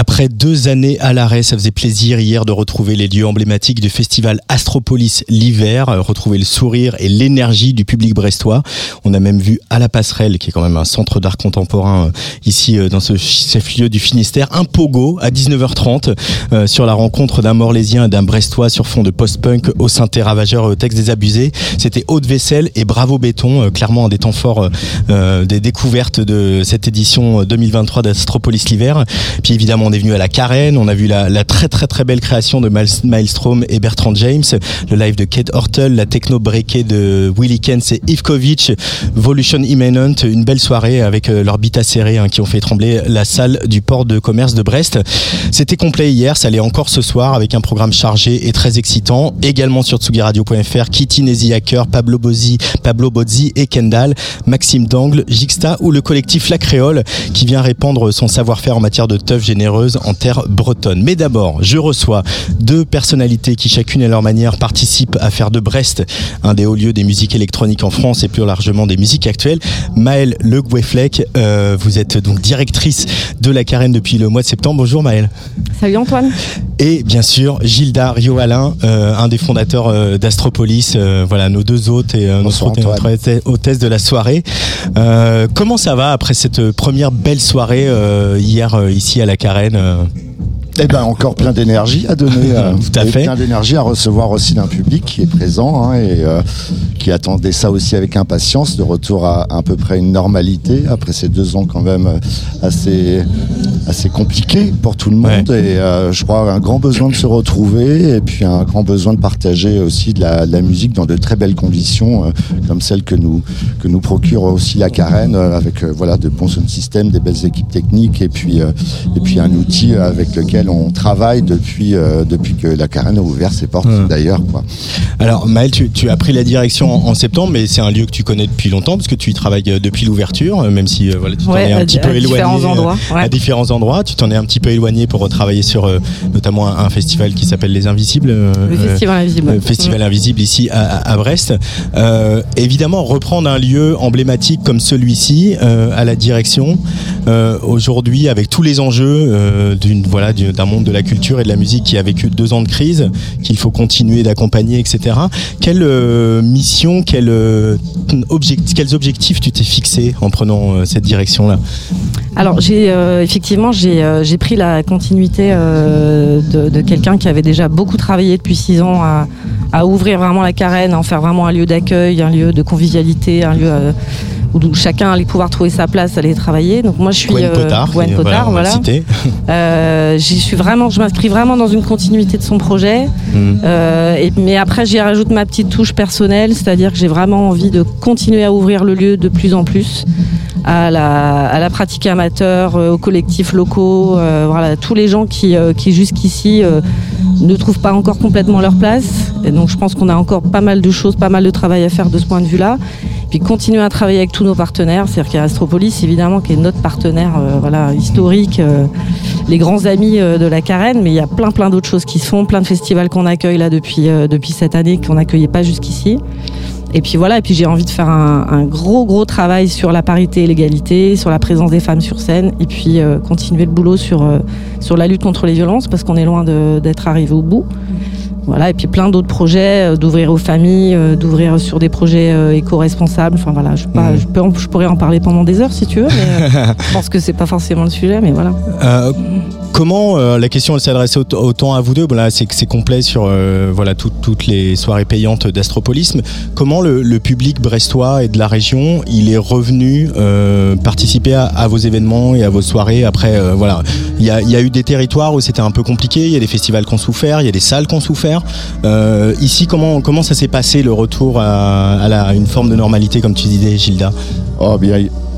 Après deux années à l'arrêt, ça faisait plaisir hier de retrouver les lieux emblématiques du festival Astropolis l'hiver, euh, retrouver le sourire et l'énergie du public brestois. On a même vu à la passerelle, qui est quand même un centre d'art contemporain euh, ici euh, dans ce chef-lieu du Finistère, un pogo à 19h30 euh, sur la rencontre d'un Morlaisien et d'un Brestois sur fond de post-punk au synthé ravageur au texte des abusés. C'était Haute Vaisselle et Bravo Béton, euh, clairement un des temps forts euh, des découvertes de cette édition 2023 d'Astropolis l'hiver. Puis évidemment, on est venu à la Carène, on a vu la, la très très très belle création de Maelstrom et Bertrand James, le live de Kate Hortel, la techno breakée de Willy Kens et Ivkovic, Volution Imminent, une belle soirée avec euh, leurs beats acérés hein, qui ont fait trembler la salle du port de commerce de Brest. C'était complet hier, ça l'est encore ce soir avec un programme chargé et très excitant, également sur tsugiradio.fr, Kitty Nezi Hacker, Pablo Bozzi, Pablo Bozzi et Kendall, Maxime Dangle, Jixta ou le collectif La Créole qui vient répandre son savoir-faire en matière de teuf en terre bretonne. Mais d'abord, je reçois deux personnalités qui chacune à leur manière participent à faire de Brest un des hauts lieux des musiques électroniques en France et plus largement des musiques actuelles. Maëlle Le Goueflec, euh, vous êtes donc directrice de la Carène depuis le mois de septembre. Bonjour Maëlle. Salut Antoine. Et bien sûr, Gilda Rio-Alain, euh, un des fondateurs euh, d'Astropolis, euh, voilà nos deux hôtes et euh, notre, Bonsoir, hôte- notre hôtesse- hôtesse de la soirée. Euh, comment ça va après cette première belle soirée euh, hier euh, ici à la Carène? Euh Eh ben encore plein d'énergie à donner, euh, Tout à et fait. plein d'énergie à recevoir aussi d'un public qui est présent hein, et euh, qui attendait ça aussi avec impatience, de retour à, à peu près une normalité après ces deux ans quand même euh, assez assez compliqués pour tout le monde et euh, je crois un grand besoin de se retrouver et puis un grand besoin de partager aussi de la, de la musique dans de très belles conditions comme celles que nous que nous procure aussi la Carène avec voilà de bons sound systems, des belles équipes techniques et puis et puis un outil avec lequel on travaille depuis euh, depuis que la Carène a ouvert ses portes Hum. d'ailleurs. Alors Maëlle, tu, tu as pris la direction en, en septembre, mais c'est un lieu que tu connais depuis longtemps parce que tu y travailles euh, depuis l'ouverture, euh, même si euh, voilà, tu t'en Ouais, es un à- petit peu à éloigné différents endroits, ouais. à différents endroits. Tu t'en es un petit peu éloigné pour retravailler sur euh, notamment un, un festival qui s'appelle Les Invisibles. euh, Le Festival Invisible. euh, Festival Invisible ici à, à- à Brest. Euh, évidemment, reprendre un lieu emblématique comme celui-ci euh, à la direction euh, aujourd'hui avec tous les enjeux euh, d'une voilà d'une- d'un monde de la culture et de la musique qui a vécu deux ans de crise, qu'il faut continuer d'accompagner, etc. Quelle euh, mission, quel, euh, quels objectifs tu t'es fixé en prenant euh, cette direction-là? Alors j'ai euh, effectivement j'ai pris la continuité de, quelqu'un qui avait déjà beaucoup travaillé depuis six ans à, ouvrir vraiment la carène, à en faire vraiment un lieu d'accueil, un lieu de convivialité, un lieu où chacun allait pouvoir trouver sa place, aller travailler. Donc moi je suis Gwen euh, Potard, Gwen Potard, voilà. Euh, j'y suis vraiment, je m'inscris vraiment dans une continuité de son projet. Mm. Euh, et, mais après, j'y rajoute ma petite touche personnelle, c'est-à-dire que j'ai vraiment envie de continuer à ouvrir le lieu de plus en plus à la, à la pratique amateur, euh, aux collectifs locaux, euh, voilà, tous les gens qui, euh, qui jusqu'ici ne trouvent pas encore complètement leur place. Et donc, je pense qu'on a encore pas mal de choses, pas mal de travail à faire de ce point de vue-là. Puis continuer à travailler avec tous nos partenaires, c'est-à-dire qu'il y a Astropolis évidemment qui est notre partenaire euh, voilà, historique, euh, les grands amis euh, de la Carène, mais il y a plein plein d'autres choses qui se font, plein de festivals qu'on accueille là depuis, depuis cette année qu'on n'accueillait pas jusqu'ici. Et puis voilà, et puis j'ai envie de faire un, gros gros travail sur la parité et l'égalité, sur la présence des femmes sur scène, et puis continuer le boulot sur, sur la lutte contre les violences, parce qu'on est loin d'être arrivé au bout. Voilà, et puis plein d'autres projets, euh, d'ouvrir aux familles, euh, d'ouvrir sur des projets euh, éco-responsables. Enfin voilà, je, pas, je, peux je pourrais en parler pendant des heures si tu veux, mais je pense que c'est pas forcément le sujet, mais voilà. Euh, comment euh, la question elle s'adresse autant à vous deux? Voilà c'est que c'est complet sur euh, voilà toutes les soirées payantes d'Astropolisme. Comment le, public brestois et de la région il est revenu participer à, vos événements et à vos soirées après voilà. Il y a, eu des territoires où c'était un peu compliqué il y a des festivals qui ont souffert il y a des salles qui souffert ici comment comment ça s'est passé le retour à, une forme de normalité comme tu disais Gilda? Oh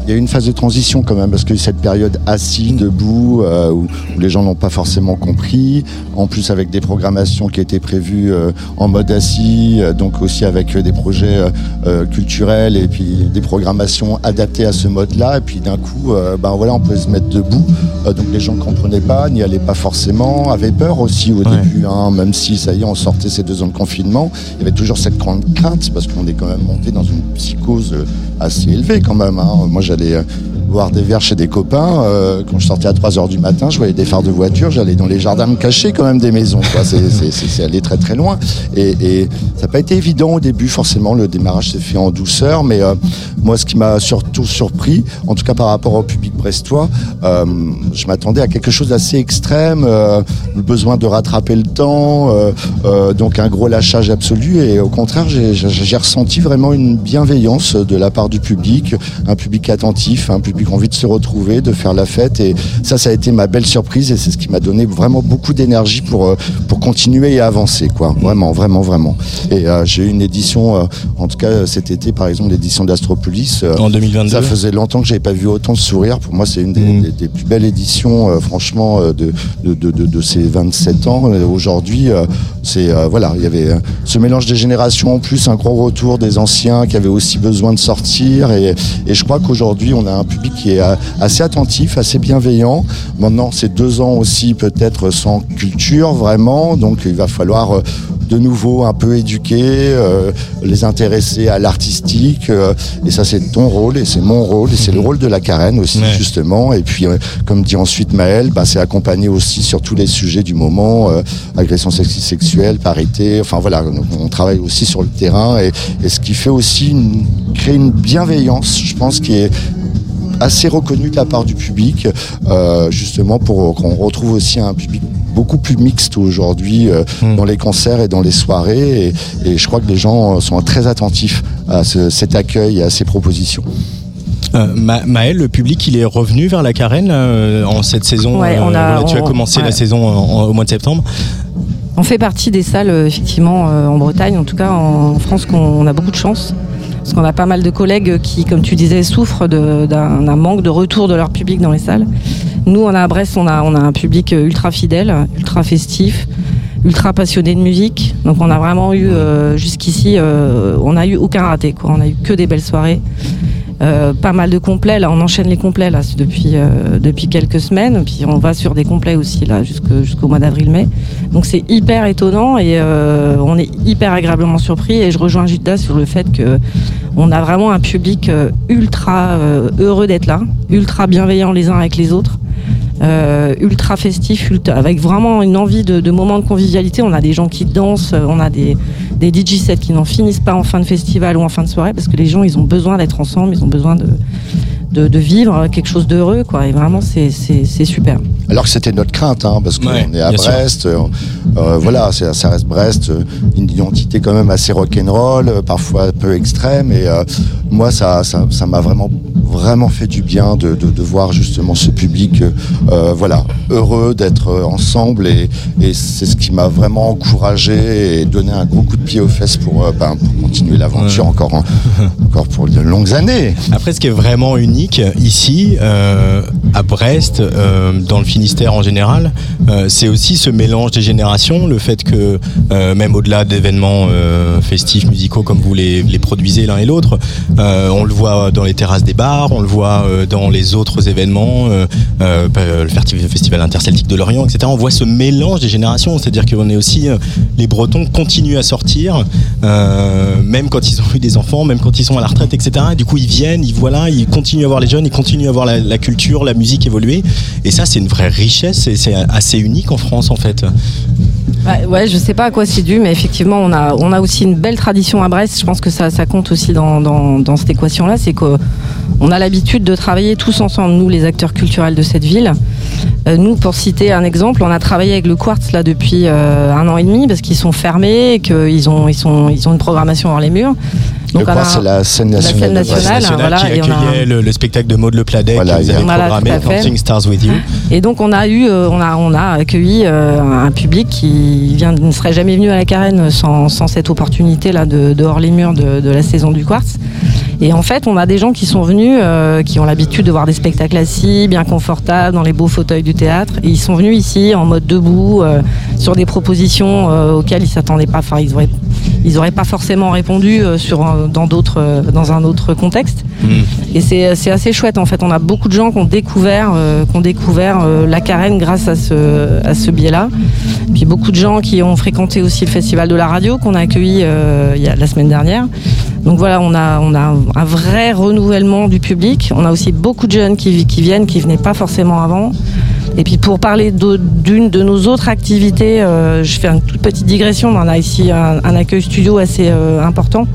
il y a une phase de transition quand même, parce que cette période assise, debout, euh, où, les gens n'ont pas forcément compris, en plus avec des programmations qui étaient prévues euh, en mode assis, euh, donc aussi avec des projets culturels et puis des programmations adaptées à ce mode-là, et puis d'un coup, ben voilà, on pouvait se mettre debout, donc les gens ne comprenaient pas, n'y allaient pas forcément, avaient peur aussi au début, hein, même si ça y est, on sortait ces deux ans de confinement, il y avait toujours cette grande crainte, parce qu'on est quand même monté dans une psychose assez élevée quand même. Hein. Moi, j'allais euh, voir des verres chez des copains. Euh, quand je sortais à 3 h du matin, je voyais des phares de voiture, j'allais dans les jardins me cacher quand même des maisons. C'est allé très très loin. Et, ça n'a pas été évident au début, forcément, le démarrage s'est fait en douceur. Mais euh, moi, ce qui m'a surtout surpris, en tout cas par rapport au public brestois, je m'attendais à quelque chose d'assez extrême, le besoin de rattraper le temps, donc un gros lâchage absolu. Et au contraire, j'ai ressenti vraiment une bienveillance de la part du public, un public attentif, un public envie de se retrouver, de faire la fête. Et ça, ça a été ma belle surprise et c'est ce qui m'a donné vraiment beaucoup d'énergie pour, euh, pour continuer et avancer, quoi. Vraiment, vraiment, vraiment. Et euh, j'ai eu une édition, euh, en tout cas cet été, par exemple, l'édition d'Astropolis. en 2022. Ça faisait longtemps que j'avais pas vu autant de sourires. Pour moi, c'est une des, mmh. plus belles éditions, franchement, de, de, de, de, ces 27 ans. Aujourd'hui, c'est voilà, il y avait ce mélange des générations en plus, un gros retour des anciens qui avaient aussi besoin de sortir. Et, et je crois qu'aujourd'hui, on a un public qui est assez attentif, assez bienveillant. Maintenant, c'est deux ans aussi peut-être sans culture vraiment, donc il va falloir euh, de nouveau un peu éduquer, euh, les intéresser à l'artistique. Euh, et ça, c'est ton rôle et c'est mon rôle et c'est le rôle de la Carène aussi, justement. Et puis, comme dit ensuite Maël, bah, c'est accompagner aussi sur tous les sujets du moment, agression sexuelle, parité. Enfin voilà, on travaille aussi sur le terrain et, ce qui fait aussi créer une bienveillance, je pense, qui est assez reconnu de la part du public, euh, justement pour qu'on retrouve aussi un public beaucoup plus mixte aujourd'hui euh, hmm. dans les concerts et dans les soirées. Et, je crois que les gens sont très attentifs à cet accueil et à ces propositions. Euh, Maël, le public, il est revenu vers la carène en cette saison. tu as commencé la saison au mois de septembre. On fait partie des salles, effectivement, en Bretagne, en tout cas en France, qu'on a beaucoup de chance. Parce qu'on a pas mal de collègues qui, comme tu disais, souffrent d'un manque de retour de leur public dans les salles. Nous, on à Brest, on a un public ultra fidèle, ultra festif, ultra passionné de musique. Donc on a vraiment eu, euh, jusqu'ici, euh, on n'a eu aucun raté. On a eu que des belles soirées. Euh, pas mal de complets. Là, on enchaîne les complets là depuis quelques semaines. Puis on va sur des complets aussi là jusqu'au mois d'avril-mai. Donc c'est hyper étonnant et on est hyper agréablement surpris. Et je rejoins Judas sur le fait que on a vraiment un public ultra heureux d'être là, ultra bienveillant les uns avec les autres. Ultra festif, avec vraiment une envie de, de moments de convivialité. On a des gens qui dansent, on a des, des DJ sets qui n'en finissent pas en fin de festival ou en fin de soirée parce que les gens ils ont besoin d'être ensemble, ils ont besoin de, de, vivre quelque chose d'heureux quoi et vraiment c'est super. Alors que c'était notre crainte hein, parce qu'on est à Brest, euh, euh, voilà ça reste Brest, euh, une identité quand même assez rock'n'roll, parfois un peu extrême et moi ça ça m'a vraiment vraiment fait du bien de, de, voir justement ce public voilà heureux d'être ensemble et, et c'est ce qui m'a vraiment encouragé et donné un gros coup de pied aux fesses pour, euh, ben, pour continuer l'aventure encore, encore pour de longues années. Après, ce qui est vraiment unique ici, euh, à Brest, euh, dans le Finistère en général, c'est aussi ce mélange des générations, le fait que même au-delà d'événements festifs, musicaux comme vous les, produisez l'un et l'autre, on le voit dans les terrasses des bars, on le voit dans les autres événements, le Festival interceltique de Lorient, etc. On voit ce mélange des générations, c'est-à-dire qu'on est aussi, les Bretons continuent à sortir, euh, même quand ils ont eu des enfants, même quand ils sont à la retraite, etc. du coup, ils viennent, ils voilà, ils continuent à les jeunes, ils continuent à voir la, culture, la musique évoluer. Et ça, c'est une vraie richesse et c'est assez unique en France, en fait. Ouais, ouais, je sais pas à quoi c'est dû, mais effectivement, on a, on a aussi une belle tradition à Brest. Je pense que ça, ça compte aussi dans, dans, dans cette équation-là. C'est qu'on a l'habitude de travailler tous ensemble, nous, les acteurs culturels de cette ville. Euh, nous, pour citer un exemple, on a travaillé avec le Quartz là depuis euh, un an et demi parce qu'ils sont fermés et qu'ils ont, ils sont, ils ont une programmation hors les murs. le on Quartz, a- c'est la scène la scène nationale. Brest. nationale. National voilà, qui on a- accueillait le, le spectacle de Maud Le Pladec Voilà, que vous avez Voilà, programmé. Dancing Stars With You. Et donc on a eu, euh, on a, on a accueilli euh, un public qui vient, ne serait jamais venu à la Carène sans, sans cette opportunité là de, de hors les murs de, de la saison du Quartz. Et en fait, on a des gens qui sont venus, euh, qui ont l'habitude de voir des spectacles assis, bien confortables, dans les beaux fauteuils du théâtre. Et ils sont venus ici en mode debout, euh, sur des propositions euh, auxquelles ils s'attendaient pas. Enfin, ils auraient, ils auraient pas forcément répondu euh, sur, un- dans d'autres, dans un autre contexte. Et c'est c'est assez chouette en fait. On a beaucoup de gens qui ont découvert, qui ont découvert la carène grâce à ce, à ce biais-là. Puis beaucoup de gens qui ont fréquenté aussi le festival de la radio qu'on a accueilli il y a, la semaine dernière. Donc voilà, on a, on a un vrai renouvellement du public. On a aussi beaucoup de jeunes qui, qui viennent, qui venaient pas forcément avant. Et puis pour parler d'une de nos autres activités, euh, je fais une toute petite digression. On a ici un, accueil studio assez euh, important.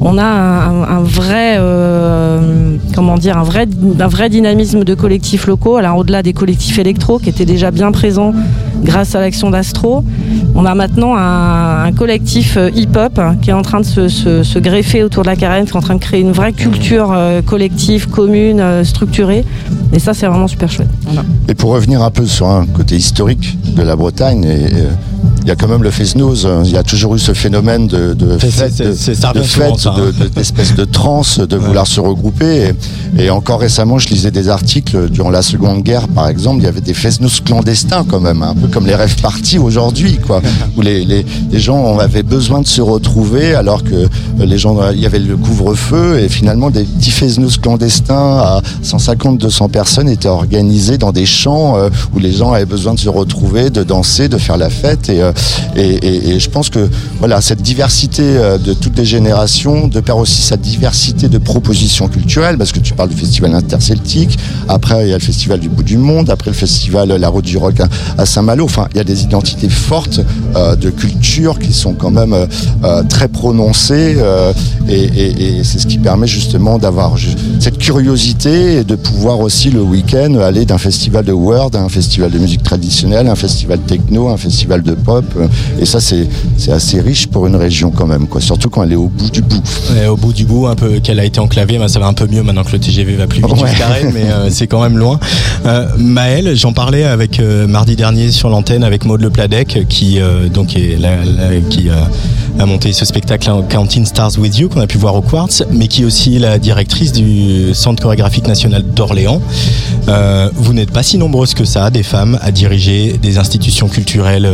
On a un, vrai, euh, comment dire, un vrai, un vrai dynamisme de collectifs locaux. Au-delà des collectifs électro qui étaient déjà bien présents grâce à l'action d'Astro, on a maintenant un, collectif euh, hip-hop hein, qui est en train de se, se- greffer autour de la carène, qui est en train de créer une vraie culture euh, collective, commune, euh, structurée. Et ça, c'est vraiment super chouette. Et pour revenir un peu sur un côté historique de la Bretagne, et, il y a quand même le Fesnoz, hein, il y a toujours eu ce phénomène de, de fête, c'est- de, c'est- ça de revient souvent, fête, ça, hein. de- de- d'espèce de transe, de vouloir se regrouper. Et, et encore récemment, je lisais des articles durant la Seconde Guerre, par exemple, il y avait des Fesnoz clandestins quand même, un peu comme les rêves partis aujourd'hui, quoi, où les, les, les gens avaient besoin de se retrouver alors que les gens, il y avait le couvre-feu et finalement des petits Fesnoz clandestins à 150-200 personnes étaient organisés dans des champs euh, où les gens avaient besoin de se retrouver, de danser, de faire la fête et, euh, et, et- je pense que voilà cette diversité euh, de toutes les générations, de pair aussi sa diversité de propositions culturelles, parce que tu parles du festival interceltique, après il y a le festival du bout du monde, après le festival La Route du Rock à, Saint-Malo, enfin il y a des identités fortes euh, de culture qui sont quand même euh, euh, très prononcées euh, et, c'est ce qui permet justement d'avoir cette curiosité et de pouvoir aussi le week-end aller d'un festival de Word à un festival de musique traditionnelle, un festival techno, un festival de pop euh, et ça c'est assez riche pour une région quand même quoi, surtout quand elle est au bout du bout. Au bout du bout, un peu qu'elle a été enclavée, ben, ça va un peu mieux maintenant que le TGV va plus vite Ouais. jusqu'à Rennes, mais euh, c'est quand même loin. Euh, Maël, j'en parlais avec euh, mardi dernier sur l'antenne avec Maud Le Pladec, qui donc est la- la- qui a monté ce spectacle Counting Stars with You qu'on a pu voir au Quartz, mais qui est aussi la directrice du Centre chorégraphique national d'Orléans. Vous n'êtes pas si nombreuses que ça, des femmes, à diriger des institutions culturelles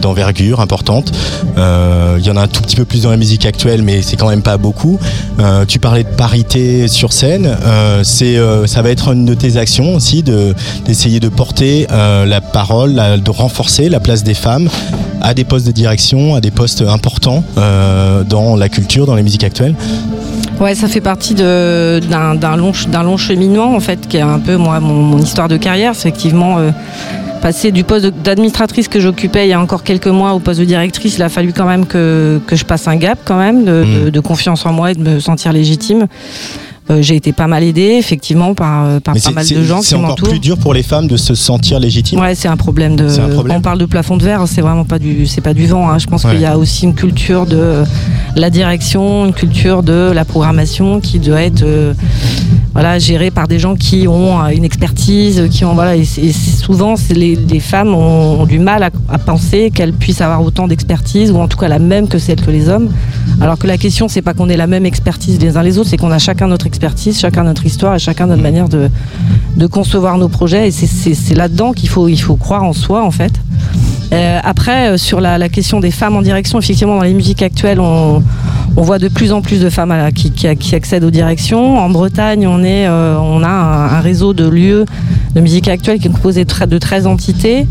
d'envergure importante. Euh, Il y en a un tout petit peu plus dans la musique actuelle, mais c'est quand même pas beaucoup. Euh, tu parlais de parité sur scène. Euh, c'est, euh, ça va être une de tes actions aussi, de, d'essayer de porter euh, la parole, de renforcer la place des femmes à des postes de direction, à des postes importants euh, dans la culture, dans les musiques actuelles. Ouais, ça fait partie d'un d'un long, d'un long cheminement en fait, qui est un peu moi mon, histoire de carrière. Effectivement euh, passer du poste d'administratrice que j'occupais il y a encore quelques mois au poste de directrice. Il a fallu quand même que, que je passe un gap quand même de, de- Mm. de confiance en moi et de me sentir légitime. Euh, J'ai été pas mal aidée effectivement par, euh, par Mais pas c'est, mal c'est- de gens c'est qui encore m'entourent. plus dur pour les femmes de se sentir légitimes. Ouais, c'est un problème de. C'est un problème. On parle de plafond de verre, c'est vraiment pas du, c'est pas du vent. hein. Je pense Ouais. qu'il y a aussi une culture de la direction, une culture de la programmation qui doit être, euh, voilà, gérée par des gens qui ont euh, une expertise, qui ont, voilà, et, souvent les, les femmes ont, du mal à, penser qu'elles puissent avoir autant d'expertise ou en tout cas la même que celle que les hommes. Alors que la question c'est pas qu'on ait la même expertise les uns les autres, c'est qu'on a chacun notre expertise, chacun notre histoire et chacun notre manière de de concevoir nos projets et c'est là-dedans qu'il faut, il faut croire en soi en fait. Euh, après, euh, sur la, la question des femmes en direction, effectivement, dans les musiques actuelles, on, on voit de plus en plus de femmes qui, qui- qui accèdent aux directions. En Bretagne, on, est, euh, on a un, réseau de lieux de musique actuelle qui est composé de 13 entités.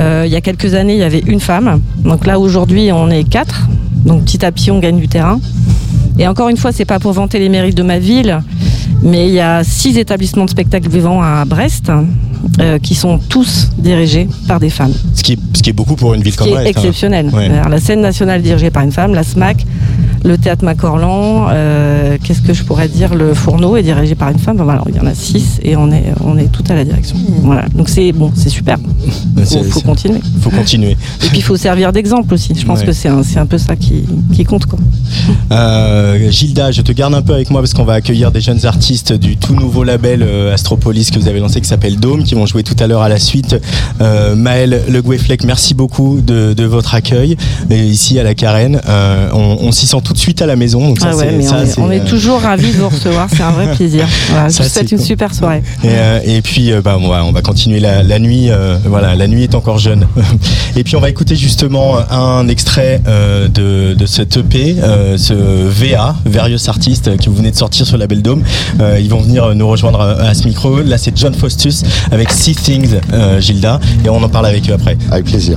Euh, il y a quelques années, il y avait une femme. Donc là, aujourd'hui, on est quatre. Donc petit à petit, on gagne du terrain. Et encore une fois, c'est pas pour vanter les mérites de ma ville, mais il y a six établissements de spectacle vivants à Brest. Euh, qui sont tous dirigés par des femmes. Ce qui est, ce qui est beaucoup pour une ville Ce comme qui est hein. exceptionnel. Ouais. Alors, La scène nationale dirigée par une femme, la SMAC, le théâtre Macorlan, euh, qu'est-ce que je pourrais dire? Le fourneau est dirigé par une femme. Voilà, il y en a six et on est, on est tout à la direction. Voilà. Donc c'est bon, c'est super. Il faut, continuer. faut continuer. Et puis il faut servir d'exemple aussi. Je pense Ouais. que c'est un, peu ça qui, qui compte. Quoi. Euh, Gilda, je te garde un peu avec moi parce qu'on va accueillir des jeunes artistes du tout nouveau label euh, Astropolis que vous avez lancé qui s'appelle Dome qui vont jouer tout à l'heure à la suite. Euh, Maël Le Goueflec, merci beaucoup de, de votre accueil et ici à la Carène. On on s'y sent tout de suite à la maison. Donc ça, Ah ouais, c'est- mais ça, on, est, on est euh, toujours ravis de vous recevoir. C'est un vrai plaisir. Voilà, je Ça, vous souhaite c'est une cool. super soirée. Et, euh, et puis, euh, bah, on, va, on va continuer la, la nuit. euh, voilà, la nuit est encore jeune. et puis, on va écouter justement un extrait euh, de, de cette EP, euh, ce VA, Various Artists, que vous venez de sortir sur la Belle Dôme. Euh, ils vont venir nous rejoindre à, à ce micro. Là, c'est John Faustus avec See Things, euh, Gilda, et on en parle avec eux après. Avec plaisir.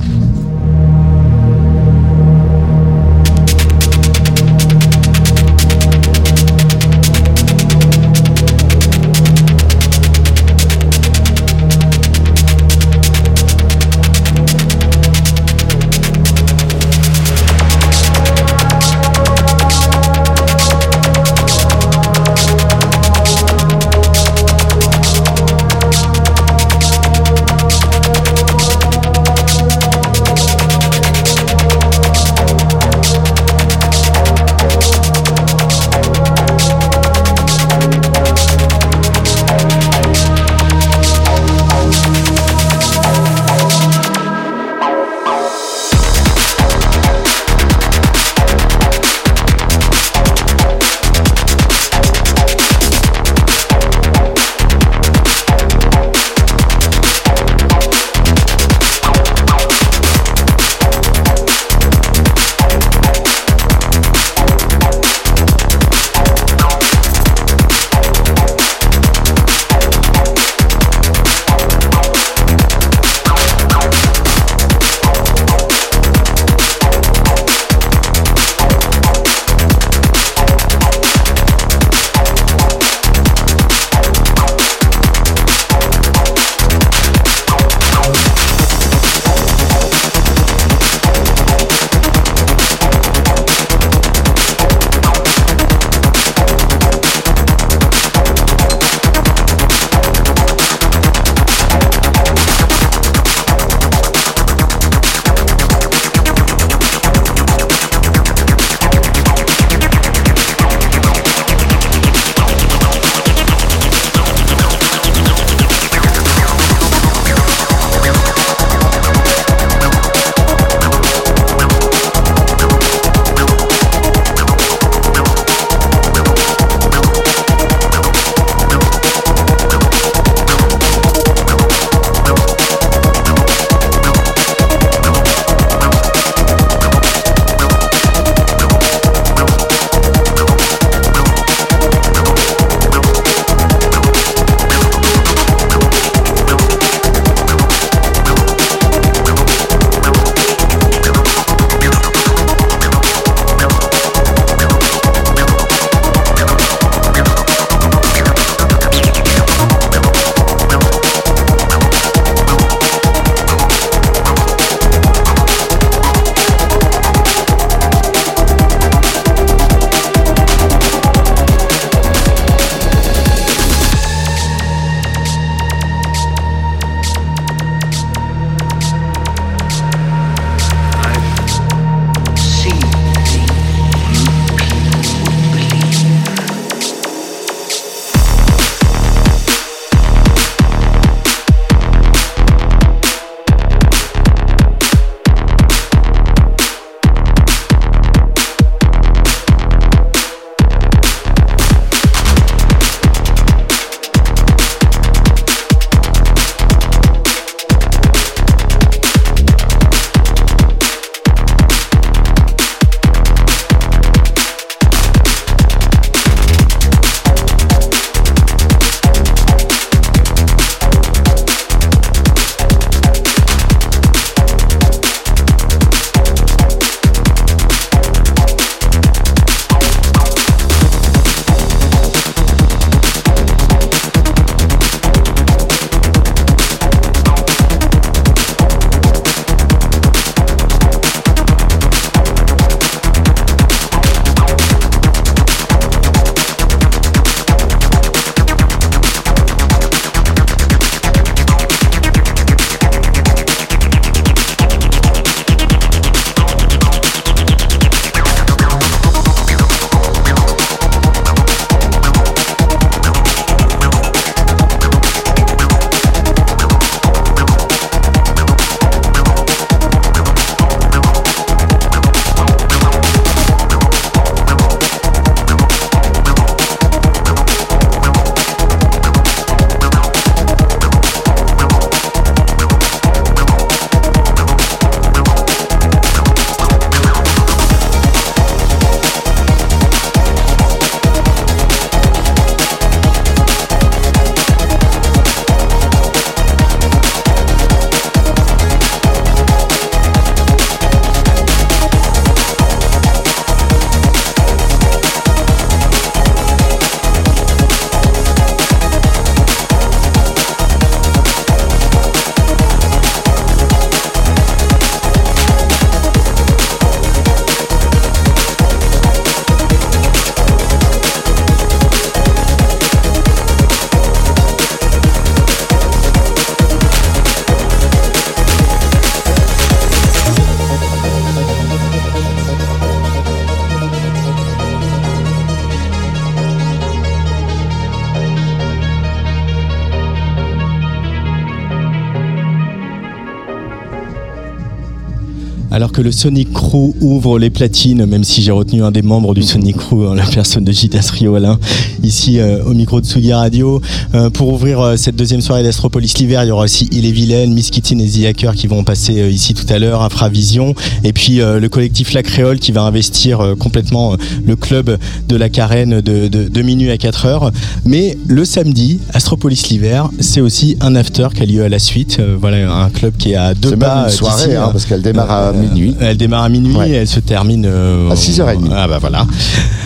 Le Sonic Crew ouvre les platines, même si j'ai retenu un des membres du Sonic Crew, hein, la personne de Gitas Rio Alain, ici euh, au micro de Sugi Radio, euh, pour ouvrir euh, cette deuxième soirée d'Astropolis l'hiver, il y aura aussi Il est Vilaine, Miss Kitty et The Hacker qui vont passer ici tout à l'heure, Infravision, et puis le collectif La Créole qui va investir complètement le club de la Carène de, de, de minuit à 4 heures. Mais le samedi, Astropolis l'hiver, c'est aussi un after qui a lieu à la suite. Voilà, un club qui est à deux C'est pas même une soirée, hein, parce qu'elle démarre à minuit. Elle démarre à minuit Ouais. et elle se termine euh, À 6h30. Ah bah voilà.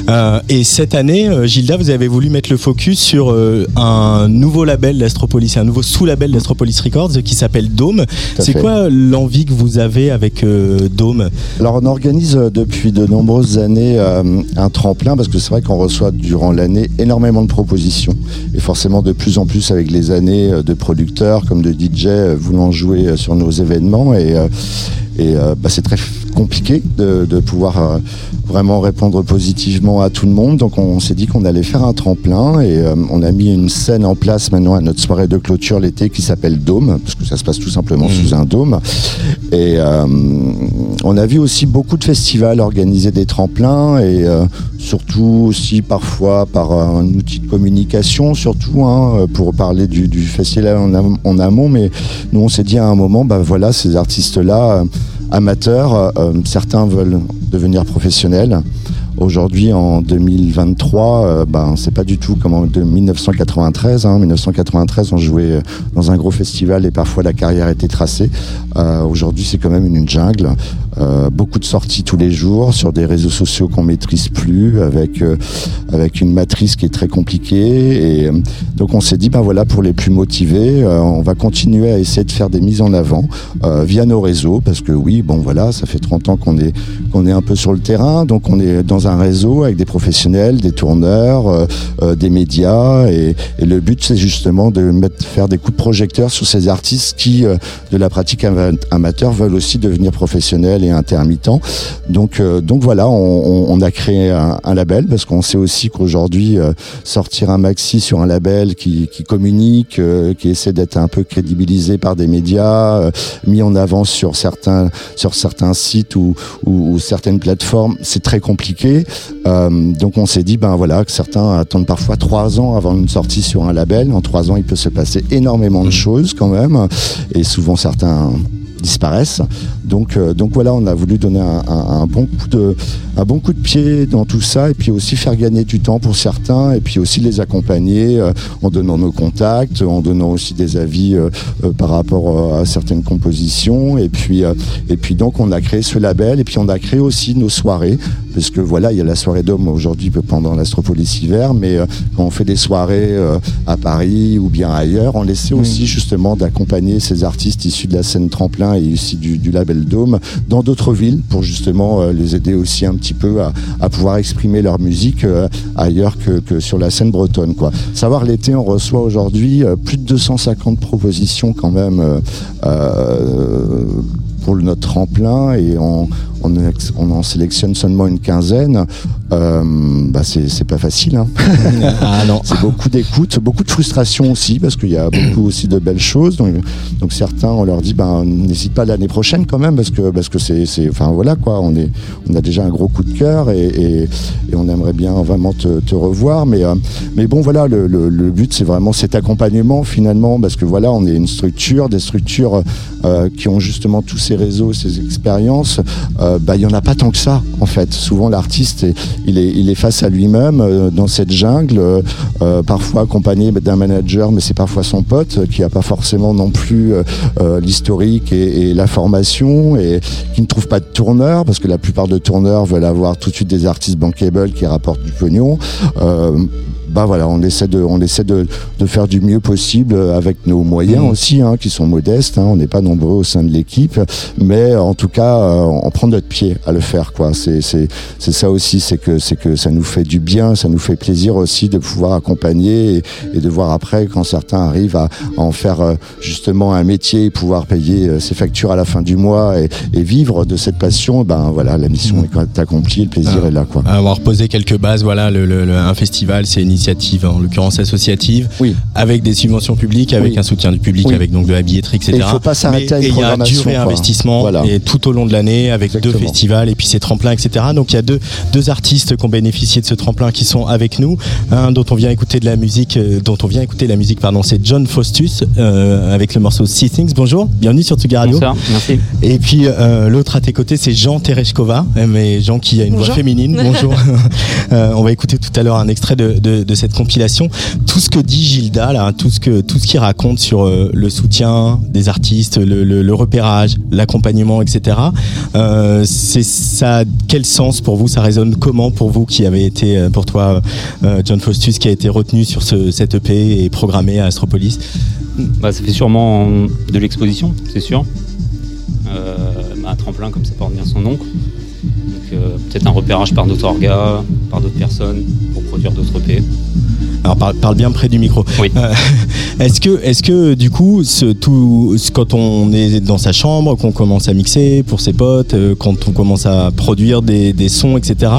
Euh, et cette année, euh, Gilda, vous avez voulu mettre le focus sur euh, un nouveau label d'Astropolis, un nouveau sous-label d'Astropolis Records qui s'appelle Dome. C'est quoi l'envie que vous avez avec euh, Dome Alors on organise euh, depuis de nombreuses années euh, un tremplin parce que c'est vrai qu'on reçoit durant l'année énormément de propositions et forcément de plus en plus avec les années euh, de producteurs comme de DJ euh, voulant jouer euh, sur nos événements et, euh, et euh, bah, c'est très compliqué de, de pouvoir euh, vraiment répondre positivement à tout le monde. Donc on, s'est dit qu'on allait faire un tremplin et euh, on a mis une scène en place maintenant à notre soirée de clôture l'été qui s'appelle Dôme parce que ça se passe tout simplement sous un dôme. Et euh, on a vu aussi beaucoup de festivals organiser des tremplins et euh, surtout aussi parfois par un outil de communication, surtout hein, pour parler du, du festival en, am- en amont. Mais nous, on s'est dit à un moment, bah voilà, ces artistes-là, amateurs, euh, certains veulent devenir professionnels. Aujourd'hui, en 2023, euh, ben, c'est pas du tout comme en de 1993. Hein. 1993, on jouait euh, dans un gros festival et parfois la carrière était tracée. Euh, Aujourd'hui, c'est quand même une jungle. Euh, beaucoup de sorties tous les jours sur des réseaux sociaux qu'on maîtrise plus, avec euh, avec une matrice qui est très compliquée. Et euh, donc, on s'est dit, ben voilà, pour les plus motivés, on va continuer à essayer de faire des mises en avant via nos réseaux, parce que oui, bon voilà, ça fait 30 ans qu'on est qu'on est un peu sur le terrain, donc on est dans un réseau avec des professionnels, des tourneurs, des médias, et, le but c'est justement de faire des coups de projecteur sur ces artistes qui, de la pratique ama- amateur, veulent aussi devenir professionnels intermittents. Donc, euh, donc voilà, on, a créé un, label parce qu'on sait aussi qu'aujourd'hui euh, sortir un maxi sur un label qui, communique, euh, qui essaie d'être un peu crédibilisé par des médias, mis en avant sur certains sites ou, certaines plateformes, c'est très compliqué. Donc on s'est dit ben voilà que certains attendent parfois trois ans avant une sortie sur un label. En trois ans, il peut se passer énormément de choses quand même, et souvent certains disparaissent. Donc, euh, donc voilà, on a voulu donner un, un- un bon coup de, un bon coup de pied dans tout ça, et puis aussi faire gagner du temps pour certains, et puis aussi les accompagner euh, en donnant nos contacts, en donnant aussi des avis euh, par rapport à certaines compositions, et puis, et puis donc on a créé ce label, et puis on a créé aussi nos soirées, parce que voilà, il y a la soirée d'homme aujourd'hui pendant l'Astropolis hiver, mais quand on fait des soirées à Paris ou bien ailleurs, on essaie aussi justement d'accompagner ces artistes issus de la scène tremplin et issus du, du label Dôme dans d'autres villes pour justement euh, les aider aussi un petit peu à, pouvoir exprimer leur musique euh, ailleurs que, sur la scène bretonne. Quoi. Savoir l'été, on reçoit aujourd'hui euh, plus de 250 propositions quand même pour notre tremplin et on, on, en sélectionne seulement une quinzaine. Euh, bah c'est pas facile. Hein. Ah. C'est beaucoup d'écoute, beaucoup de frustration aussi, parce qu'il y a beaucoup aussi de belles choses. Donc, donc certains, on leur dit, ben, n'hésite pas l'année prochaine quand même, parce que parce que c'est, c'est- enfin voilà quoi, on est, on a déjà un gros coup de cœur et, et, et on aimerait bien vraiment te, te revoir. Mais euh, mais bon voilà, le, le, le but c'est vraiment cet accompagnement finalement, parce que voilà, on est une structure, des structures euh, qui ont justement tous ces réseaux, ces expériences. Euh, bah, il y en a pas tant que ça en fait. Souvent l'artiste, est- il est, il est face à lui-même euh, dans cette jungle, euh, euh, parfois accompagné d'un manager, mais c'est parfois son pote qui a pas forcément non plus l'historique et, et la formation et qui ne trouve pas de tourneur parce que la plupart de tourneurs veulent avoir tout de suite des artistes bankable qui rapportent du pognon. Euh, bah voilà, on essaie de, on essaie de, de faire du mieux possible avec nos moyens Mhm. aussi, hein, qui sont modestes. hein. on n'est pas nombreux au sein de l'équipe, mais en tout cas, euh, on prend notre pied à le faire. Quoi. C'est, c'est, c'est ça aussi, c'est que, c'est que ça nous fait du bien, ça nous fait plaisir aussi de pouvoir accompagner et, et de voir après quand certains arrivent à, à en faire euh, justement un métier, et pouvoir payer euh, ses factures à la fin du mois et, et vivre de cette passion. Ben voilà, la mission est quand même accomplie, le plaisir Ah. est là. Quoi. Avoir posé quelques bases, voilà, le, le- le- un festival, c'est initié initiative, en l'occurrence associative, Oui. avec des subventions publiques, avec Oui. un soutien du public, Oui. avec donc de la billetterie, etc. Et il faut pas s'arrêter à une et il y a du programmation, quoi. réinvestissement Voilà. et tout au long de l'année avec deux festivals et puis ces tremplins, etc. Donc il y a deux, deux artistes qui ont bénéficié de ce tremplin qui sont avec nous. Un dont on vient écouter de la musique, euh, dont on vient écouter la musique, pardon, c'est John Faustus euh, avec le morceau See Things. Bonjour, bienvenue sur Tsugi Radio. Bonsoir, merci. Et puis euh, l'autre à tes côtés, c'est Jean Tereshkova, mais Jean qui a une voix féminine. Bonjour. Euh, on va écouter tout à l'heure un extrait de, de- de cette compilation. Tout ce que dit Gilda, là, tout ce que tout ce qu'il raconte sur euh, le soutien des artistes, le, repérage, l'accompagnement, etc. Euh, c'est ça. Quel sens pour vous Ça résonne comment pour vous qui avez été, euh, pour toi, John Faustus, qui a été retenu sur ce, cette EP et programmé à Astropolis? Bah, ça fait sûrement de l'exposition, c'est sûr. Bah, un tremplin, comme ça porte bien son nom. Peut-être un repérage par d'autres orgas, par d'autres personnes, pour produire d'autres EP. Alors parle, parle bien près du micro. Oui. Euh, est-ce que, est-ce que du coup, ce, tout, ce- quand on est dans sa chambre, qu'on commence à mixer pour ses potes, euh, quand on commence à produire des, des sons, etc.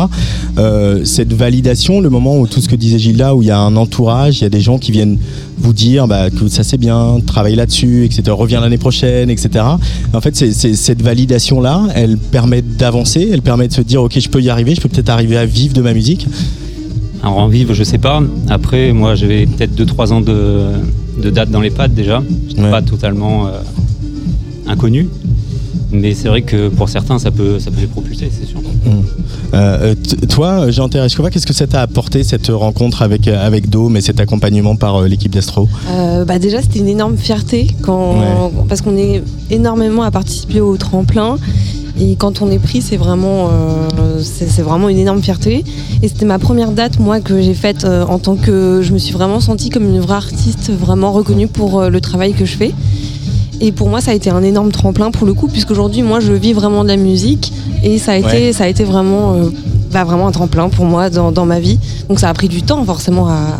euh, cette validation, le moment où tout ce que disait Gilda, où il y a un entourage, il y a des gens qui viennent vous dire bah, que ça c'est bien, travaille là-dessus, etc. Reviens l'année prochaine, etc. En fait, c'est, c'est- cette validation-là, elle permet d'avancer, elle permet de se dire ok, je peux y arriver, je peux peut-être arriver à vivre de ma musique. Alors en vivre, je sais pas. Après, moi, j'avais peut-être 2-3 ans de, de date dans les pattes déjà. J'étais Ouais. pas totalement euh, inconnu. Mais c'est vrai que pour certains, ça peut, ça peut les propulser, c'est sûr. Euh, t- toi, Jean Tereshkova, qu'est-ce que ça t'a apporté cette rencontre avec, euh, avec Dome et cet accompagnement par euh, l'équipe d'Astro? Euh, bah déjà c'était une énorme fierté quand Ouais. parce qu'on est énormément à participer au tremplin. Et quand on est pris c'est vraiment euh, c'est vraiment une énorme fierté. Et c'était ma première date moi que j'ai faite euh, en tant que je me suis vraiment sentie comme une vraie artiste vraiment reconnue pour euh, le travail que je fais et pour moi ça a été un énorme tremplin pour le coup puisqu'aujourd'hui moi je vis vraiment de la musique. Et ça a été ça a été vraiment euh, bah, vraiment un tremplin pour moi dans, dans ma vie. Donc ça a pris du temps forcément à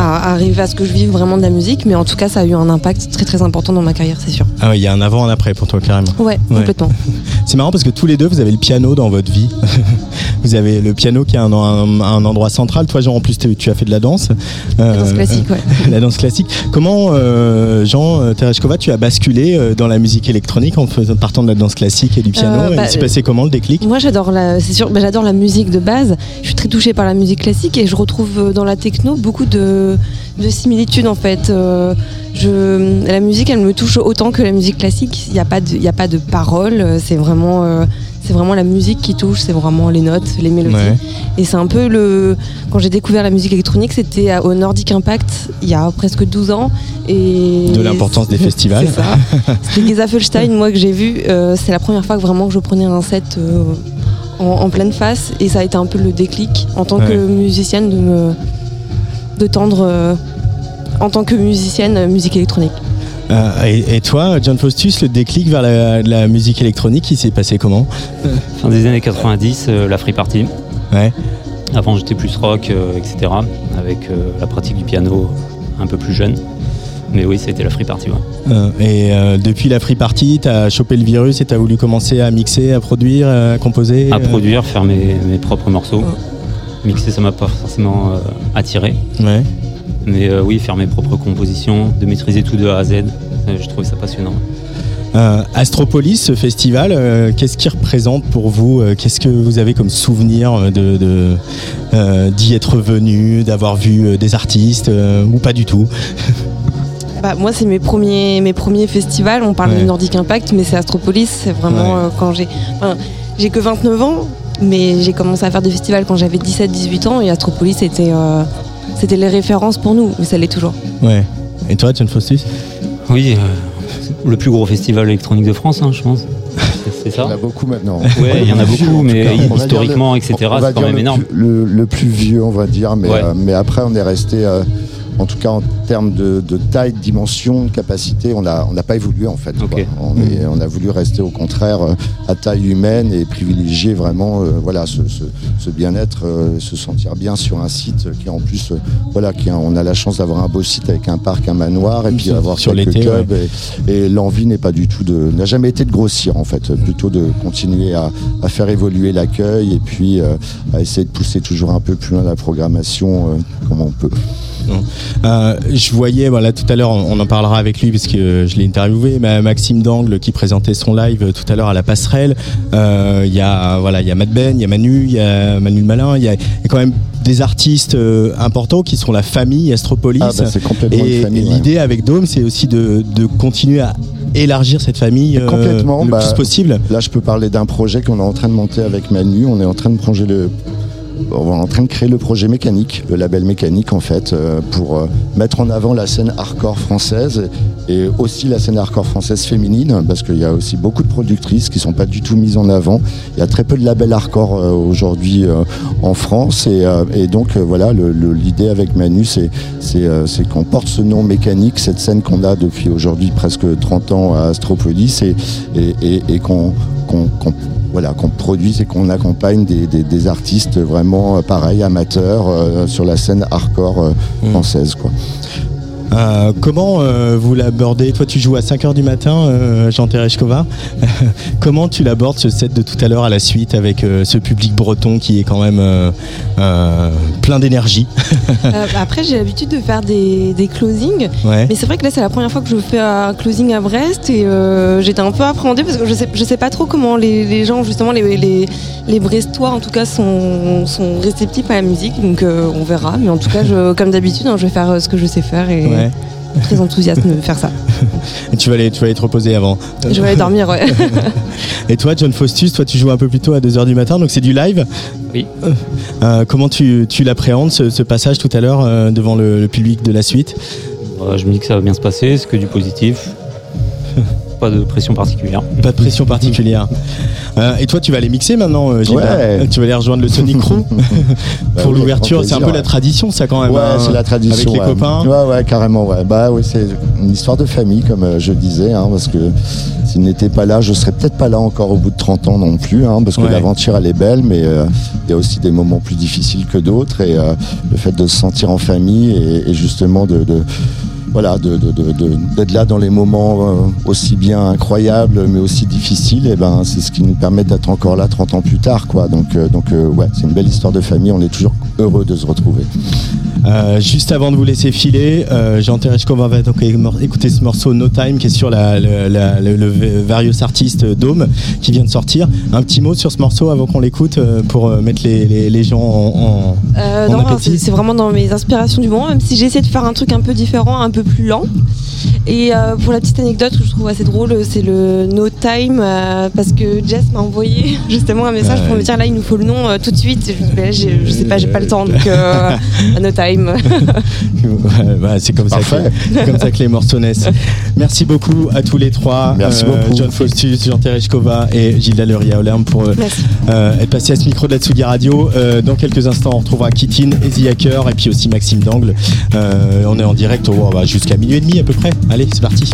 à arriver à ce que je vive vraiment de la musique, mais en tout cas, ça a eu un impact très très important dans ma carrière, c'est sûr. Ah ouais, il y a un avant, un après pour toi carrément. Ouais, Ouais. complètement. C'est marrant parce que tous les deux, vous avez le piano dans votre vie. vous avez le piano qui est un, un- un endroit central. Toi, Jean, en plus, tu as fait de la danse. La danse Euh, classique, ouais. la danse classique. Comment, euh, Jean euh, Tereshkova, tu as basculé euh, dans la musique électronique en partant de la danse classique et du piano? Et bah, Il s'est passé comment le déclic? Moi, j'adore la, c'est sûr, bah, j'adore la musique de base. Je suis très touchée par la musique classique et je retrouve dans la techno beaucoup de, de similitudes en fait. Euh, je, la musique, elle me touche autant que la musique classique. Il n'y a pas de, il y a pas de paroles. C'est vraiment, euh, c'est vraiment la musique qui touche. C'est vraiment les notes, les mélodies. Ouais. Et c'est un peu le. Quand j'ai découvert la musique électronique, c'était au Nordic Impact il y a presque 12 ans. Et De l'importance des festivals. C'est ça. C'était moi, que j'ai vu. Euh, c'est la première fois que vraiment je prenais un set en, en pleine face. Et ça a été un peu le déclic en tant Ouais. que musicienne de me. De tendre. euh, en tant que musicienne, euh, musique électronique. Euh, et, et toi, John Faustus, le déclic vers la, la musique électronique, il s'est passé comment Fin des années 90, euh, la free party. Ouais. Avant, j'étais plus rock, euh, etc. Avec euh, la pratique du piano un peu plus jeune. Mais oui, c'était la free party. ouais. Euh, et euh, depuis la free party, t'as chopé le virus et t'as voulu commencer à mixer, à produire, à composer À euh, produire, faire mes, mes propres morceaux. Mixer, ça m'a pas forcément euh, attiré. Ouais. Mais euh, oui, faire mes propres compositions, de maîtriser tout de A à Z, euh, je trouvais ça passionnant. Euh, Astropolis, ce festival, euh, qu'est-ce qu'il représente pour vous Qu'est-ce que vous avez comme souvenir de, de, euh, d'y être venu, d'avoir vu des artistes euh, ou pas du tout Bah, moi, c'est mes premiers, mes premiers festivals. On parle Ouais. de Nordic Impact, mais c'est Astropolis. C'est vraiment Ouais. euh, quand j'ai. enfin, j'ai que 29 ans, mais j'ai commencé à faire des festivals quand j'avais 17-18 ans. Et Astropolis, c'était, euh, c'était les références pour nous, mais ça l'est toujours. Ouais. Et toi, John Faustus? Oui, euh, le plus gros festival électronique de France, hein, je pense. C'est- C'est Il y ça en a beaucoup maintenant. Ouais, il y en a beaucoup, mais cas. Historiquement, le- etc., c'est quand dire même le énorme. plus- le, le plus vieux, on va dire, mais, Ouais. euh, mais après, on est resté. En tout cas en termes de, de taille, de dimension, de capacité, on n'a on pas évolué en fait. quoi. Ok. On, est- on a voulu rester au contraire euh, à taille humaine et privilégier vraiment euh, voilà, ce, ce- ce bien-être, euh, se sentir bien sur un site qui en plus, euh, voilà, qui a- on a la chance d'avoir un beau site avec un parc, un manoir et puis avoir sur quelques clubs. Et, et l'envie n'est pas du tout de, n'a jamais été de grossir en fait, plutôt de continuer à, à faire évoluer l'accueil et puis euh, à essayer de pousser toujours un peu plus loin la programmation euh, comme on peut. Euh, je voyais, voilà, tout à l'heure, on, on en parlera avec lui parce que je l'ai interviewé, ma- Maxime Dangle qui présentait son live tout à l'heure à la passerelle. Euh, Il y a, voilà, il y a Matt Ben, il y a Manu, il y a Manu le Malin, il y, a il y a quand même des artistes euh, importants qui sont la famille Astropolis. Ah, bah, c'est complètement et une famille. ouais. l'idée avec Dome, c'est aussi de, de continuer à élargir cette famille euh, Complètement, le bah, plus possible. Là, je peux parler d'un projet qu'on est en train de monter avec Manu. On est en train de pronger le on est en train de créer le projet mécanique, le label mécanique en fait, euh, pour euh, mettre en avant la scène hardcore française et aussi la scène hardcore française féminine, parce qu'il y a aussi beaucoup de productrices qui sont pas du tout mises en avant. Il y a très peu de labels hardcore euh, aujourd'hui en France et, donc voilà, l'idée avec Manu, c'est qu'on porte ce nom mécanique, cette scène qu'on a depuis aujourd'hui presque 30 ans à Astropolis et, qu'on- voilà, qu'on produise et qu'on accompagne des, des- des artistes vraiment euh, pareil, amateurs euh, sur la scène hardcore euh, Mm. française. Quoi. Euh, comment euh, vous l'abordez? Toi, tu joues à 5h du matin, euh, Jean Tereshkova. comment tu l'abordes ce set de tout à l'heure à la suite avec euh, ce public breton qui est quand même plein d'énergie? Euh, après, j'ai l'habitude de faire des, des closings. Ouais. Mais c'est vrai que là, c'est la première fois que je fais un closing à Brest et j'étais un peu appréhendée parce que je sais, je sais pas trop comment les, les gens, justement, les, les, les Brestois en tout cas, sont, sont réceptifs à la musique. Donc on verra. Mais en tout cas, je, comme d'habitude, hein, je vais faire ce que je sais faire et Ouais. très enthousiaste de faire ça. Et tu vas aller, tu vas aller te reposer avant. Je vais aller dormir, ouais. Et toi, John Faustus, toi, tu joues un peu plus tôt à 2h du matin, donc c'est du live? Oui. Euh, comment tu, tu l'appréhendes ce, ce passage tout à l'heure euh, devant le, le public de la suite? Euh, je me dis que ça va bien se passer, c'est que du positif. Pas de pression particulière. Pas de pression particulière. Euh, et toi, tu vas aller mixer maintenant, euh, Gilbert Ouais. Tu vas aller rejoindre le Sonic Crew Bah pour oui, l'ouverture. C'est un peu la tradition, ça quand même. Ouais, hein, c'est la tradition. Avec les ouais. copains. Ouais, ouais, carrément. Ouais. Bah oui, c'est une histoire de famille, comme euh, je disais, hein, parce que s'il n'était pas là, je serais peut-être pas là encore au bout de 30 ans non plus, hein, parce que Ouais. l'aventure elle est belle, mais euh, il y a aussi des moments plus difficiles que d'autres, et euh, le fait de se sentir en famille et, et justement de, de- voilà, de- de- de- d'être là dans les moments euh, aussi bien incroyables, mais aussi difficiles, et ben c'est ce qui nous permet d'être encore là 30 ans plus tard, quoi. Donc, euh, donc euh, ouais, c'est une belle histoire de famille. On est toujours heureux de se retrouver. Euh, juste avant de vous laisser filer, euh, Jean Tereshkova va donc écouter ce morceau No Time qui est sur la, la- la- le, le Various Artist euh, Dome qui vient de sortir. Un petit mot sur ce morceau avant qu'on l'écoute euh, pour euh, mettre les, les- les gens en. en- c'est vraiment dans mes inspirations du moment, même si j'ai essayé de faire un truc un peu différent, un peu plus lent. Et pour la petite anecdote que je trouve assez drôle, c'est le No Time, parce que Jess m'a envoyé justement un message pour me dire là il nous faut le nom tout de suite. Je, dis, bah, je sais pas, j'ai pas le temps, donc No Time. Ouais, bah, c'est comme, ça que- Parfait. c'est comme ça que les morceaux naissent. Merci beaucoup à tous les trois. Merci beaucoup. John Faustus, Jean Tereshkova et Gilles Daleria Olerme pour euh, euh, être passé à ce micro de la Tsugi Radio. Euh, dans quelques instants, on retrouvera Kittin, Easy Hacker et puis aussi Maxime Dangle. Euh, on est en direct oh, bah, jusqu'à minuit et demi à peu près. Allez, c'est parti.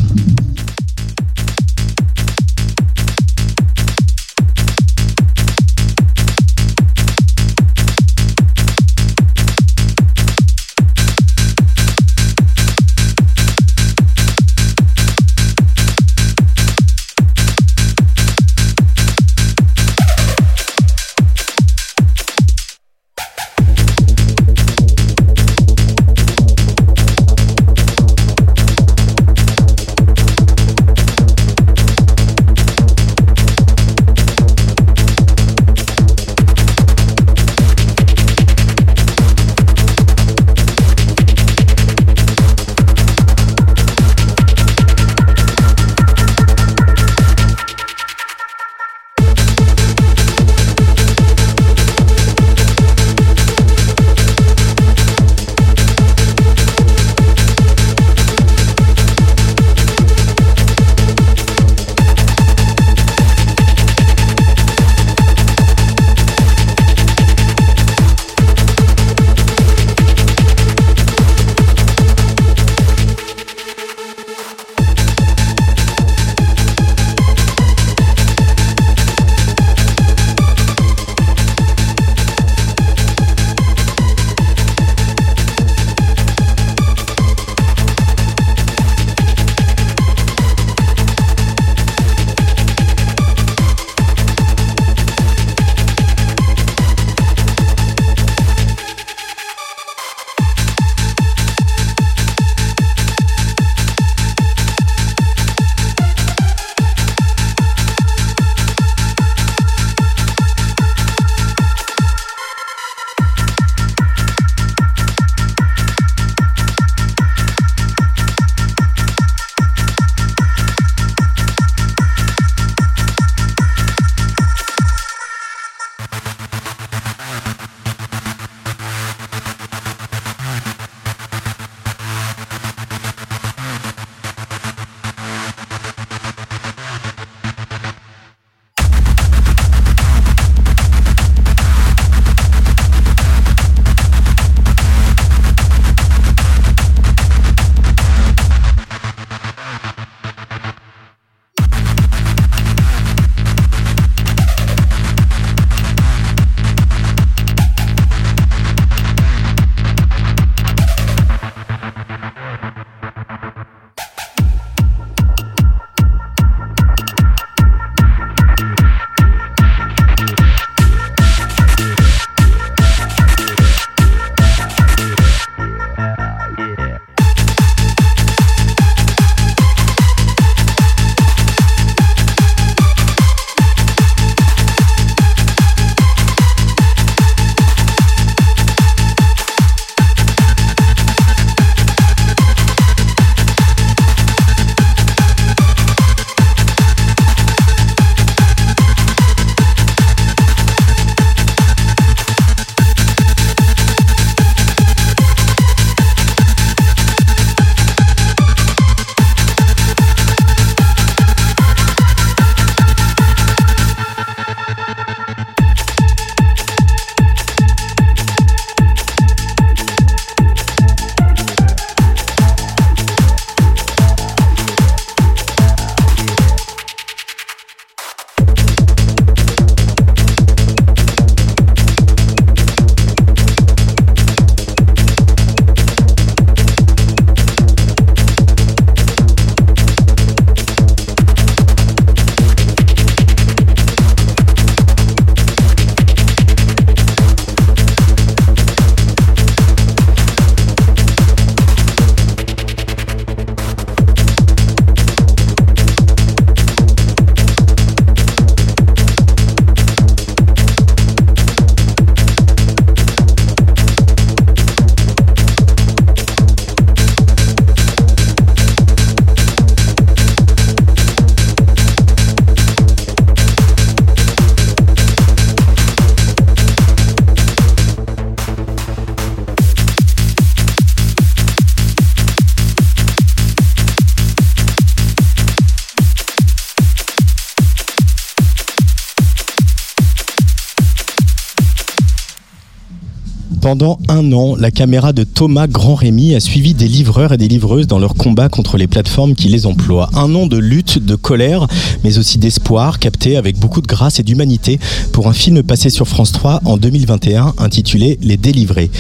Pendant un an, la caméra de Thomas Grand-Rémy a suivi des livreurs et des livreuses dans leur combat contre les plateformes qui les emploient. Un an de lutte, de colère, mais aussi d'espoir, capté avec beaucoup de grâce et d'humanité pour un film passé sur France 3 en 2021 intitulé Les Délivrés.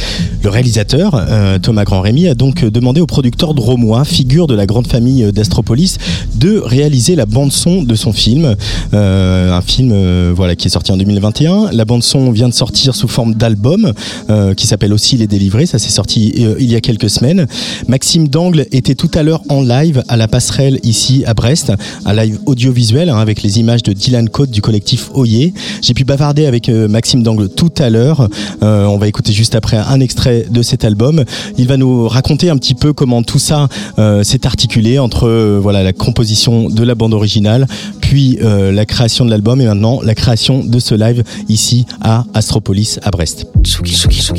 Le réalisateur, euh, Thomas Grand-Rémy, a donc demandé au producteur Dromois, figure de la grande famille d'Astropolis, de réaliser la bande-son de son film. Euh, un film euh, voilà, qui est sorti en 2021. La bande-son vient de sortir sous forme d'album. Qui s'appelle aussi Les Délivrés. Ça s'est sorti euh, il y a quelques semaines. Maxime Dangle était tout à l'heure en live à la passerelle ici à Brest, un live audiovisuel hein, avec les images de Dylan Cote du collectif Oyer. J'ai pu bavarder avec euh, Maxime Dangle tout à l'heure. Euh, on va écouter juste après un extrait de cet album. Il va nous raconter un petit peu comment tout ça s'est articulé entre voilà la composition de la bande originale, puis la création de l'album et maintenant la création de ce live ici à Astropolis à Brest.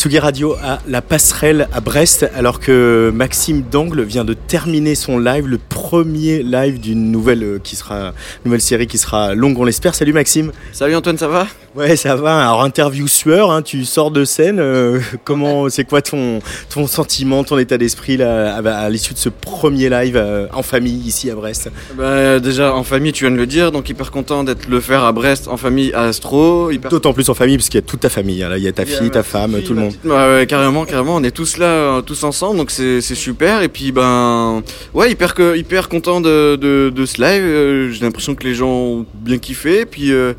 Tsugi Radio à la passerelle à Brest, alors que Maxime Dangle vient de terminer son live, le premier live d'une nouvelle euh, qui sera nouvelle série qui sera longue, on l'espère. Salut Maxime. Salut Antoine, ça va? Ouais, ça va. Alors interview sueur, hein, tu sors de scène. euh, comment, c'est quoi ton ton sentiment, ton état d'esprit là, à, à l'issue de ce premier live euh, en famille ici à Brest? Bah, Déjà en famille, tu viens de le dire, donc hyper content d'être le faire à Brest, en famille à Astro. Hyper... D'autant plus en famille parce qu'il y a toute ta famille. hein, là, il y a ta fille, ta femme, fille, tout le monde. Ouais, carrément, carrément. On est tous là, euh, tous ensemble, donc c'est super. Et puis, ben, ouais, hyper, hyper content de, de, de ce live. Euh, J'ai l'impression que les gens ont bien kiffé. Et puis, euh,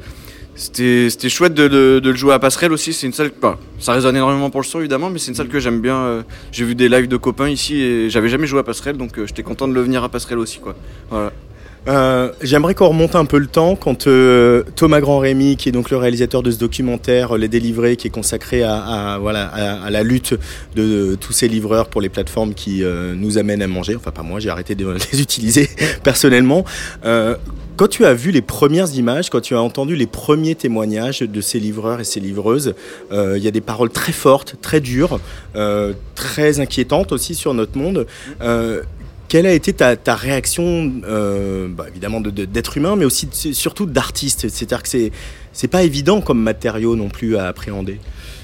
c'était chouette de, de- de le jouer à Passerelle aussi. C'est une salle, bah, ça résonne énormément pour le son évidemment, mais c'est une salle que j'aime bien. J'ai vu des lives de copains ici et j'avais jamais joué à Passerelle, donc j'étais content de le venir à Passerelle aussi, quoi. Voilà. Euh, J'aimerais qu'on remonte un peu le temps quand euh, Thomas Grand-Rémy, qui est donc le réalisateur de ce documentaire euh, Les Délivrés, qui est consacré à, à, voilà, à, la lutte de, tous ces livreurs pour les plateformes qui nous amènent à manger. Enfin, pas moi, j'ai arrêté de les utiliser personnellement. Quand tu as vu les premières images, quand tu as entendu les premiers témoignages de ces livreurs et ces livreuses, il y a des paroles très fortes, très dures, très inquiétantes aussi sur notre monde. Quelle a été ta, ta réaction, euh, bah, évidemment, de- de- d'être humain, mais aussi surtout d'artiste C'est-à-dire que c'est c'est pas évident comme matériau non plus à appréhender.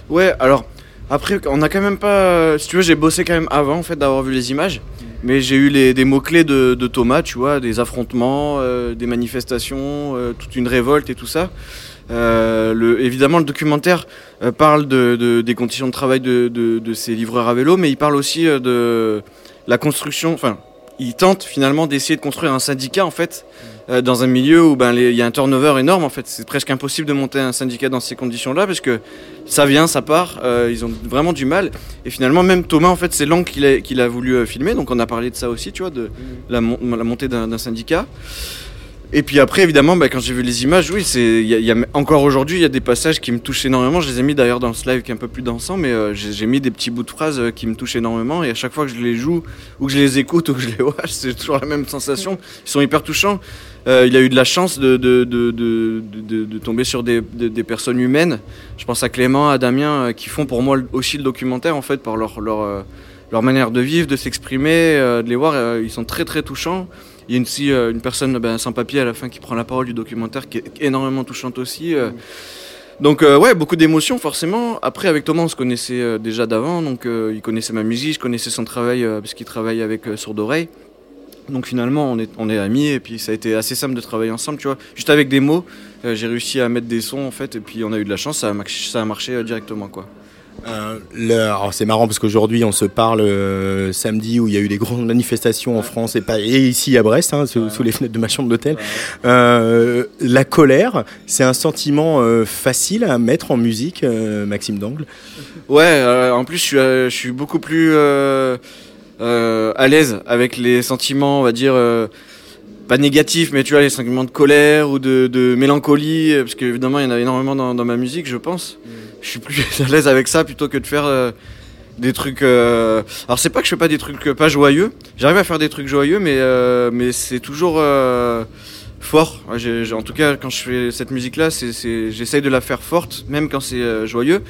Ouais, alors après, on a quand même pas. Si tu veux, j'ai bossé quand même avant en fait d'avoir vu les images. Mais j'ai eu les, des mots-clés de, Thomas, tu vois, des affrontements, euh, des manifestations, euh, toute une révolte et tout ça. Euh, le, évidemment, le documentaire euh, parle de, de- des conditions de travail de, de- ces livreurs à vélo, mais il parle aussi de la construction. Enfin, il tente finalement d'essayer de construire un syndicat en fait euh, dans un milieu où ben il y a un turnover énorme en fait. C'est presque impossible de monter un syndicat dans ces conditions-là parce que ça vient, ça part. euh, ils ont vraiment du mal. Et finalement, même Thomas en fait, c'est l'angle qu'il a, voulu euh, filmer. Donc on a parlé de ça aussi, tu vois, de la, mon- la montée d'un syndicat. Et puis après, évidemment, bah, quand j'ai vu les images, oui, c'est, encore aujourd'hui, il y a des passages qui me touchent énormément. Je les ai mis d'ailleurs dans ce live qui est un peu plus dansant, mais euh, j'ai, mis des petits bouts de phrases euh, qui me touchent énormément. Et à chaque fois que je les joue, ou que je les écoute, ou que je les watch, c'est toujours la même sensation. Ils sont hyper touchants. Euh, il a eu de la chance de, tomber sur des, de- des personnes humaines. Je pense à Clément, à Damien, euh, qui font pour moi aussi le documentaire, en fait, par leur, leur manière de vivre, de s'exprimer, euh, de les voir. euh, ils sont très, très touchants. Il y a aussi, euh, une personne ben, sans papier à la fin qui prend la parole du documentaire qui est énormément touchante aussi. Donc euh, ouais, beaucoup d'émotions forcément. Après avec Thomas on se connaissait déjà d'avant, donc il connaissait ma musique, je connaissais son travail parce qu'il travaille avec Sourd. Donc finalement on est, on est amis et puis ça a été assez simple de travailler ensemble, tu vois. Juste avec des mots, j'ai réussi à mettre des sons en fait et puis on a eu de la chance, ça a, ça a marché directement quoi. Euh, c'est marrant parce qu'aujourd'hui on se parle euh, samedi où il y a eu des grandes manifestations en France et, pas, et ici à Brest, hein, sous, sous les fenêtres de ma chambre d'hôtel. Euh, la colère, c'est un sentiment euh, facile à mettre en musique, Maxime Dangle? Ouais, en plus je suis, je suis beaucoup plus à l'aise avec les sentiments, on va dire, pas négatifs, mais tu vois, les sentiments de colère ou de, de mélancolie, euh, parce qu'évidemment il y en a énormément dans, dans ma musique, je pense. Je suis plus à l'aise avec ça plutôt que de faire euh, des trucs... euh, Alors c'est pas que je fais pas des trucs euh, pas joyeux, j'arrive à faire des trucs joyeux, mais, euh, mais c'est toujours... euh, fort. En tout cas, quand je fais cette musique-là, j'essaye de la faire forte, même quand c'est euh, joyeux.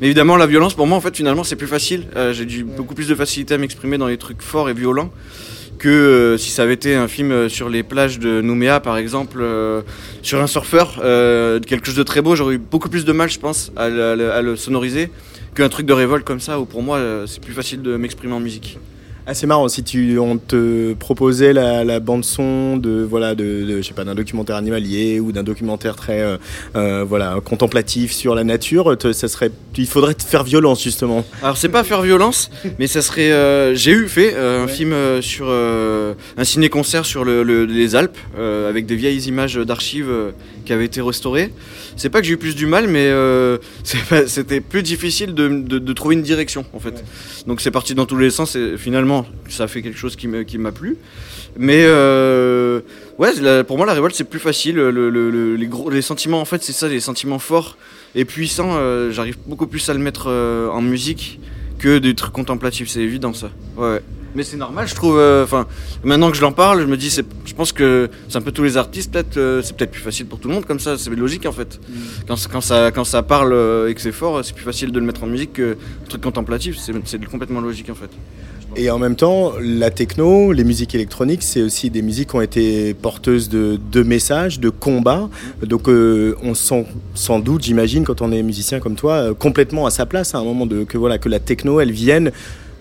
Mais évidemment, la violence, pour moi, en fait, finalement, c'est plus facile. Euh, j'ai du, beaucoup plus de facilité à m'exprimer dans les trucs forts et violents que euh, si ça avait été un film euh, sur les plages de Nouméa, par exemple, euh, sur un surfeur, quelque chose de très beau. J'aurais eu beaucoup plus de mal, je pense, à le, sonoriser qu'un truc de révolte comme ça, où pour moi, c'est plus facile de m'exprimer en musique. Ah, c'est marrant, si tu, on te proposait la, la bande-son de, voilà, de, de, je sais pas, d'un documentaire animalier ou d'un documentaire très euh, euh, voilà, contemplatif sur la nature, te- ça serait, il faudrait te faire violence justement. Alors c'est pas faire violence, mais ça serait. euh, J'ai eu fait euh, un film sur un ciné-concert sur le- le- les Alpes avec des vieilles images d'archives qui avaient été restaurées. C'est pas que j'ai eu plus du mal, mais euh, c'était plus difficile de, de- de trouver une direction en fait. Donc c'est parti dans tous les sens et finalement ça a fait quelque chose qui m'a plu. Mais euh, ouais, la- pour moi la révolte c'est plus facile. Le- le- le- les, gros, les sentiments en fait c'est ça, les sentiments forts et puissants. euh, J'arrive beaucoup plus à le mettre en musique que des trucs contemplatifs, c'est évident ça. Ouais. Mais c'est normal, je trouve. euh, Enfin, maintenant que je l'en parle, je me dis, je pense que c'est un peu tous les artistes. Peut-être, euh, c'est peut-être plus facile pour tout le monde comme ça. C'est logique en fait. Quand, quand ça, quand ça parle euh, et que c'est fort, c'est plus facile de le mettre en musique que un truc contemplatif. C'est complètement logique en fait. Et en même temps, la techno, les musiques électroniques, c'est aussi des musiques qui ont été porteuses de, de messages, de combats. Donc euh, on se sent sans doute, j'imagine, quand on est musicien comme toi, euh, complètement à sa place à un moment de que voilà que la techno, elle vienne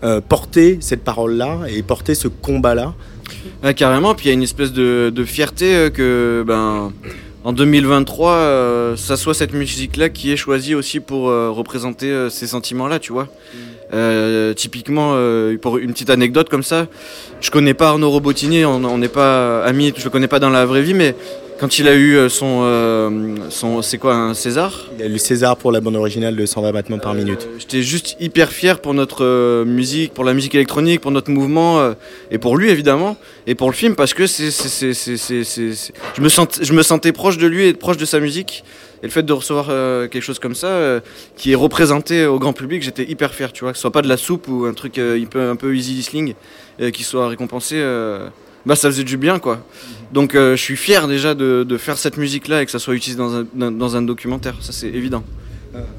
euh, porter cette parole-là et porter ce combat-là. Ouais, carrément. Puis il y a une espèce de, de fierté euh, que, ben, en 2023, euh, ça soit cette musique-là qui est choisie aussi pour euh, représenter euh, ces sentiments-là, tu vois. Euh, typiquement, euh, pour une petite anecdote comme ça, je connais pas Arnaud Robotini, on n'est pas amis, je le connais pas dans la vraie vie, mais quand il a eu euh, son, euh, son c'est quoi, un César? Il a le César pour la bande originale de 120 battements par minute. J'étais juste hyper fier pour notre musique, pour la musique électronique, pour notre mouvement, et pour lui évidemment, et pour le film parce que c'est- je me sent, je me sentais proche de lui et proche de sa musique, et le fait de recevoir euh, quelque chose comme ça, euh, qui est représenté au grand public, j'étais hyper fier, tu vois, que ce soit pas de la soupe ou un truc euh, un peu, easy listening, qui soit récompensé. bah ça faisait du bien quoi. Donc je suis fier déjà de, faire cette musique là et que ça soit utilisé dans un documentaire, ça c'est évident.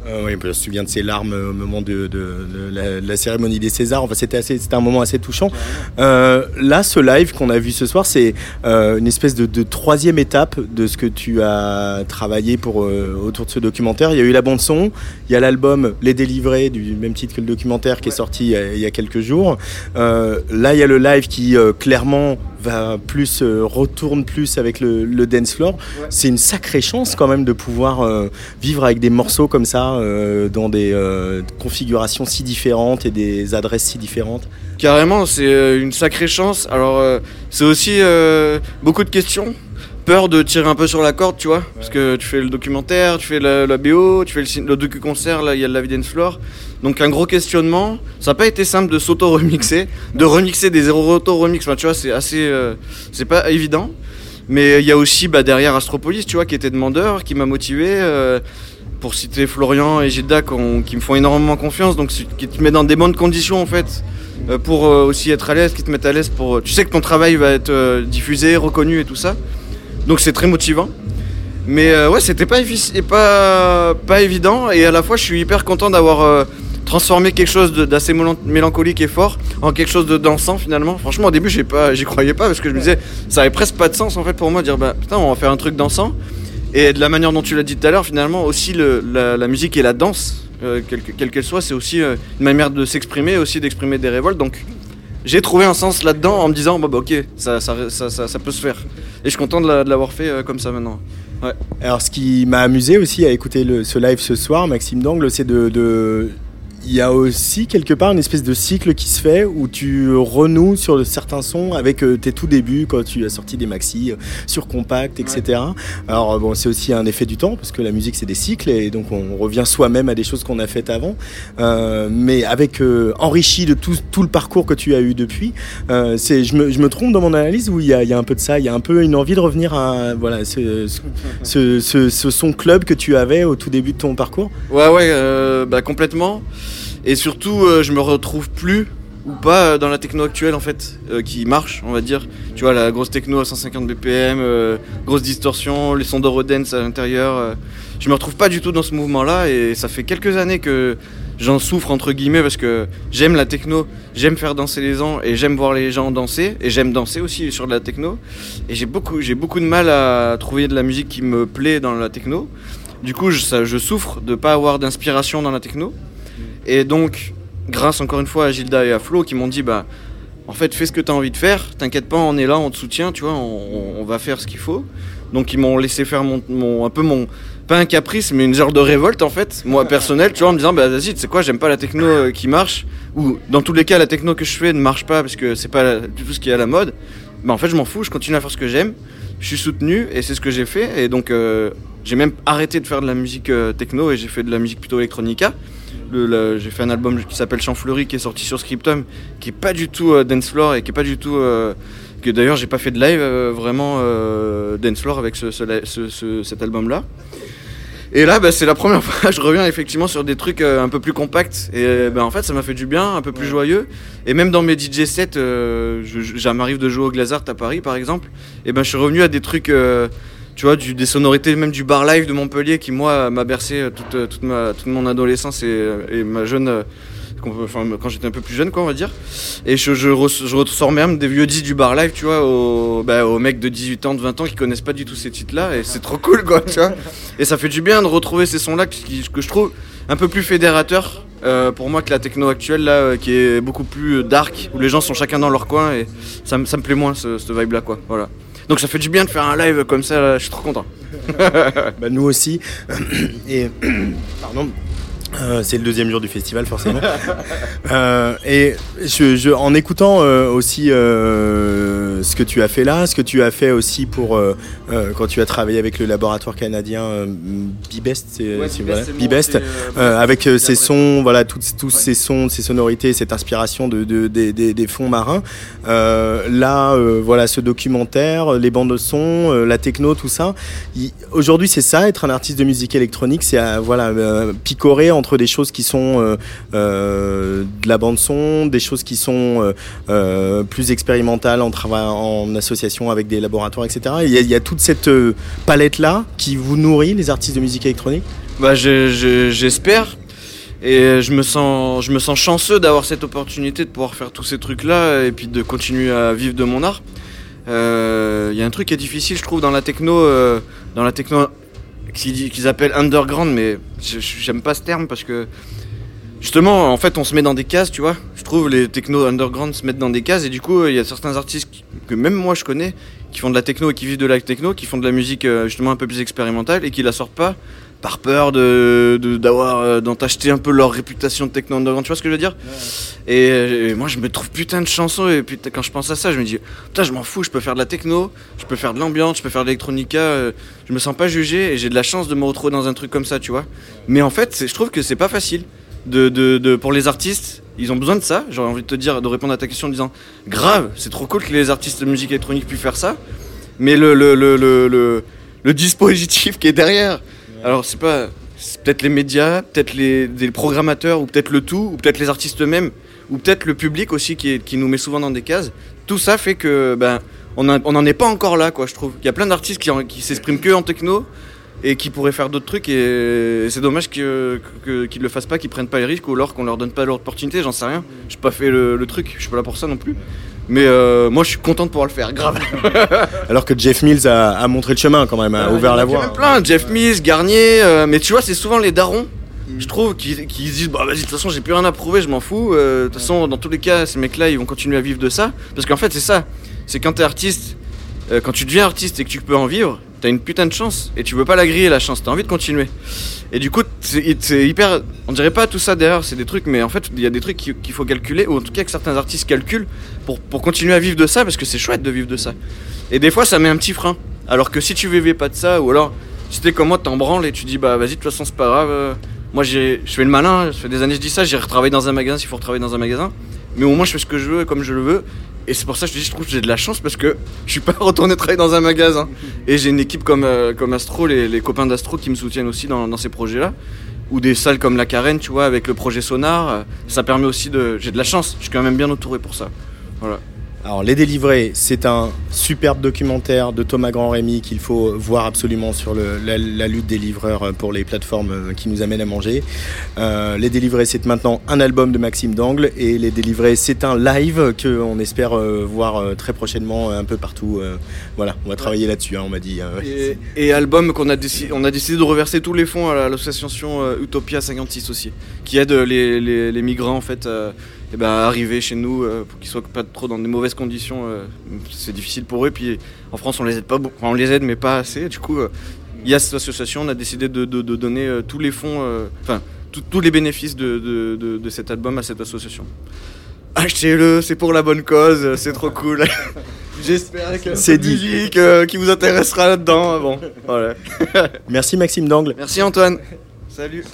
Euh, oui, je me souviens de ses larmes au moment de, de- de la, de la cérémonie des Césars. Enfin, c'était un moment assez touchant. Euh, là, ce live qu'on a vu ce soir, c'est euh, une espèce de, troisième étape de ce que tu as travaillé pour euh, autour de ce documentaire. Il y a eu la bande son, il y a l'album Les Délivrés du même titre que le documentaire qui est sorti il y a, il y a quelques jours. Là, il y a le live qui clairement va plus euh, retourne plus avec le, le dance floor. C'est une sacrée chance quand même de pouvoir euh, vivre avec des morceaux comme ça euh, dans des configurations si différentes et des adresses si différentes. Carrément, c'est une sacrée chance. Alors, c'est aussi beaucoup de questions. Peur de tirer un peu sur la corde, tu vois. Parce que tu fais le documentaire, tu fais la, la BO, tu fais le, le docu-concert, là, il y a le Live Dance Floor. Donc, un gros questionnement. Ça n'a pas été simple de s'auto-remixer, de remixer des auto-remix. Enfin, tu vois, c'est assez. euh, c'est pas évident. Mais il y a aussi bah, derrière Astropolis, tu vois, qui était demandeur, qui m'a motivé. euh, pour citer Florian et Gilda, qui me font énormément confiance, donc qui te met dans des bonnes conditions en fait, euh, pour euh, aussi être à l'aise, qui te mettent à l'aise pour. Tu sais que ton travail va être euh, diffusé, reconnu et tout ça, donc c'est très motivant. Mais euh, ouais, c'était pas, pas, pas évident, et à la fois je suis hyper content d'avoir euh, transformé quelque chose d'assez mélan- mélancolique et fort en quelque chose de dansant finalement. Franchement, au début, j'y croyais pas parce que je me disais, ça avait presque pas de sens en fait pour moi de dire, bah putain, on va faire un truc dansant. Et de la manière dont tu l'as dit tout à l'heure, finalement, aussi le- la, musique et la danse, euh, quelle que- quelle soit, c'est aussi une manière de s'exprimer, aussi d'exprimer des révoltes. Donc j'ai trouvé un sens là-dedans en me disant, bah, bah, ok, ça, ça, ça, ça- peut se faire. Et je suis content de la- de l'avoir fait euh, comme ça maintenant. Alors, ce qui m'a amusé aussi à écouter le- ce live ce soir, Maxime Dangle, c'est de- Il y a aussi quelque part une espèce de cycle qui se fait où tu renoues sur certains sons avec euh, tes tout débuts quand tu as sorti des maxi euh, sur compact, etc. Alors bon, c'est aussi un effet du temps parce que la musique c'est des cycles et donc on revient soi-même à des choses qu'on a faites avant, Euh, mais avec euh, enrichi de tout, tout le parcours que tu as eu depuis. Euh, c'est, je, me, je me trompe dans mon analyse où il y, a, il y a un peu de ça, il y a un peu une envie de revenir à voilà ce, ce, ce, son club que tu avais au tout début de ton parcours? Ouais, ouais, bah, complètement. Et surtout, euh, je me retrouve plus ou pas euh, dans la techno actuelle en fait euh, qui marche on va dire. Tu vois la grosse techno à 150 bpm grosse distorsion les sons d'eurodance à l'intérieur euh. je me retrouve pas du tout dans ce mouvement là et ça fait quelques années que j'en souffre entre guillemets parce que j'aime la techno j'aime faire danser les gens et j'aime voir les gens danser. Et j'aime danser aussi sur de la techno. Et j'ai beaucoup j'ai beaucoup de mal à trouver de la musique qui me plaît dans la techno. Du coup je, je souffre de pas avoir d'inspiration dans la techno et donc grâce encore une fois à Gilda et à Flo qui m'ont dit bah en fait fais ce que tu as envie de faire, t'inquiète pas, on est là, on te soutient, tu vois, on, on va faire ce qu'il faut. Donc ils m'ont laissé faire mon, mon- un peu mon pas un caprice mais une genre de révolte en fait, moi personnel, tu vois, en me disant bah vas-y, tu sais quoi, j'aime pas la techno euh, qui marche ou dans tous les cas la techno que je fais ne marche pas parce que c'est pas du tout ce qui est à la mode. Bah en fait, je m'en fous, je continue à faire ce que j'aime. Je suis soutenu et c'est ce que j'ai fait et donc euh, j'ai même arrêté de faire de la musique euh, techno et j'ai fait de la musique plutôt electronica. J'ai fait un album qui s'appelle Champfleury qui est sorti sur Scriptum qui est pas du tout euh, dance floor et qui est pas du tout euh, que d'ailleurs j'ai pas fait de live euh, vraiment euh, dance floor avec ce, ce li- ce- ce- cet album là et là bah, c'est la première fois je reviens effectivement sur des trucs euh, un peu plus compacts. Et bah, en fait ça m'a fait du bien un peu plus joyeux. Et même dans mes DJ sets m'arrive de jouer au Glazart à Paris par exemple. Et ben je suis revenu à des trucs tu vois, des sonorités même du bar live de Montpellier qui moi m'a bercé euh, toute, euh, toute, ma, toute mon adolescence et, euh, ma jeune, quand j'étais un peu plus jeune quoi on va dire. Et je, je, je ressors même des vieux disques du bar live, tu vois, aux, bah, aux mecs de 18 ans, de 20 ans qui connaissent pas du tout ces titres là et c'est trop cool quoi, tu vois. Et ça fait du bien de retrouver ces sons là qui, que je trouve un peu plus fédérateurs pour moi que la techno actuelle là qui est beaucoup plus dark où les gens sont chacun dans leur coin et ça, ça me plaît moins ce, ce vibe là quoi. Voilà. Donc ça fait du bien de faire un live comme ça, je suis trop content. Bah, nous aussi. Et pardon. Euh, c'est le deuxième jour du festival forcément. Euh, et je, je- en écoutant euh, aussi ce que tu as fait là, ce que tu as fait aussi pour quand tu as travaillé avec le laboratoire canadien Bibest, Ouais, Bibest, voilà, avec ces après. sons, voilà, tous, ces sons, ces sonorités, cette inspiration de, de- des- fonds marins. Là, voilà, ce documentaire, les bandes de son, la techno, tout ça. Aujourd'hui, c'est ça, être un artiste de musique électronique, c'est voilà, picorer entre des choses qui sont euh, euh, de la bande son, des choses qui sont euh, plus expérimentales en en association avec des laboratoires, etc. Il y a, toute cette palette là qui vous nourrit, les artistes de musique électronique? Bah, je- je- j'espère. Et je me sens, je me sens chanceux d'avoir cette opportunité de pouvoir faire tous ces trucs-là et puis de continuer à vivre de mon art. Il y a un truc qui est difficile, je trouve, dans la techno, dans la techno qu'ils appellent underground, mais j'aime pas ce terme parce que justement, en fait, on se met dans des cases, tu vois. Je trouve les techno underground se mettent dans des cases et du coup, il y a certains artistes que même moi je connais qui font de la techno et qui vivent de la techno, qui font de la musique euh, justement un peu plus expérimentale et qui la sortent pas par peur de d'avoir euh, d'entacheter un peu leur réputation de techno underground. Tu vois ce que je veux dire? Et, et moi, je me trouve putain de chansons et putain, quand je pense à ça, je me dis putain, je m'en fous, je peux faire de la techno, je peux faire de l'ambiance, je peux faire de l'électronica, euh, je me sens pas jugé et j'ai de la chance de me retrouver dans un truc comme ça, tu vois. Mais en fait, je trouve que c'est pas facile de, de, de- pour les artistes. Ils ont besoin de ça. J'aurais envie de te dire, de répondre à ta question en disant grave, c'est trop cool que les artistes de musique électronique puissent faire ça. Mais le, le, le, le, le, le dispositif qui est derrière, alors c'est pas. C'est peut-être les médias, peut-être les, des programmateurs, ou peut-être le tout, ou peut-être les artistes eux-mêmes, ou peut-être le public aussi qui, nous met souvent dans des cases. Tout ça fait que ben on n'en est pas encore là, quoi. Je trouve. Il y a plein d'artistes qui, en- qui s'expriment que en techno et qui pourraient faire d'autres trucs et c'est dommage qu'ils le fassent pas, qu'ils prennent pas les risques ou alors qu'on leur donne pas l'opportunité. J'en sais rien. J'ai pas fait le, le truc. Je suis pas là pour ça non plus. Mais euh, moi, je suis content de pouvoir le faire. Grave. Alors que Jeff Mills a, a montré le chemin quand même, a ouvert la Il y en a voie. plein, Jeff Mills, Garnier, euh, mais tu vois, c'est souvent les darons, je trouve, qui, qui se disent Bah vas-y, de toute façon, j'ai plus rien à prouver, je m'en fous. euh, De toute façon, dans tous les cas, ces mecs-là, ils vont continuer à vivre de ça. Parce qu'en fait, c'est ça. C'est quand t'es artiste, euh, quand tu deviens artiste et que tu peux en vivre, t'as une putain de chance. Et tu veux pas la griller, la chance, t'as envie de continuer. Et du coup, c'est hyper. On dirait pas tout ça derrière, c'est des trucs, mais en fait, il y a des trucs qui- qu'il faut calculer, ou en tout cas que certains artistes calculent pour, continuer à vivre de ça, parce que c'est chouette de vivre de ça. Et des fois, ça met un petit frein. Alors que si tu vivais pas de ça, ou alors si t'es comme moi, t'en branles et tu dis bah vas-y, de toute façon, c'est pas grave. euh, Moi, je fais le malin, ça fait des années que je dis ça, j'ai retravaillé dans un magasin s'il faut retravailler dans un magasin. Mais au moins, je fais ce que je veux comme je le veux. Et c'est pour ça que je te dis, je trouve que j'ai de la chance parce que je suis pas retourné travailler dans un magasin. Et j'ai une équipe comme, euh, comme Astro, les, copains d'Astro qui me soutiennent aussi dans, ces projets-là. ou des salles comme la Carène, tu vois, avec le projet Sonar. Ça permet aussi de. J'ai de la chance, je suis quand même bien entouré pour ça. Voilà. Alors, Les Délivrés, c'est un superbe documentaire de Thomas Grand-Rémy qu'il faut voir absolument sur le- la, la lutte des livreurs pour les plateformes euh, qui nous amènent à manger. Euh, les Délivrés, c'est maintenant un album de Maxime Dangle et Les Délivrés, c'est un live qu'on espère euh, voir euh, très prochainement euh, un peu partout. euh, voilà, on va travailler là-dessus, hein, on m'a dit. euh, ouais. Et, et album qu'on a décidé, on a décidé de reverser tous les fonds à l'association euh, Utopia 56 aussi, qui aide les, les- les migrants en fait euh, eh ben, arriver chez nous euh, pour qu'ils soient pas trop dans des mauvaises conditions. euh, c'est difficile pour eux. Puis en France, on les aide pas, beaucoup. Enfin, on les aide mais pas assez. Du coup, euh, il y a cette association, on a décidé de, de- de donner euh, tous les fonds, enfin tous les bénéfices de, de- de- de cet album à cette association. Achetez-le, c'est pour la bonne cause, c'est trop cool. J'espère que C'est c'est dit. musique euh, qui vous intéressera là-dedans. Bon, voilà. Merci Maxime Dangle. Merci Antoine. Salut.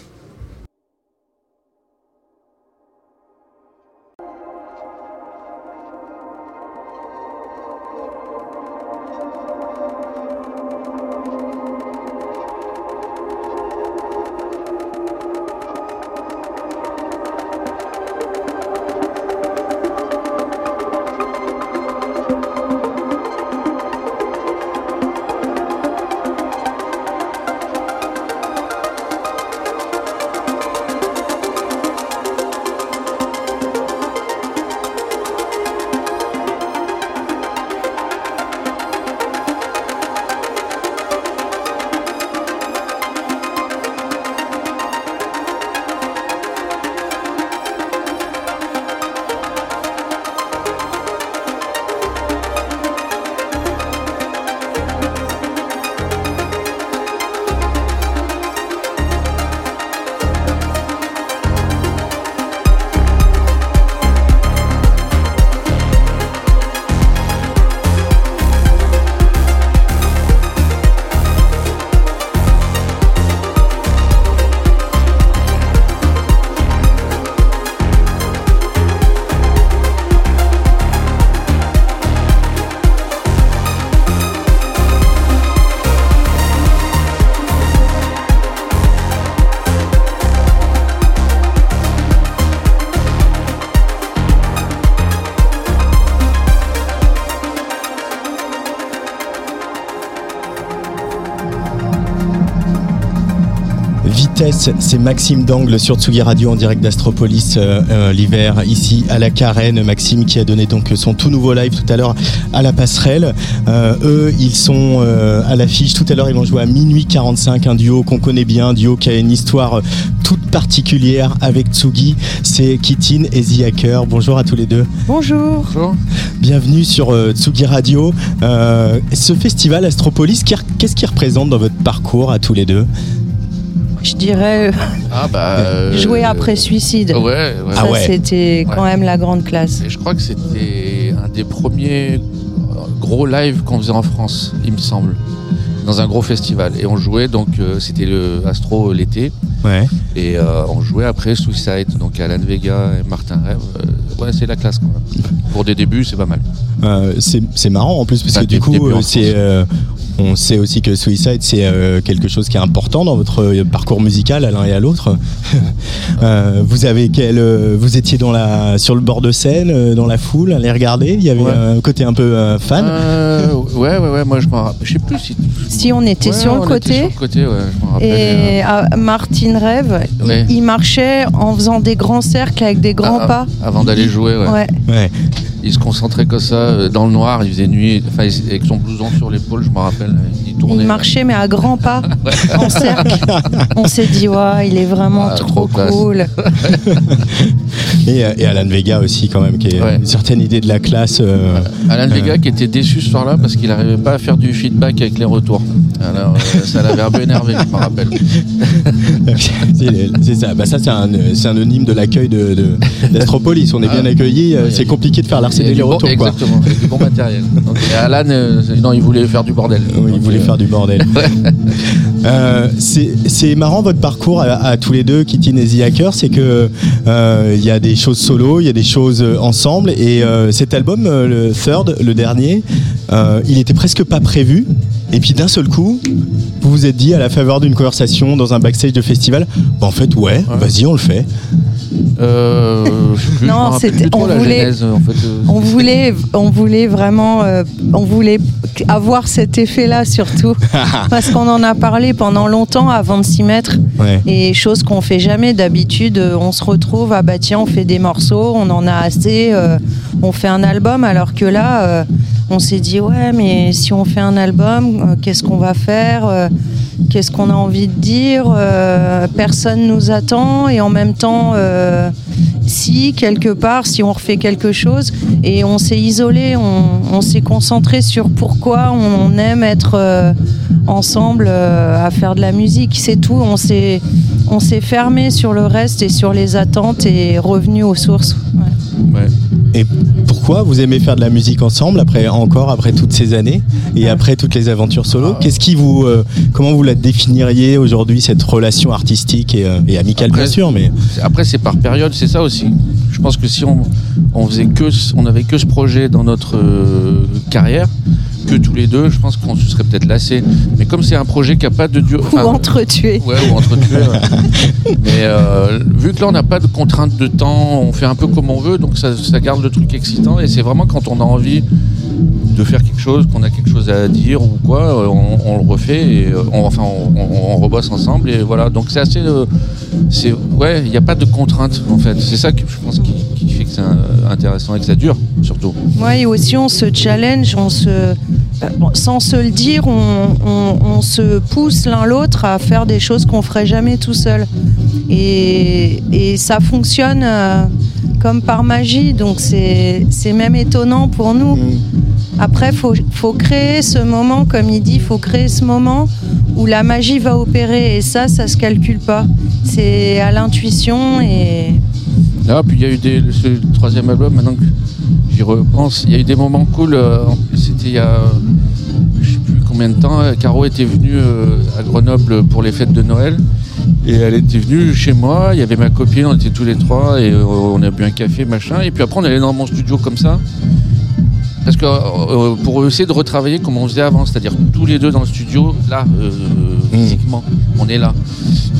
C'est Maxime Dangle sur Tsugi Radio en direct d'Astropolis euh, euh, l'hiver ici à la Carène. Maxime qui a donné donc son tout nouveau live tout à l'heure à la passerelle. Euh, eux, ils sont euh, à l'affiche. Tout à l'heure, ils vont jouer à minuit 45, un duo qu'on connaît bien, un duo qui a une histoire toute particulière avec Tsugi. C'est Kitin et The Hacker. Bonjour à tous les deux. Bonjour. Bienvenue sur euh, Tsugi Radio. Euh, ce festival Astropolis, qu'est- qu'est-ce qu'il représente dans votre parcours à tous les deux? Dirais euh, Ah bah. euh, jouer après suicide. Ouais, ouais. Ah Ça, ouais. c'était quand Ouais. même la grande classe. Et je crois que c'était un des premiers gros lives qu'on faisait en France, il me semble, dans un gros festival. Et on jouait donc, euh, c'était le Astro l'été, Ouais. et euh, on jouait après Suicide, donc Alan Vega et Martin Rêve. Euh, ouais, c'est la classe quand même. Pour des débuts, c'est pas mal. Euh, c'est c'est marrant en plus parce que du coup euh, c'est euh, on sait aussi que Suicide c'est euh, quelque chose qui est important dans votre euh, parcours musical à l'un et à l'autre. Euh, vous avez quel euh, vous étiez dans la sur le bord de scène euh, dans la foule à les regarder, il y avait Ouais. un côté un peu euh, fan. Euh, ouais, ouais, ouais, moi je m'en rappelle. Je sais plus si. Si on était Ouais, sur le on était côté. sur le côté, ouais, je m'en rappelle. Et à Martine Rêve, il, marchait en faisant des grands cercles avec des grands Ah, pas. Avant d'aller jouer, ouais. Ouais. Il se concentrait comme ça, euh, dans le noir, il faisait nuit, enfin, avec son blouson sur l'épaule, je me rappelle, il tournait. Il marchait mais à grands pas, en cercle. On s'est dit, ouais, il est vraiment Ah, trop, cool. Et, euh, et Alan Vega aussi quand même qui est Ouais. une certaine idée de la classe. euh, Alan Vega qui était déçu ce soir-là parce qu'il n'arrivait pas à faire du feedback avec les retours. Alors, euh, ça l'avait un peu énervé, je me rappelle. c'est ça. Bah ça c'est un, c'est anonyme de l'accueil de, de-. On est bien Ah. accueillis. euh, Ouais, c'est compliqué de faire la faire, c'est des bon- retours. Exactement, du bon matériel. Donc, et Alan, euh, non, il voulait faire du bordel. Oui, il voulait euh, faire du bordel. Euh, c'est marrant votre parcours à, à tous les deux, Kitty et The Hacker, c'est que euh, il y a des choses solo, il y a des choses ensemble, et euh, cet album, le third, le dernier, euh, il était presque pas prévu. Et puis d'un seul coup, vous vous êtes dit à la faveur d'une conversation dans un backstage de festival, bah en fait ouais, vas-y on le fait. Euh, plus, Non, me rappelle c'était- plus trop on la voulait- genèse, en fait. euh, On voulait, on voulait vraiment, euh, on voulait avoir cet effet-là surtout, parce qu'on en a parlé pendant longtemps avant de s'y mettre. Ouais. Et chose qu'on fait jamais d'habitude, on se retrouve, ah bah tiens, on fait des morceaux, on en a assez, on fait un album, alors que là, on s'est dit, ouais, mais si on fait un album, qu'est-ce qu'on va faire Qu'est-ce qu'on a envie de dire Euh, Personne nous attend, et en même temps, euh, si, quelque part, si on refait quelque chose, et on s'est isolé, on, s'est concentré sur pourquoi on aime être euh, ensemble euh, à faire de la musique, c'est tout. On s'est, on s'est fermé sur le reste et sur les attentes et revenu aux sources. Et pourquoi vous aimez faire de la musique ensemble après encore après toutes ces années et après toutes les aventures solo? Qu'est-ce qui vous euh, comment vous la définiriez aujourd'hui cette relation artistique et, euh, et amicale Après- bien sûr mais Après, c'est par période, c'est ça aussi. Je pense que si on, on faisait que, on avait que ce projet dans notre euh, carrière, que tous les deux, je pense qu'on se serait peut-être lassé. Mais comme c'est un projet qui a pas de dur, Ou entretuer. Ouais, ou entretuer. ouais. Mais euh, vu que là, on n'a pas de contrainte de temps, on fait un peu comme on veut, donc ça, ça garde le truc excitant. Et c'est vraiment quand on a envie de faire quelque chose, qu'on a quelque chose à dire ou quoi, euh, on, on le refait et euh, on, enfin on, on- on rebosse ensemble et voilà. Donc c'est assez, euh, c'est ouais, il n'y a pas de contrainte en fait. C'est ça que je pense qui, qui fait que c'est intéressant et que ça dure surtout. Ouais, et aussi on se challenge, on se, bon, sans se le dire, on, on- on se pousse l'un l'autre à faire des choses qu'on ferait jamais tout seul. Et, et ça fonctionne euh, comme par magie, donc c'est c'est même étonnant pour nous. Après, faut, faut créer ce moment, comme il dit, faut créer ce moment où la magie va opérer. Et ça, ça se calcule pas. C'est à l'intuition et Ah, puis il y a eu des, ce troisième album, maintenant que j'y repense, il y a eu des moments cool. euh, C'était il y a je sais plus combien de temps. euh, Caro était venue euh, à Grenoble pour les fêtes de Noël. Et elle était venue chez moi, il y avait ma copine, on était tous les trois et on a bu un café, machin. Et puis après, on allait dans mon studio comme ça. Parce que euh, pour essayer de retravailler comme on faisait avant, c'est-à-dire tous les deux dans le studio, là, euh, physiquement, on est là.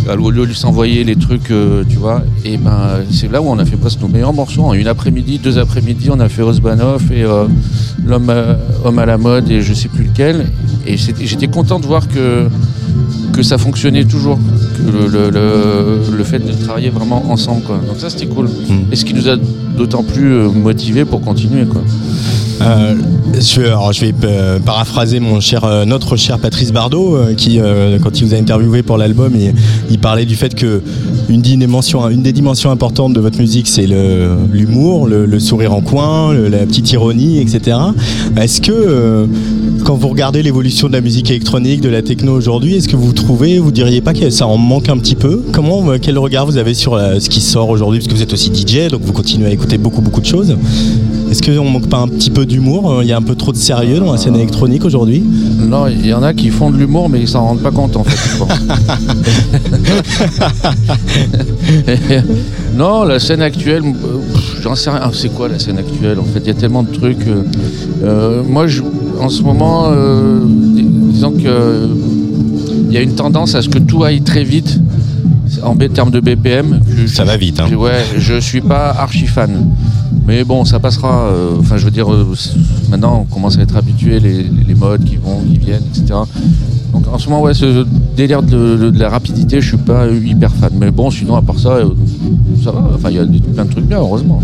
À Au lieu de s'envoyer les trucs, euh, tu vois, et ben c'est là où on a fait presque nos meilleurs morceaux. En une après-midi, deux après-midi, on a fait Osbanov et euh, l'homme à, Homme à la mode et je sais plus lequel. Et j'étais content de voir que que ça fonctionnait toujours, que le, le, le- le fait de travailler vraiment ensemble, quoi. Donc ça c'était cool. Et ce qui nous a d'autant plus euh, motivés pour continuer, quoi. Euh, je, vais- euh, paraphraser euh, notre cher Patrice Bardot, qui, quand il vous a interviewé pour l'album, il, parlait du fait que une, des dimensions importantes de votre musique, c'est l'humour, le, sourire en coin, la petite ironie, etc. Est-ce que, quand vous regardez l'évolution de la musique électronique, de la techno aujourd'hui, est-ce que vous trouvez, vous diriez pas que ça en manque un petit peu? Comment, quel regard vous avez sur ce qui sort aujourd'hui? Parce que vous êtes aussi DJ, donc vous continuez à écouter beaucoup, beaucoup de choses. Est-ce qu'on manque pas un petit peu d'humour Il y a un peu trop de sérieux dans la scène électronique aujourd'hui Non, il y en a qui font de l'humour, mais ils s'en rendent pas compte en fait. non, la scène actuelle, euh, j'en sais rien. Ah, C'est quoi la scène actuelle En fait, il y a tellement de trucs. euh, euh, moi, je- en ce moment, euh, dis- disons que euh, il y a une tendance à ce que tout aille très vite en b- termes de BPM. Ça va vite, hein. je- Ouais, je suis pas archi fan. Mais bon, ça passera. euh, Enfin, je veux dire, euh, maintenant, on commence à être habitué, les, modes qui vont, qui viennent, etc. Donc, en ce moment, ouais, ce délire de, la rapidité, je suis pas hyper fan. Mais bon, sinon, à part ça, euh, ça va. Enfin, il y a plein de trucs bien, heureusement.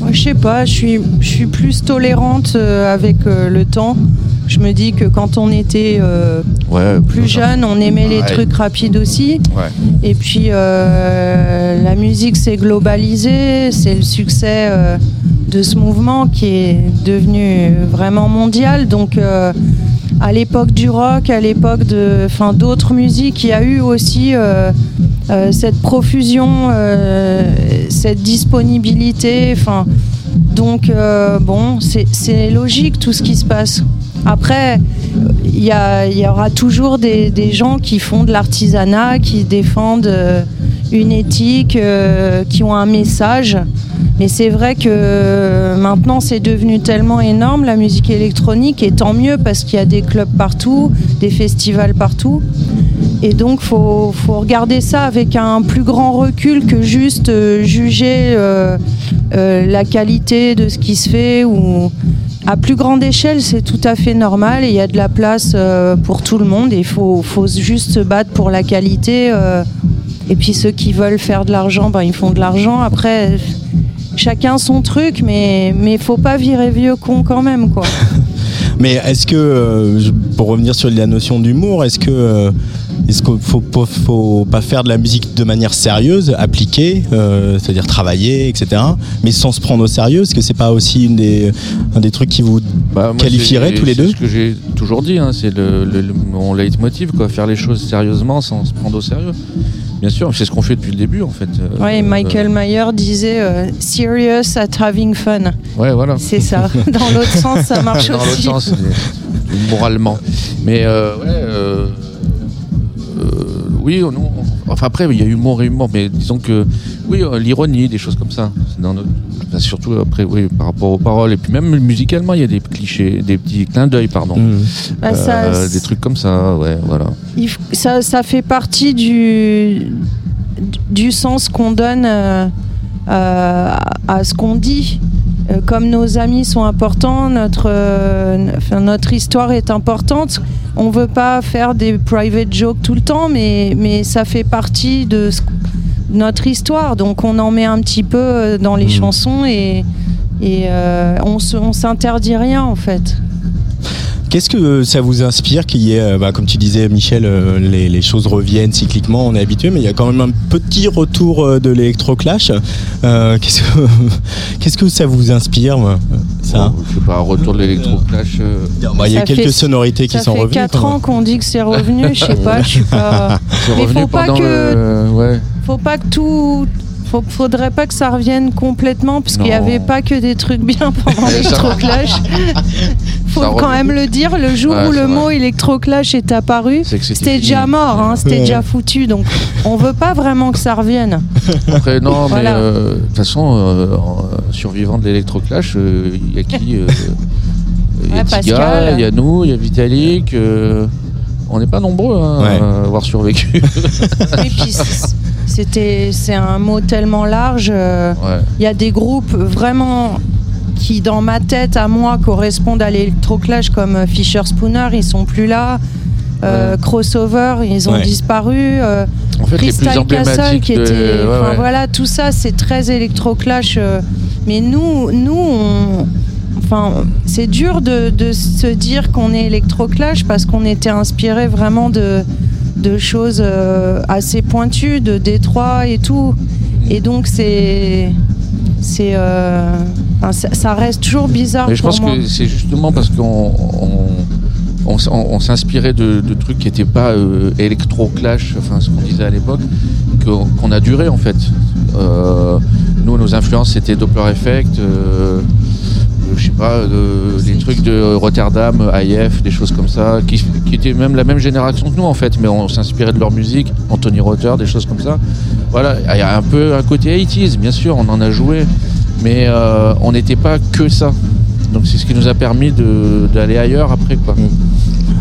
Moi, je sais pas, je suis, je suis plus tolérante avec le temps. Je me dis que quand on était euh, Ouais. plus jeune, on aimait les trucs rapides aussi. Ouais. Et puis euh, la musique s'est globalisée, c'est le succès euh, de ce mouvement qui est devenu vraiment mondial. Donc à l'époque du rock, à l'époque de, enfin, d'autres musiques, il y a eu aussi cette profusion, cette disponibilité. Enfin, Donc, euh, bon, c'est logique tout ce qui se passe. Après, il y, aura toujours des, gens qui font de l'artisanat, qui défendent euh, une éthique, euh, qui ont un message. Mais c'est vrai que euh, maintenant, c'est devenu tellement énorme, la musique électronique, et tant mieux parce qu'il y a des clubs partout, des festivals partout. Et donc, faut, faut regarder ça avec un plus grand recul que juste juger la qualité de ce qui se fait. Ou à plus grande échelle, c'est tout à fait normal et il y a de la place euh, pour tout le monde. Il faut, juste se battre pour la qualité. euh, et puis ceux qui veulent faire de l'argent, ben, ils font de l'argent. Après, chacun son truc, mais mais faut pas virer vieux con quand même, quoi. Mais est-ce que, euh, pour revenir sur la notion d'humour, est-ce que est-ce qu'il faut, pas- faut pas faire de la musique de manière sérieuse, appliquée, euh, c'est-à-dire travailler, etc., mais sans se prendre au sérieux? Est-ce que c'est pas aussi une des, un des trucs qui vous Bah, qualifierait c'est- tous les c'est deux? ce que j'ai toujours dit, hein, c'est le, le- le- mon leitmotiv, quoi, faire les choses sérieusement sans se prendre au sérieux. Bien sûr, c'est ce qu'on fait depuis le début en fait. Euh, Ouais, Michael Mayer disait euh, serious at having fun. euh, ouais, voilà. C'est ça. Dans l'autre sens, ça marche Dans l'autre aussi. sens, c'est- moralement. Mais euh, ouais, euh, euh, oui, non, enfin après, il y a humour et humour, mais disons que oui, euh, l'ironie, des choses comme ça. Dans notre- surtout après, oui, par rapport aux paroles. Et puis même musicalement, il y a des clichés, des petits clins d'œil, pardon. Mmh. Bah, ça- Euh, des trucs comme ça, ouais, voilà. Ça, ça fait partie du, du sens qu'on donne euh, euh, à ce qu'on dit. Euh, Comme nos amis sont importants, notre, euh, enfin, notre histoire est importante. On veut pas faire des private jokes tout le temps, mais, mais ça fait partie de notre histoire. Donc on en met un petit peu euh, dans les chansons et, et euh, on s'interdit rien en fait. Qu'est-ce que ça vous inspire qu'il y ait, euh, bah, comme tu disais Michel, euh, les, les choses reviennent cycliquement, on est habitué, mais il y a quand même un petit retour euh, de l'électroclash. Euh, qu'est-ce, que, qu'est-ce que ça vous inspire ça Bon, je sais pas, retour de l'électroclash. euh, Bah, Il y a Ça quelques fait- sonorités qui Ça sont fait revenues. 4 quand ans même. qu'on dit que c'est revenu, je sais pas, je suis pas. c'est Mais revenu faut pas que- le- ouais. Faut pas que tout. Faut, faudrait pas que ça revienne complètement, parce qu'il n'y avait pas que des trucs bien pendant l'électroclash. Faut Ça quand revient. même le dire, le jour Ouais, où le vrai. mot électroclash est apparu, c'était déjà mort, hein, c'était Ouais. déjà foutu. Donc on veut pas vraiment que ça revienne. Après, non, mais euh, de toute façon, euh, en, survivant de l'électroclash, euh, il y a qui euh, Il y a Ouais, Tiga, il y a nous, il y a Vitalik. On n'est pas nombreux hein, Ouais. à avoir survécu. Et puis c- c'était, c'est un mot tellement large. euh, Ouais. Il y a des groupes vraiment qui, dans ma tête, à moi, correspondent à l'électroclash, comme euh, Fisher Spooner, ils sont plus là. Euh, Crossover, ils ont Ouais. disparu. euh, En fait, les plus Crystal Castle, qui de- était. ouais, enfin, ouais. Voilà, tout ça, c'est très électroclash. euh, mais nous, nous, on. Enfin, c'est dur de, de se dire qu'on est électroclash parce qu'on était inspiré vraiment de, de choses euh, assez pointues, de Détroit et tout. Et donc, c'est. C'est. euh, ça, reste toujours bizarre Mais je pour pense moi. que c'est justement parce qu'on on, on s- on- on s'inspirait de, de trucs qui n'étaient pas euh, électro-clash, enfin ce qu'on disait à l'époque, qu'on a duré en fait. Euh, nous, nos influences, c'était Doppler Effect, je sais pas, les trucs de Rotterdam, IF, des choses comme ça, qui, étaient même la même génération que nous en fait, mais on s'inspirait de leur musique, Anthony Rotter, des choses comme ça. Voilà, il y a un peu un côté 80s, bien sûr, on en a joué, mais euh, on n'était pas que ça. Donc c'est ce qui nous a permis d'aller ailleurs après quoi.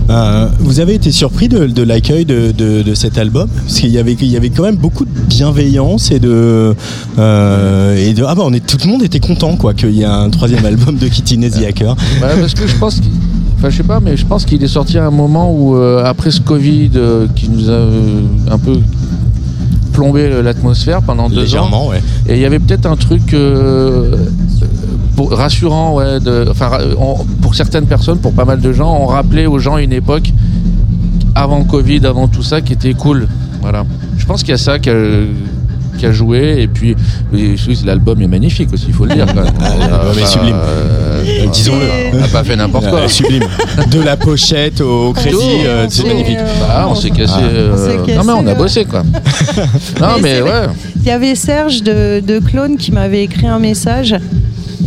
Euh, vous avez été surpris de, de l'accueil de, de- de cet album? Parce qu'il y avait, il y avait quand même beaucoup de bienveillance et de, euh, et de ah bah on est tout le monde était content quoi qu'il y ait un troisième album de Kitty The Hacker. Parce que je pense qu'il Enfin, je sais pas, mais je pense qu'il est sorti à un moment où, euh, après ce Covid qui nous a un peu plombé l'atmosphère pendant deux ans, ouais. et il y avait peut-être un truc pour- rassurant, ouais, de, enfin, on- pour certaines personnes, pour pas mal de gens, on rappelait aux gens une époque avant le Covid, avant tout ça, qui était cool. Voilà. Je pense qu'il y a ça qui a, qui a joué, et puis oui, l'album est magnifique aussi, il faut le dire. Quand même. l'album est sublime. euh, Disons-le. On n'a pas fait n'importe quoi. Euh, sublime. De la pochette au crédit, Oh, euh, c'est magnifique. euh, Bah, on s'est cassé. Ah. euh, non mais on a bossé quoi. non Mais ouais. Il y avait Serge de, de Clone qui m'avait écrit un message.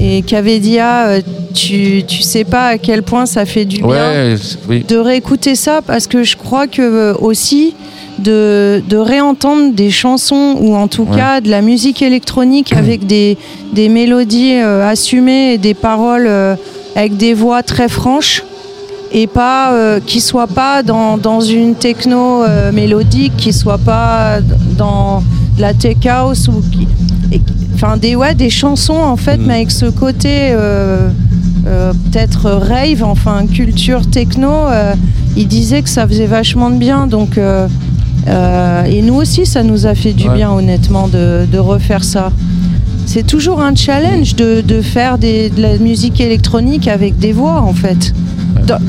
Et Kavedia, euh, tu, tu sais pas à quel point ça fait du bien oui. de réécouter ça parce que je crois que euh, aussi de, de réentendre des chansons ou en tout Ouais. cas de la musique électronique avec des, des mélodies euh, assumées et des paroles euh, avec des voix très franches et pas euh, qui soit pas dans, dans une techno mélodique, qui soit pas dans de la tech house ou qui, enfin des ouais des chansons en fait, mais avec ce côté euh, euh, peut-être rave, enfin culture techno. euh, il disait que ça faisait vachement de bien, donc et nous aussi ça nous a fait du Ouais. bien honnêtement de, de refaire ça. C'est toujours un challenge de, de faire des- de la musique électronique avec des voix en fait.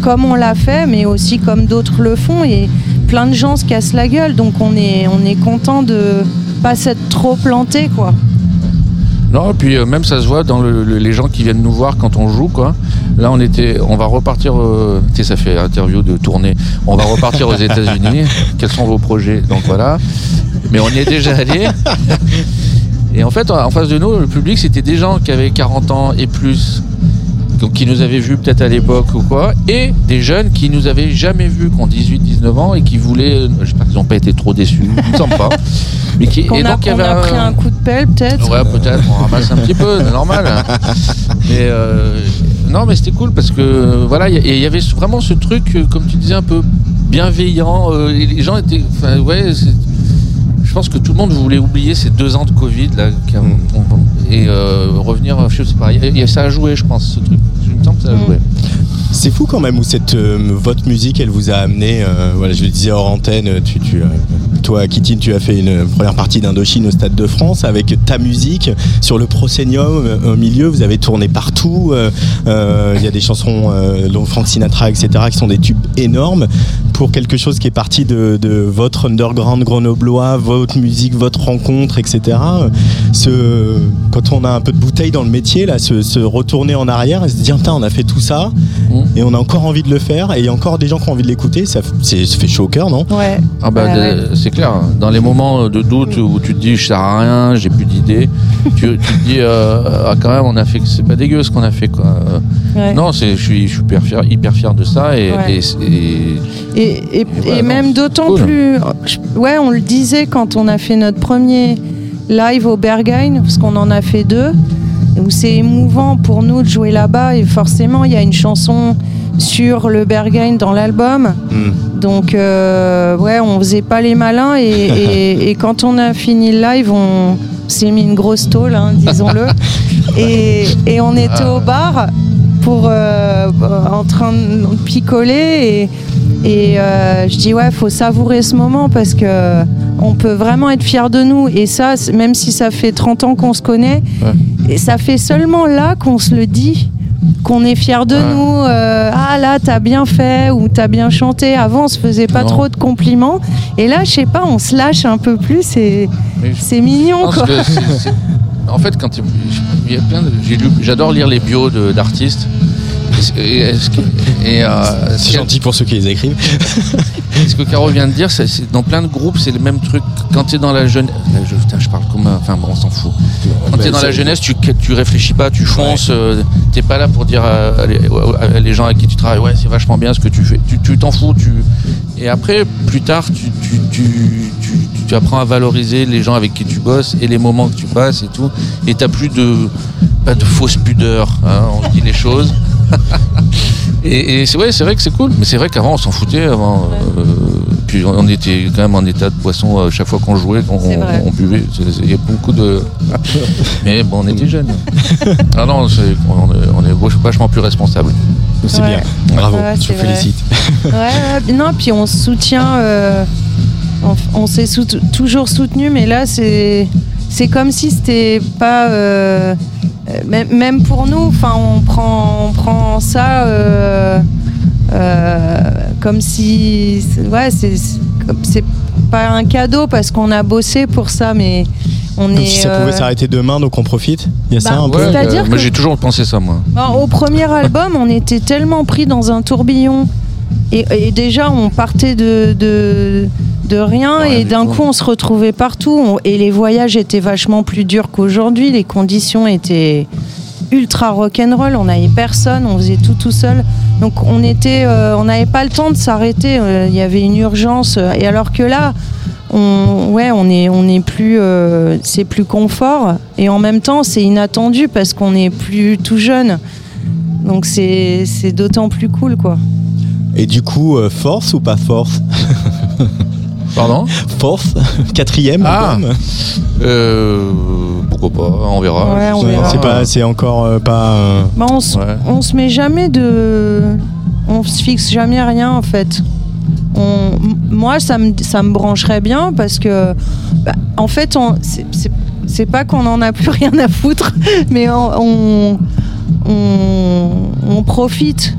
Comme on l'a fait, mais aussi comme d'autres le font. Et plein de gens se cassent la gueule. Donc on est, on est content de pas s'être trop planté quoi. Non, et puis euh, même ça se voit dans le- le- les gens qui viennent nous voir quand on joue, quoi. Là, on était, on va repartir. euh, tu sais, ça fait interview de tournée. On va repartir aux États-Unis. Quels sont vos projets? Donc voilà. Mais on y est déjà allé. Et en fait, en face de nous, le public, c'était des gens qui avaient 40 ans et plus, donc qui nous avaient vus peut-être à l'époque ou quoi, et des jeunes qui nous avaient jamais vus, qui ont 18, 19 ans et qui voulaient. J'espère qu'ils n'ont pas été trop déçus. Il me semble pas. Mais qui, et a, donc, il y qu'on avait a pris un coup de pelle peut-être. Ouais, peut-être, on ramasse un petit peu, c'est normal. Mais euh, non, mais c'était cool parce que voilà, il y, avait vraiment ce truc, euh, comme tu disais, un peu bienveillant. euh, les gens étaient, ouais, je pense que tout le monde voulait oublier ces deux ans de Covid là, qui a- on- et euh, revenir, je il a- il y a- ça a joué, je pense, ce truc. Je me sens que ça a joué. C'est fou quand même où cette euh, votre musique elle vous a amené. euh, voilà, je le disais hors antenne. Euh, toi, Kitine, tu as fait une première partie d'Indochine au Stade de France avec ta musique sur le proscenium au milieu. Vous avez tourné partout. Il y a des chansons euh, dont Frank Sinatra, etc., qui sont des tubes énormes pour quelque chose qui est parti de, votre underground grenoblois, votre musique, votre rencontre, etc. Quand on a un peu de bouteille dans le métier, là, se, se retourner en arrière et se dire, on a fait tout ça et on a encore envie de le faire et il y a encore des gens qui ont envie de l'écouter. Ça, ça fait chaud au cœur, non? Ouais. Ah bah, Ouais, c'est clair. Dans les moments de doute où tu te dis je sers à rien, j'ai plus d'idées, tu, tu te dis euh, ah, quand même on a fait c'est pas dégueu ce qu'on a fait quoi. Euh, Ouais. Non, c'est je suis je suis hyper fier, hyper fier de ça et, Ouais. et c'est- et- Et, et- voilà, et non, même d'autant cool. plus. Ouais, on le disait quand on a fait notre premier live au Berghain, parce qu'on en a fait deux, où c'est émouvant pour nous de jouer là-bas. Et forcément, il y a une chanson sur le Berghain dans l'album. Donc, euh, ouais, on faisait pas les malins. Et, et- et quand on a fini le live, on s'est mis une grosse tôle, hein, disons-le. et, et on était au bar pour euh, en train de picoler et, euh, je dis ouais faut savourer ce moment parce que on peut vraiment être fier de nous et ça même si ça fait 30 ans qu'on se connaît et ça fait seulement là qu'on se le dit qu'on est fier de nous euh, ah là t'as bien fait ou t'as bien chanté avant on se faisait pas Non. trop de compliments et là je sais pas on se lâche un peu plus et c'est mignon Non, quoi En fait, quand il y a plein de- j'adore lire les bios d'artistes. Et, euh, C'est gentil pour ceux qui les écrivent. ce que Caro vient de dire, c'est c'est- dans plein de groupes, c'est le même truc. Quand tu es dans la jeunesse, je, putain, je parle comme, un- enfin bon, on s'en fout. Quand tu es dans la jeunesse, tu, tu réfléchis pas, tu fonces. euh, t'es pas là pour dire à, à les, à les gens avec qui tu travailles, ouais, c'est vachement bien ce que tu fais. Tu tu t'en fous. Tu... Et après, plus tard, tu, tu, tu, tu, tu apprends à valoriser les gens avec qui tu bosses et les moments que tu passes et tout. Et t'as plus de pas de fausse pudeur. hein, on se dit les choses. Et, et c'est ouais, c'est vrai que c'est cool, mais c'est vrai qu'avant on s'en foutait. Avant, euh, puis on était quand même en état de boisson euh, chaque fois qu'on jouait, on, buvait. Il y a beaucoup de. mais bon, on était jeunes. ah non, c'est- on, est- on est vachement plus responsable. C'est Ouais. bien. Bravo, Ouais, je vous félicite. Ouais, ouais, non, puis on se soutient. euh, on on s'est sout- toujours soutenu, mais là, c'est c'est comme si c'était pas. Euh, euh, même, pour nous, enfin, on prend, on prend ça euh, euh, comme si. c'est- Ouais, c'est pas un cadeau parce qu'on a bossé pour ça, mais on Comme est. si ça euh, pouvait s'arrêter demain, donc on profite. Il y a ça Bah, un peu. ouais. Moi que- j'ai toujours pensé ça, moi. Bon, au premier album, on était tellement pris dans un tourbillon. Et, et déjà, on partait de, de, de rien Ouais, et du d'un coup. on se retrouvait partout. On- et les voyages étaient vachement plus durs qu'aujourd'hui. Les conditions étaient, ultra rock'n'roll. On n'avait personne, on faisait tout tout seul. Donc on était, euh, on n'avait pas le temps de s'arrêter. euh, Il y avait une urgence. Et alors que là, on, ouais, on est, on est plus, euh, c'est plus confort. Et en même temps, c'est inattendu parce qu'on est plus tout jeune. Donc c'est, c'est d'autant plus cool, quoi. Et du coup, euh, force ou pas force? Pardon Force Quatrième Ah. album Euh, Pourquoi pas On verra. Ouais, on verra. C'est pas, c'est encore euh, pas. euh, Bah, on, se, Ouais. on se met jamais de. On se fixe jamais rien en fait. On, m- moi, ça me, ça me brancherait bien parce que, bah, en fait, on, c'est, c'est- c'est pas qu'on en a plus rien à foutre, mais on, on, on- on profite.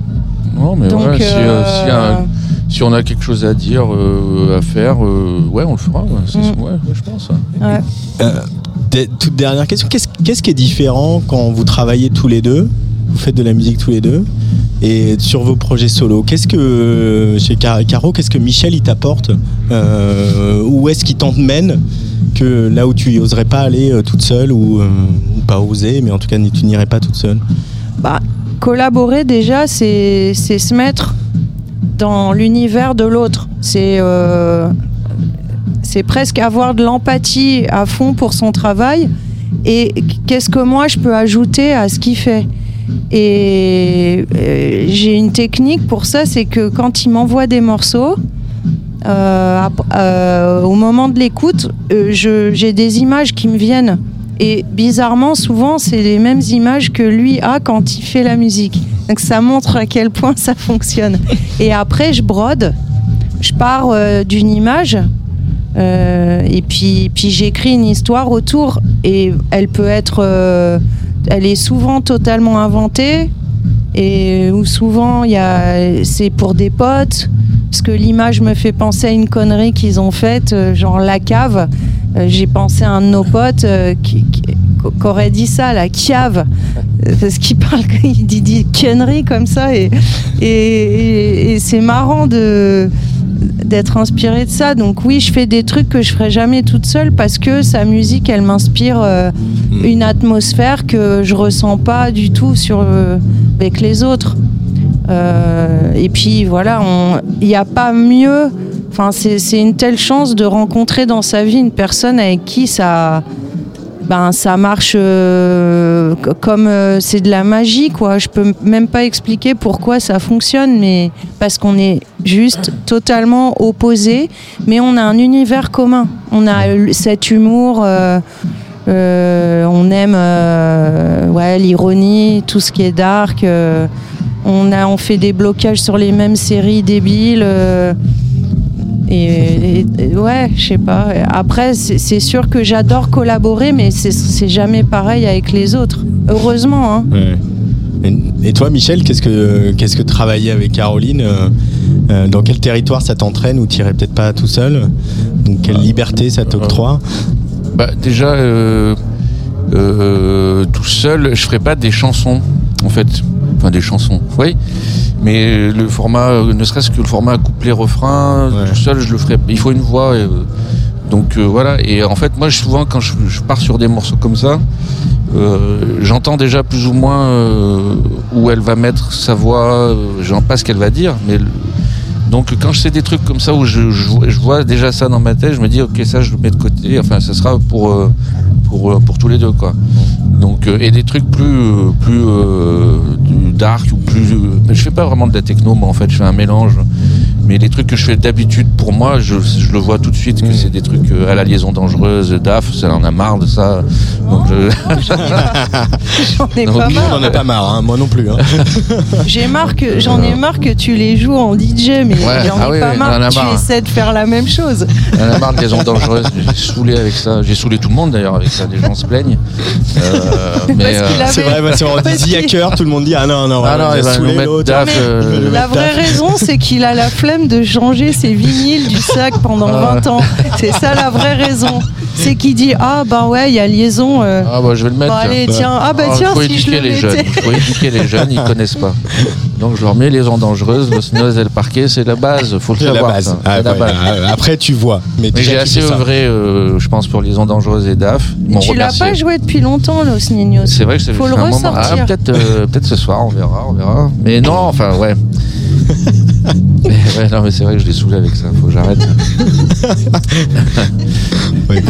Non, mais Donc, ouais, si, euh, euh, si un- si on a quelque chose à dire, euh, à faire, euh, ouais, on le fera. Ouais, Mm. ouais, ouais, je pense. ouais. ouais. Euh, toute dernière question, qu'est-ce qu'est-ce qui est différent quand vous travaillez tous les deux Vous faites de la musique tous les deux et sur vos projets solo, qu'est-ce que chez Car- Caro, qu'est-ce que Michel il t'apporte Euh, Où est-ce qu'il t'emmène que là où tu oserais pas aller euh, toute seule ou, euh, ou pas oser, mais en tout cas tu n'irais pas toute seule? Bah, collaborer déjà, c'est se mettre dans l'univers de l'autre. C'est euh, c'est presque avoir de l'empathie à fond pour son travail. Et qu'est-ce que moi je peux ajouter à ce qu'il fait? Et euh, j'ai une technique pour ça, c'est que quand il m'envoie des morceaux, euh, au moment de l'écoute, j'ai des images qui me viennent. Et bizarrement, souvent, c'est les mêmes images que lui a quand il fait la musique. Donc ça montre à quel point ça fonctionne. Et après, je brode. Je pars euh, d'une image. euh, et puis, puis j'écris une histoire autour. Et elle peut être. euh, elle est souvent totalement inventée. Et où souvent, il c'est pour des potes. Parce que l'image me fait penser à une connerie qu'ils ont faite, genre la cave. Euh, J'ai pensé à un de nos potes euh, qui, qui- qui aurait dit ça, la cave. Euh, Parce qu'il parle, il dit, dit comme ça. Et, c'est marrant de d'être inspiré de ça. Donc oui, je fais des trucs que je ferais jamais toute seule parce que sa musique, elle m'inspire une atmosphère que je ressens pas du tout sur avec les autres. Et puis voilà, il n'y a pas mieux. C'est une telle chance de rencontrer dans sa vie une personne avec qui ça, ben, ça marche euh, comme euh, c'est de la magie, quoi. Je peux même pas expliquer pourquoi ça fonctionne, mais parce qu'on est juste totalement opposés, mais on a un univers commun. On a cet humour. euh, on aime l'ironie, tout ce qui est dark. on, a, on fait des blocages sur les mêmes séries débiles. Euh, et, et- et ouais, je sais pas. Après, c'est sûr que j'adore collaborer, mais c'est- jamais pareil avec les autres. Heureusement, hein. Ouais. Et, et toi, Michel, qu'est-ce que qu'est-ce que travailler avec Caroline euh, euh, Dans quel territoire ça t'entraîne ou t'irais peut-être pas tout seul? Donc quelle liberté ça t'octroie? Bah, déjà, euh, euh, tout seul, je ferais pas des chansons, en fait. Enfin, des chansons, oui. Mais le format, euh, ne serait-ce que le format couplet-refrain, Ouais. tout seul, je le ferais. Il faut une voix. euh, donc euh, voilà. Et en fait, moi, souvent, quand je, je pars sur des morceaux comme ça, euh, j'entends déjà plus ou moins euh, où elle va mettre sa voix. J'en pas ce qu'elle va dire, mais le- donc quand je sais des trucs comme ça où je, je vois- je vois déjà ça dans ma tête, je me dis ok ça je le mets de côté. Enfin ça sera pour pour pour tous les deux quoi. Donc euh, et des trucs plus euh, plus euh, dark ou plus. mais je fais pas vraiment de la techno moi en fait je fais un mélange. Mais les trucs que je fais d'habitude pour moi, je, je le vois tout de suite que c'est des trucs euh, à la liaison dangereuse, DAF, ça en a marre de ça. Donc je- J'en ai Donc, pas On marre. n'en a pas marre, hein, moi non plus. hein. J'ai marre que j'en ai marre que tu les joues en DJ, mais Ouais, j'en ai ah oui, pas oui, marre j'en ai que tu essaies de faire la même chose. On a marre de liaison dangereuse. J'ai saoulé avec ça. J'ai saoulé tout le monde d'ailleurs avec ça. Les gens se plaignent. Euh, mais Parce qu'il a- C'est vrai, Parce dit qu'il- hacker, tout le monde dit ah non, non, Ah non, va va mettre l'autre. Euh, La vraie raison, c'est qu'il a la flemme de changer ses vinyles du sac pendant Ah. 20 ans. C'est ça la vraie raison. c'est qui dit ah bah ouais il y a liaison. euh, Ah bah je vais le mettre. allez tiens. ah bah Ah, tiens faut si je éduquer le les jeunes. mettais. faut éduquer les jeunes, ils connaissent pas. Donc je leur mets les ondes dangereuses, le snooze et le parquet, c'est la base, faut le C'est la savoir. base. ça. Ah, C'est la ouais, base. ah, Après, tu vois. Mais, Mais déjà, j'ai tu assez fais ça. œuvré, euh, je pense, pour les ondes dangereuses et DAF. Ils m'ont Tu l'as remercié. pas joué depuis longtemps Los Niños. C'est vrai que c'est Faut fait le un moment. ressortir. Ah, peut-être, euh, peut-être ce soir, on verra, on verra. Mais non, enfin, ouais. mais, ouais, non, mais c'est vrai que je l'ai saoulé avec ça. Faut que j'arrête. Ouais.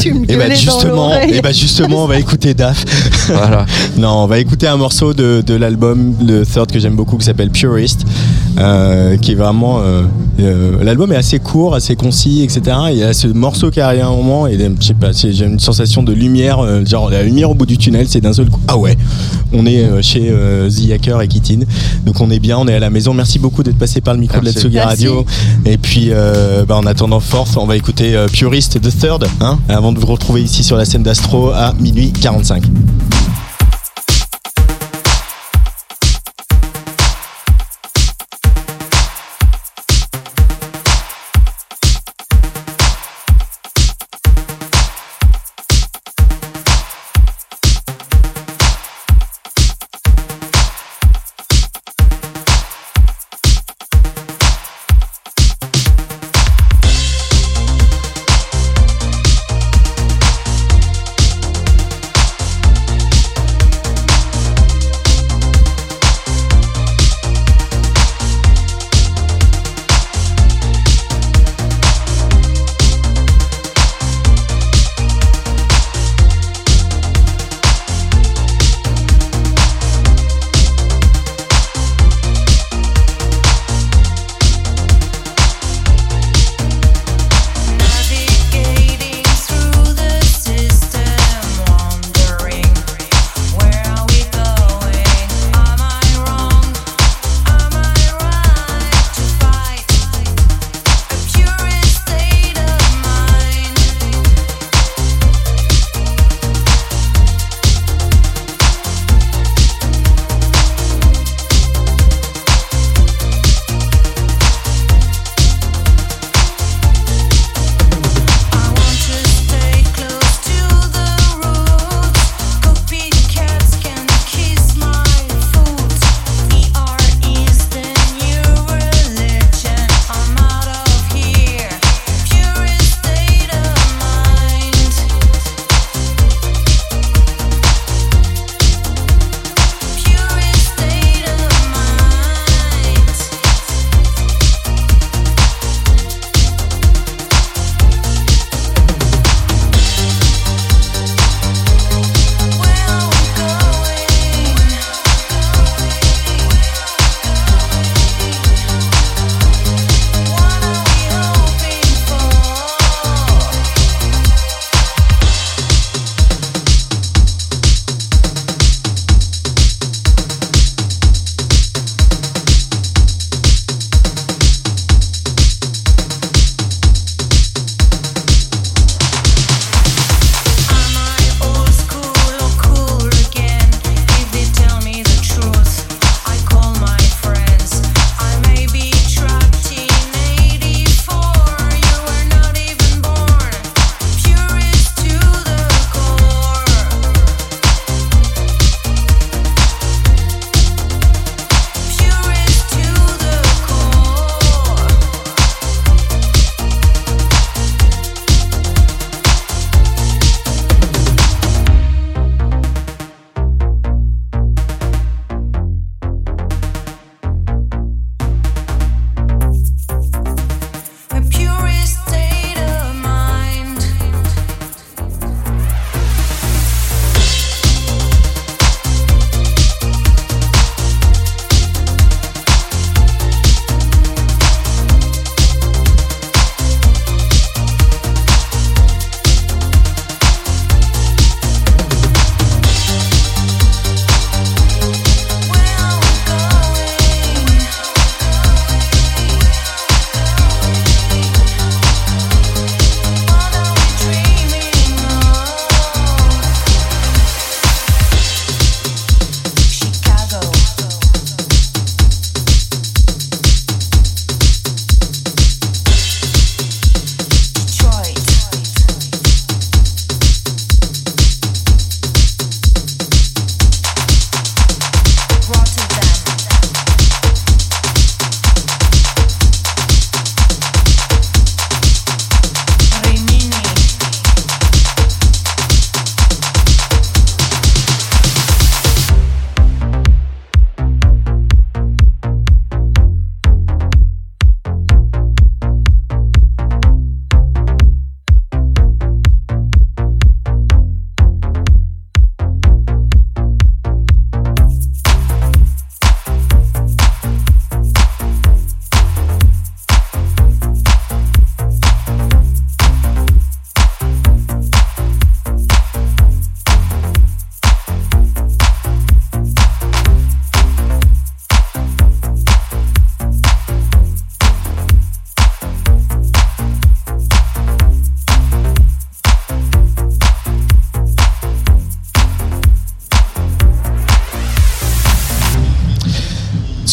Tu me Et bah gueulais dans justement, l'oreille. et bah justement, on va écouter Daf. voilà. Non, on va écouter un morceau de, de l'album, le third que j'aime beaucoup, qui s'appelle Purist, euh, qui est vraiment. euh, euh, l'album est assez court, assez concis, etc. Il y a ce morceau qui arrive à un moment, et je sais pas, c'est- j'ai une sensation de lumière, euh, genre la lumière au bout du tunnel, c'est d'un seul coup. Ah ouais, on est euh, chez euh, The Hacker et Kitin, donc on est bien, on est à la maison. Merci beaucoup d'être passé par le micro de la. Tsugi. Radio. Et puis, euh, bah, en attendant Force, on va écouter euh, Purist The Third, hein, avant de vous retrouver ici sur la scène d'Astro à minuit 45.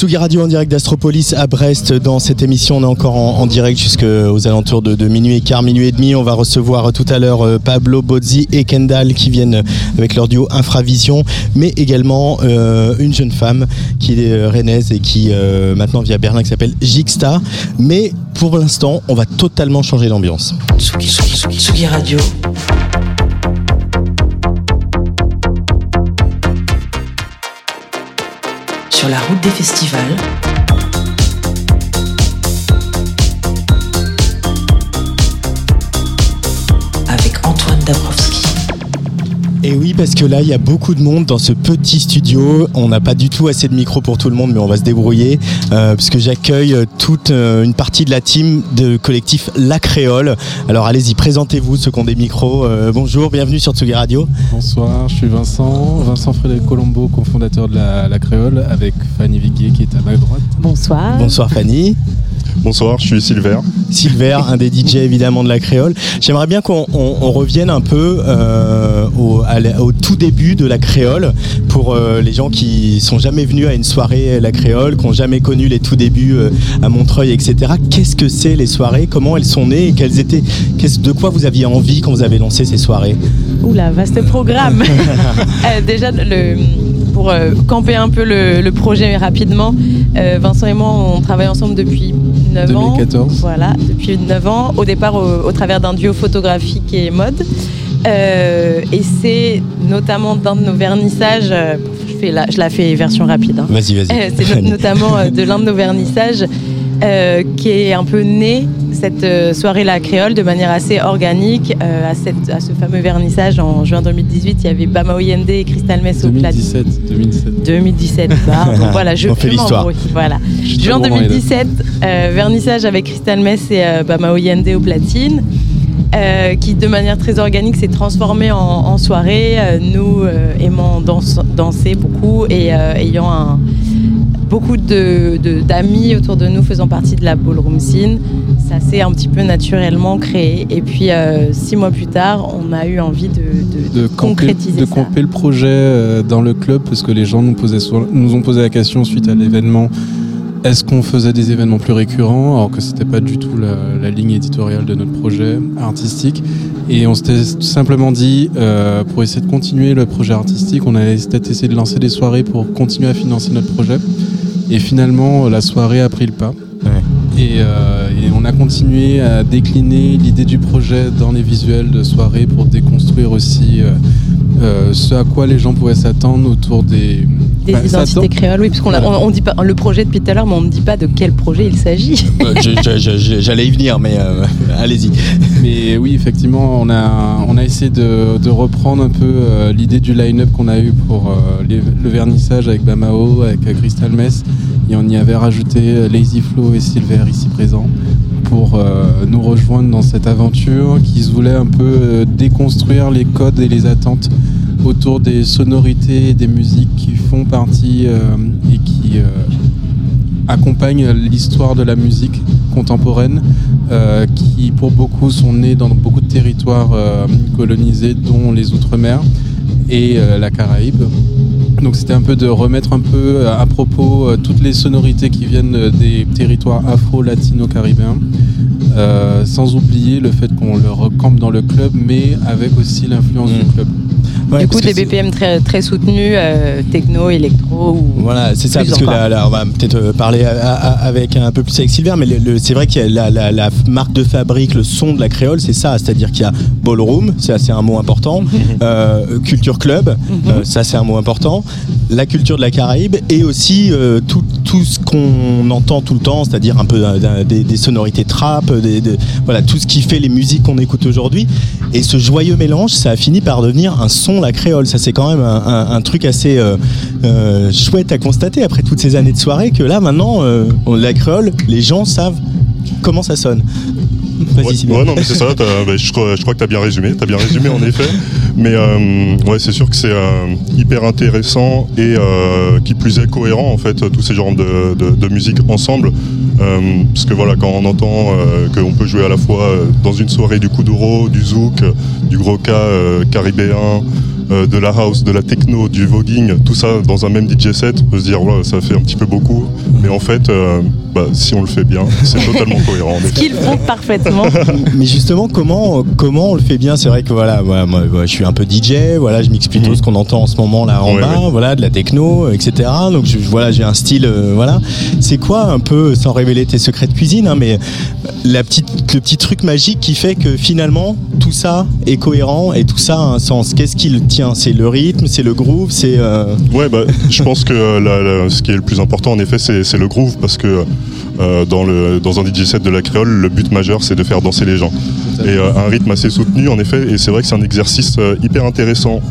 Tsugi Radio en direct d'Astropolis à Brest. Dans cette émission, on est encore en, direct jusqu'aux alentours de, minuit et quart, minuit et demi. On va recevoir tout à l'heure euh, Pablo Bozzi et Kendall qui viennent avec leur duo Infravision, mais également euh, une jeune femme qui est euh, rennaise et qui maintenant vit à Berlin qui s'appelle Jixta. Mais pour l'instant, on va totalement changer d'ambiance. Tsugi, Tsugi, Tsugi Radio. Sur la route des festivals. Et oui, parce que là, il y a beaucoup de monde dans ce petit studio. On n'a pas du tout assez de micros pour tout le monde, mais on va se débrouiller. Euh, puisque j'accueille toute euh, une partie de la team de collectif La Créole. Alors allez-y, présentez-vous ceux qui ont des micros. Euh, bonjour, bienvenue sur Tsugi Radio. Bonsoir, je suis Vincent, Vincent Frédéric Colombo, cofondateur de la, la Créole, avec Fanny Viguier qui est à ma droite. Bonsoir. Bonsoir Fanny. Bonsoir, je suis Silver. Silver, un des DJ évidemment de la créole. J'aimerais bien qu'on on- on revienne un peu euh, au, à la- au tout début de la créole pour euh, les gens qui sont jamais venus à une soirée la créole, qui n'ont jamais connu les tout débuts euh, à Montreuil, etc. Qu'est-ce que c'est les soirées? Comment elles sont nées? Et quelles étaient qu'est-ce- De quoi vous aviez envie quand vous avez lancé ces soirées? Oula, vaste programme. Euh, déjà, le, pour euh, camper un peu le, le projet rapidement, euh, Vincent et moi, on travaille ensemble depuis 9 ans. 2014. Voilà, depuis 9 ans, au départ au, au travers d'un duo photographique et mode. Euh, et c'est notamment dans nos vernissages, euh, je, fais la, je la fais version rapide. hein. Vas-y, vas-y. C'est no- notamment euh, de l'un de nos vernissages qui est un peu né cette euh, soirée La Créole de manière assez organique. Euh, à, cette, à ce fameux vernissage en juin 2018, il y avait Bama Oyende et Crystal Mess au platine. 2017, 2017. 2017, bah, donc voilà, je On fait l'histoire. Voilà. Juin très bon dans les dates. 2017, euh, vernissage avec Crystal Mess et euh, Bama Oyende au platine. euh, qui de manière très organique s'est transformé en, en soirée, euh, nous euh, aimant danse- danser beaucoup et ayant un, beaucoup de- de- d'amis autour de nous faisant partie de la ballroom scene. Ça s'est un petit peu naturellement créé. Et puis euh, six mois plus tard, on a eu envie de, de- De camper, concrétiser de ça. camper le projet euh, dans le club parce que les gens nous, posaient nous ont posé la question suite à l'événement est-ce qu'on faisait des événements plus récurrents alors que c'était pas du tout la, la ligne éditoriale de notre projet artistique et on s'était tout simplement dit euh, pour essayer de continuer le projet artistique on allait peut-être essayer de lancer des soirées pour continuer à financer notre projet et finalement la soirée a pris le pas et, euh, et on a continué à décliner l'idée du projet dans les visuels de soirée pour déconstruire aussi euh, euh, ce à quoi les gens pouvaient s'attendre autour des, Des Bah, identités créoles, oui, parce qu'on a- Voilà. on, on dit pas le projet depuis tout à l'heure, mais on ne dit pas de quel projet il s'agit. Euh, J'allais y venir, mais euh, allez-y. Mais oui, effectivement, on a, on a essayé de, de reprendre un peu euh, l'idée du line-up qu'on a eu pour euh, les- le vernissage avec Bamao, avec Crystal Mess, et on y avait rajouté Lazy Flow et Silver ici présents pour euh, nous rejoindre dans cette aventure qui se voulait un peu euh, déconstruire les codes et les attentes autour des sonorités et des musiques qui font partie euh, et qui accompagnent l'histoire de la musique contemporaine qui pour beaucoup sont nés dans beaucoup de territoires colonisés dont les Outre-mer et la Caraïbe. Donc c'était un peu de remettre un peu euh, à propos euh, toutes les sonorités qui viennent euh, des territoires afro-latino-caribéens, euh, sans oublier le fait qu'on le recampe dans le club, mais avec aussi l'influence du club. Ouais, du coup, des BPM très, très soutenus, euh, techno, électro. Ou Voilà, c'est ça, parce que là, là, on va peut-être euh, parler à- à- avec un peu plus avec Silver, mais le- le- c'est vrai qu'il y a la, la- la marque de fabrique, le son de la créole, c'est ça, c'est-à-dire qu'il y a ballroom, ça c'est un mot important, euh, culture club, euh, ça c'est un mot important, la culture de la Caraïbe et aussi euh, tout, tout ce qu'on entend tout le temps, c'est-à-dire un peu d'un- des, des sonorités trap, des, des- voilà, tout ce qui fait les musiques qu'on écoute aujourd'hui. Et ce joyeux mélange, ça a fini par devenir un son la créole. Ça c'est quand même un, un- un truc assez euh, euh, chouette à constater après toutes ces années de soirée que là maintenant, euh, on- la créole, les gens savent comment ça sonne. Ouais, ouais, non, mais c'est ça. bah, je, crois, je crois que tu as bien résumé. Tu as bien résumé, en effet. Mais euh, ouais, c'est sûr que c'est euh, hyper intéressant et euh, qui plus est cohérent, en fait, tous ces genres de, musique ensemble. Parce que voilà, quand on entend qu'on peut jouer à la fois dans une soirée du kuduro, du zouk, du gros cas caribéen, euh, de la house, de la techno, du voguing, tout ça dans un même DJ set, on peut se dire ouais, ça fait un petit peu beaucoup. Mais en fait, euh, bah, si on le fait bien, c'est totalement cohérent. Ce qu'ils font parfaitement. Mais justement, comment, comment on le fait bien? C'est vrai que voilà, voilà, moi, moi, je suis un peu DJ, voilà, je mixe plutôt ce qu'on entend en ce moment là en Mhm. Ouais, bas, ouais. voilà, de la techno, etc. Donc je, voilà, j'ai un style, euh, voilà. C'est quoi un peu, sans révéler tes secrets de cuisine, hein, mais la petite, le petit truc magique qui fait que finalement tout ça est cohérent et tout ça a un sens? Qu'est-ce qui le tient C'est le rythme, c'est le groove, c'est. euh, Ouais, bah, je pense que euh, la- la- ce qui est le plus important, en effet, c'est le groove, parce que euh, dans, le, dans un DJ set de la créole, le but majeur, c'est de faire danser les gens. Et euh, un rythme assez soutenu, en effet, et c'est vrai que c'est un exercice hyper intéressant.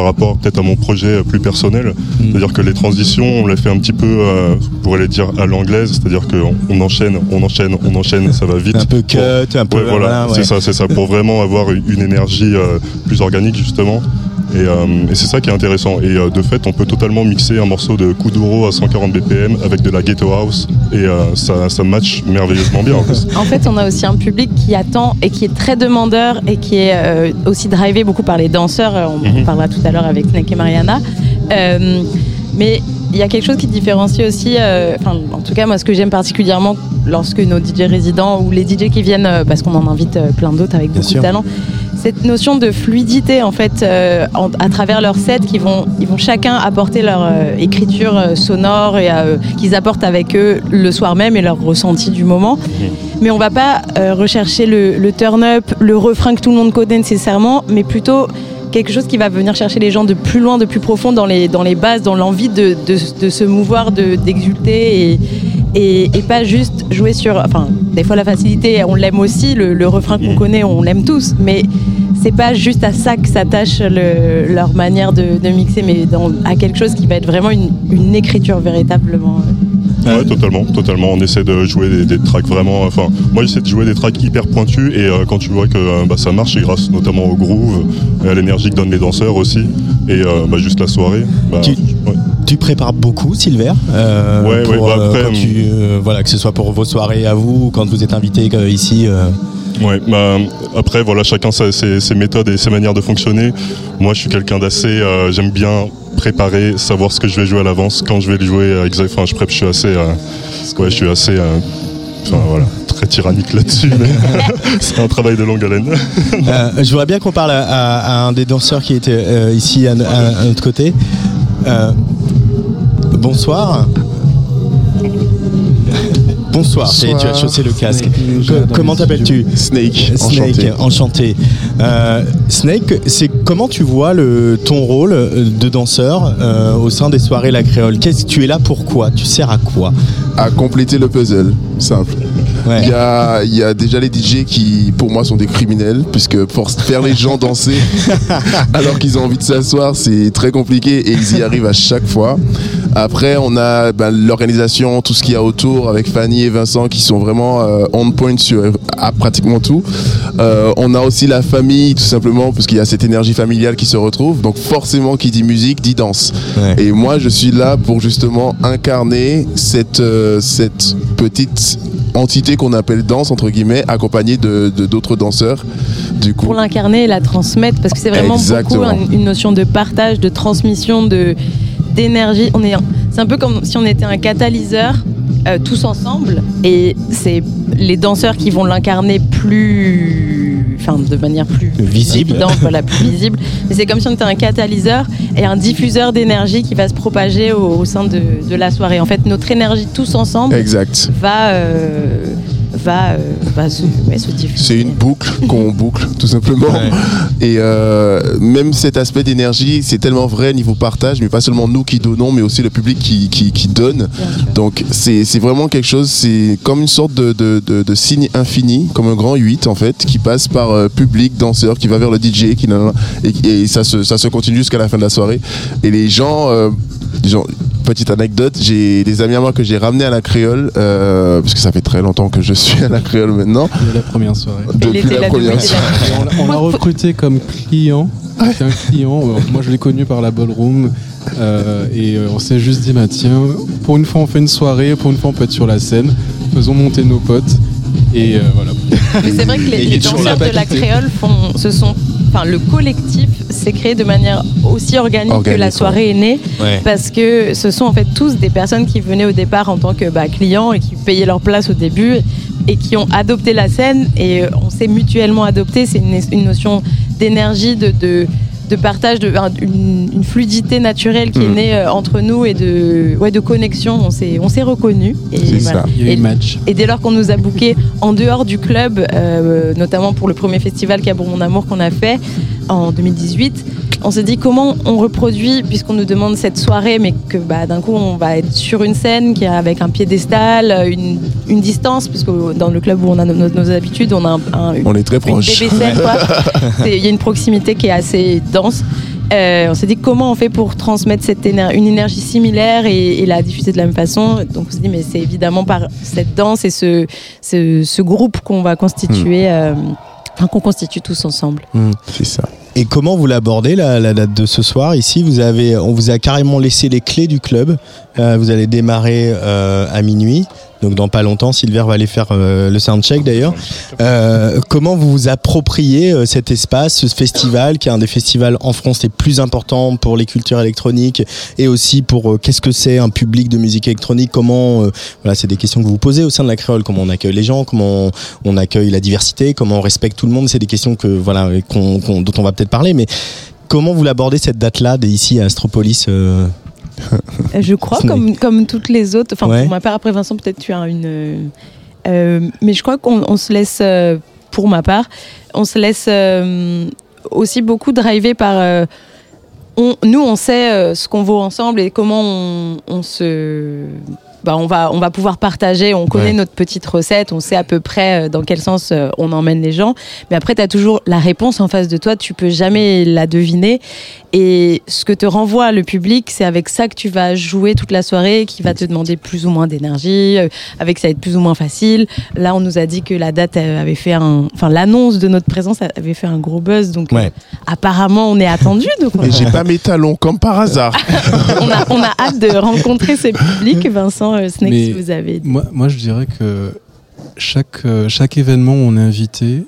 Par rapport peut-être à mon projet euh, plus personnel, c'est-à-dire que les transitions, on les fait un petit peu, euh, on pourrait les dire à l'anglaise, c'est-à-dire qu'on on enchaîne, on enchaîne, on enchaîne, ça va vite. Un peu cut, un peu, Ouais, voilà, voilà, ouais. c'est ça, c'est ça, pour vraiment avoir une une énergie euh, plus organique justement. Et, euh, et c'est ça qui est intéressant. Et euh, de fait, on peut totalement mixer un morceau de Kuduro à 140 BPM avec de la ghetto house et euh, ça, ça match merveilleusement bien. En plus. En fait, on a aussi un public qui attend et qui est très demandeur et qui est euh, aussi drivé beaucoup par les danseurs. On, on parlera tout à l'heure avec Snake et Mariana. Euh, mais il y a quelque chose qui différencie aussi, euh, enfin, en tout cas, moi, ce que j'aime particulièrement lorsque nos DJ résidents ou les DJ qui viennent, euh, parce qu'on en invite euh, plein d'autres avec beaucoup sûr. de talent, cette notion de fluidité en fait euh, en- à travers leur set qui vont ils vont chacun apporter leur euh, écriture euh, sonore et qu'ils apportent avec eux le soir même et leur ressenti du moment. Mais on va pas rechercher le, le turn up le refrain que tout le monde connaît nécessairement mais plutôt quelque chose qui va venir chercher les gens de plus loin de plus profond dans les dans les bases dans l'envie de, de, de se mouvoir de d'exulter et et, et pas juste jouer sur. Enfin, des fois la facilité, on l'aime aussi, le, le refrain qu'on connaît, on l'aime tous, mais c'est pas juste à ça que s'attache le- leur manière de, de mixer, mais dans- à quelque chose qui va être vraiment une, une écriture véritablement. Ouais, totalement, totalement. On essaie de jouer des, des tracks vraiment. Enfin, moi, j'essaie de jouer des tracks hyper pointus et euh, quand tu vois que euh, bah, ça marche, c'est grâce notamment au groove et à l'énergie que donnent les danseurs aussi et euh, bah, juste la soirée. bah, Tu-. Tu prépares beaucoup, Silver euh, Ouais, pour, ouais, bah, euh, après, quand tu, euh, voilà, que ce soit pour vos soirées à vous ou quand vous êtes invité euh, ici. euh, Ouais, bah, après, voilà, chacun sa- ses, ses méthodes et ses manières de fonctionner. Moi, je suis quelqu'un d'assez. euh, J'aime bien préparer, savoir ce que je vais jouer à l'avance, quand je vais le jouer. euh, exact- Enfin, je prép, je suis assez. euh, ouais, je suis assez. euh, Enfin, voilà, très tyrannique là-dessus, mais c'est un travail de longue haleine. Euh, je voudrais bien qu'on parle à, à- à un des danseurs qui était euh, ici à notre côté. Bonsoir. Bonsoir, Bonsoir. tu as chaussé le casque. Snake, Co- dans comment les t'appelles-tu Snake, Snake, enchanté. enchanté. Euh, Snake, c'est comment tu vois le, ton rôle de danseur euh, au sein des soirées La Créole? Qu'est-ce que tu es là pourquoi Tu sers à quoi? À compléter le puzzle, simple. Ouais. Il y, a, il y a déjà les DJ qui, pour moi, sont des criminels, puisque pour faire les gens danser alors qu'ils ont envie de s'asseoir, c'est très compliqué et ils y arrivent à chaque fois. Après, on a ben, l'organisation, tout ce qu'il y a autour avec Fanny et Vincent qui sont vraiment euh, on point sur à pratiquement tout. Euh, on a aussi la famille, tout simplement, parce qu'il y a cette énergie familiale qui se retrouve. Donc forcément, qui dit musique, dit danse. Ouais. Et moi, je suis là pour justement incarner cette, euh, cette petite entité qu'on appelle danse, entre guillemets, accompagnée de de- d'autres danseurs. Du coup, Pour l'incarner et la transmettre, parce que c'est vraiment Exactement. beaucoup un- une notion de partage, de transmission, de d'énergie. On est, c'est un peu comme si on était un catalyseur euh, tous ensemble, et c'est les danseurs qui vont l'incarner plus, enfin de manière plus Visible. évidente, voilà, plus visible. Mais c'est comme si on était un catalyseur et un diffuseur d'énergie qui va se propager au, au sein de, de la soirée. En fait, notre énergie tous ensemble exact. va euh, va, euh, va se, ouais, se diffuser. C'est une boucle qu'on boucle, tout simplement. Et euh, même cet aspect d'énergie, c'est tellement vrai niveau partage, mais pas seulement nous qui donnons, mais aussi le public qui, qui, qui donne. Donc c'est vraiment quelque chose, c'est comme une sorte de, de, de- de signe infini, comme un grand 8 en fait, qui passe par euh, public, danseur, qui va vers le DJ, qui, et, et ça, se, ça se continue jusqu'à la fin de la soirée. Et les gens... euh, Genre, petite anecdote, j'ai des amis à moi que j'ai ramenés à la créole, euh, parce que ça fait très longtemps que je suis à la créole maintenant. De la première soirée. Depuis la première soirée. On l'a- recruté comme client. C'est un client. euh, Moi, je l'ai connu par la ballroom. euh, et on s'est juste dit, bah, tiens, pour une fois, on fait une soirée. Pour une fois, on peut être sur la scène. Faisons monter nos potes. Et euh, voilà. Mais c'est vrai que les, les danseurs de la créole font, se sont enfin le collectif s'est créé de manière aussi organique, que la soirée est née, Ouais. parce que ce sont en fait tous des personnes qui venaient au départ en tant que bah, clients et qui payaient leur place au début et qui ont adopté la scène et euh, on s'est mutuellement adopté. C'est une, une notion d'énergie, de, de, de partage, de, un- une, une fluidité naturelle qui est Mm. née euh, entre nous et de, ouais, de connexion. On s'est, on s'est reconnus. Et C'est voilà. ça. Il y a eu Et- match. et dès lors qu'on nous a bookés en dehors du club, euh, notamment pour le premier festival Cabourg Mon Amour qu'on a fait en 2018, on s'est dit comment on reproduit, puisqu'on nous demande cette soirée, mais que bah, d'un coup on va être sur une scène qui est avec un piédestal, une, une distance, parce que dans le club où on a nos, habitudes, on a un, un- On est très une. C'est- Il y a une proximité qui est assez dense. Euh, on s'est dit comment on fait pour transmettre cette éner- une énergie similaire et, et la diffuser de la même façon. Donc on s'est dit mais c'est évidemment par cette danse et ce, ce, ce groupe qu'on va constituer, euh, enfin, qu'on constitue tous ensemble. C'est ça. Et comment vous l'abordez la, la date de ce soir Ici, vous avez, on vous a carrément laissé les clés du club. Euh, vous allez démarrer euh, à minuit. Donc dans pas longtemps, Silver va aller faire euh, le soundcheck d'ailleurs. Euh, comment vous vous appropriez euh, cet espace, ce festival, qui est un des festivals en France les plus importants pour les cultures électroniques et aussi pour euh, qu'est-ce que c'est un public de musique électronique? Comment, euh, voilà, c'est des questions que vous vous posez au sein de la créole. Comment on accueille les gens? Comment on, accueille la diversité? Comment on respecte tout le monde? C'est des questions que voilà, qu'on- dont on va peut-être parler, mais comment vous l'abordez cette date-là ici à Astropolis Euh, Je crois, comme, comme toutes les autres. Enfin, Ouais. pour ma part, après Vincent, peut-être tu as une. euh, mais je crois qu'on on se laisse, euh, pour ma part, on se laisse euh, aussi beaucoup driver par. on- nous, on sait ce qu'on vaut ensemble et comment on, on se. Bah, on, va, on va pouvoir partager, on connaît Ouais. notre petite recette, on sait à peu près dans quel sens on emmène les gens. Mais après, tu as toujours la réponse en face de toi, tu peux jamais la deviner. Et ce que te renvoie le public, c'est avec ça que tu vas jouer toute la soirée, qui va te demander plus ou moins d'énergie, euh, avec ça va être plus ou moins facile. Là, on nous a dit que la date avait fait un, enfin l'annonce de notre présence avait fait un gros buzz, donc euh, Ouais. apparemment on est attendu. Donc on Et a, j'ai pas mes talons comme par hasard. on a, on a hâte de rencontrer ce public. Vincent euh, Snake, Mais si vous avez. Moi, moi, je dirais que chaque, euh, chaque événement où on est invité,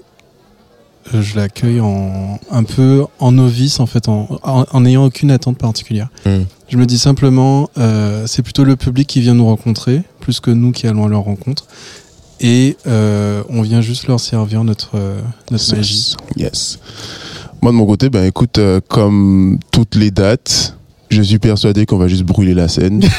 je l'accueille en, un peu en novice, en fait, en, en, en n'ayant aucune attente particulière. Mm. Je me dis simplement, euh, c'est plutôt le public qui vient nous rencontrer, plus que nous qui allons à leur rencontre. Et euh, on vient juste leur servir notre, euh, notre magie. Yes. Moi de mon côté, ben écoute, euh, comme toutes les dates, je suis persuadé qu'on va juste brûler la scène,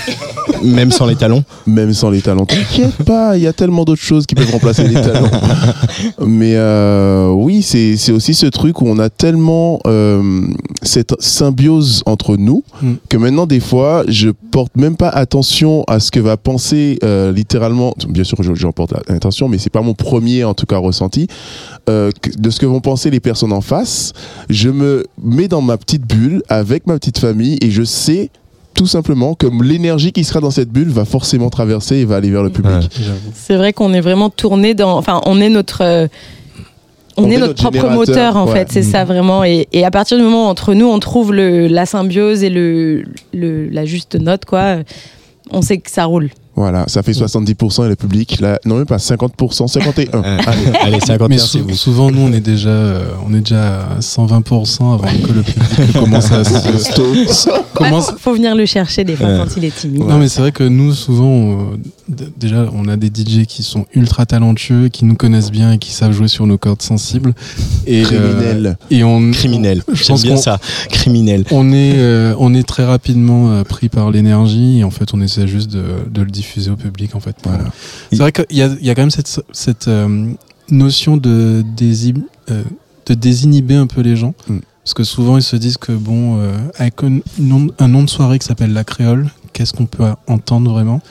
Même sans les talons même sans les talons. T'inquiète pas, il y a tellement d'autres choses qui peuvent remplacer les talons. Mais euh, oui, c'est c'est aussi ce truc où on a tellement euh, cette symbiose entre nous Mm. que maintenant des fois, je porte même pas attention à ce que va penser euh, littéralement. Bien sûr, je- j'en porte attention, mais c'est pas mon premier en tout cas ressenti euh, de ce que vont penser les personnes en face. Je me mets dans ma petite bulle avec ma petite famille et je sais tout simplement que l'énergie qui sera dans cette bulle va forcément traverser et va aller vers le public. Ouais. C'est vrai qu'on est vraiment tourné dans. Enfin, on est notre. euh, on, est, notre, propre moteur en ouais. fait, c'est ça vraiment. Et, et à partir du moment où entre nous on trouve le, la symbiose et le, le, la juste note, quoi, on sait que ça roule. Voilà, ça fait 70% et le public, là, non même pas 50%, 51. Euh, allez, allez, 51, Mais c'est sou- vous. souvent, nous, on est déjà, euh, on est déjà à 120% avant que le public commence à se, commence, Faut, faut venir le chercher des fois Ouais. quand il est timide. Non mais c'est vrai que nous souvent euh, déjà on a des DJ qui sont ultra talentueux, qui nous connaissent bien et qui savent jouer sur nos cordes sensibles et euh, Criminel. et on Criminel. Je J'aime pense bien ça. Criminel. on est euh, on est très rapidement euh, pris par l'énergie et en fait on essaie juste de, de le diffuser au public en fait. Voilà. C'est vrai qu'il y a il y a quand même cette cette euh, notion de euh, de désinhiber un peu les gens. Mm. Parce que souvent ils se disent que bon, euh, avec un nom, un nom de soirée qui s'appelle la créole, qu'est-ce qu'on peut entendre vraiment?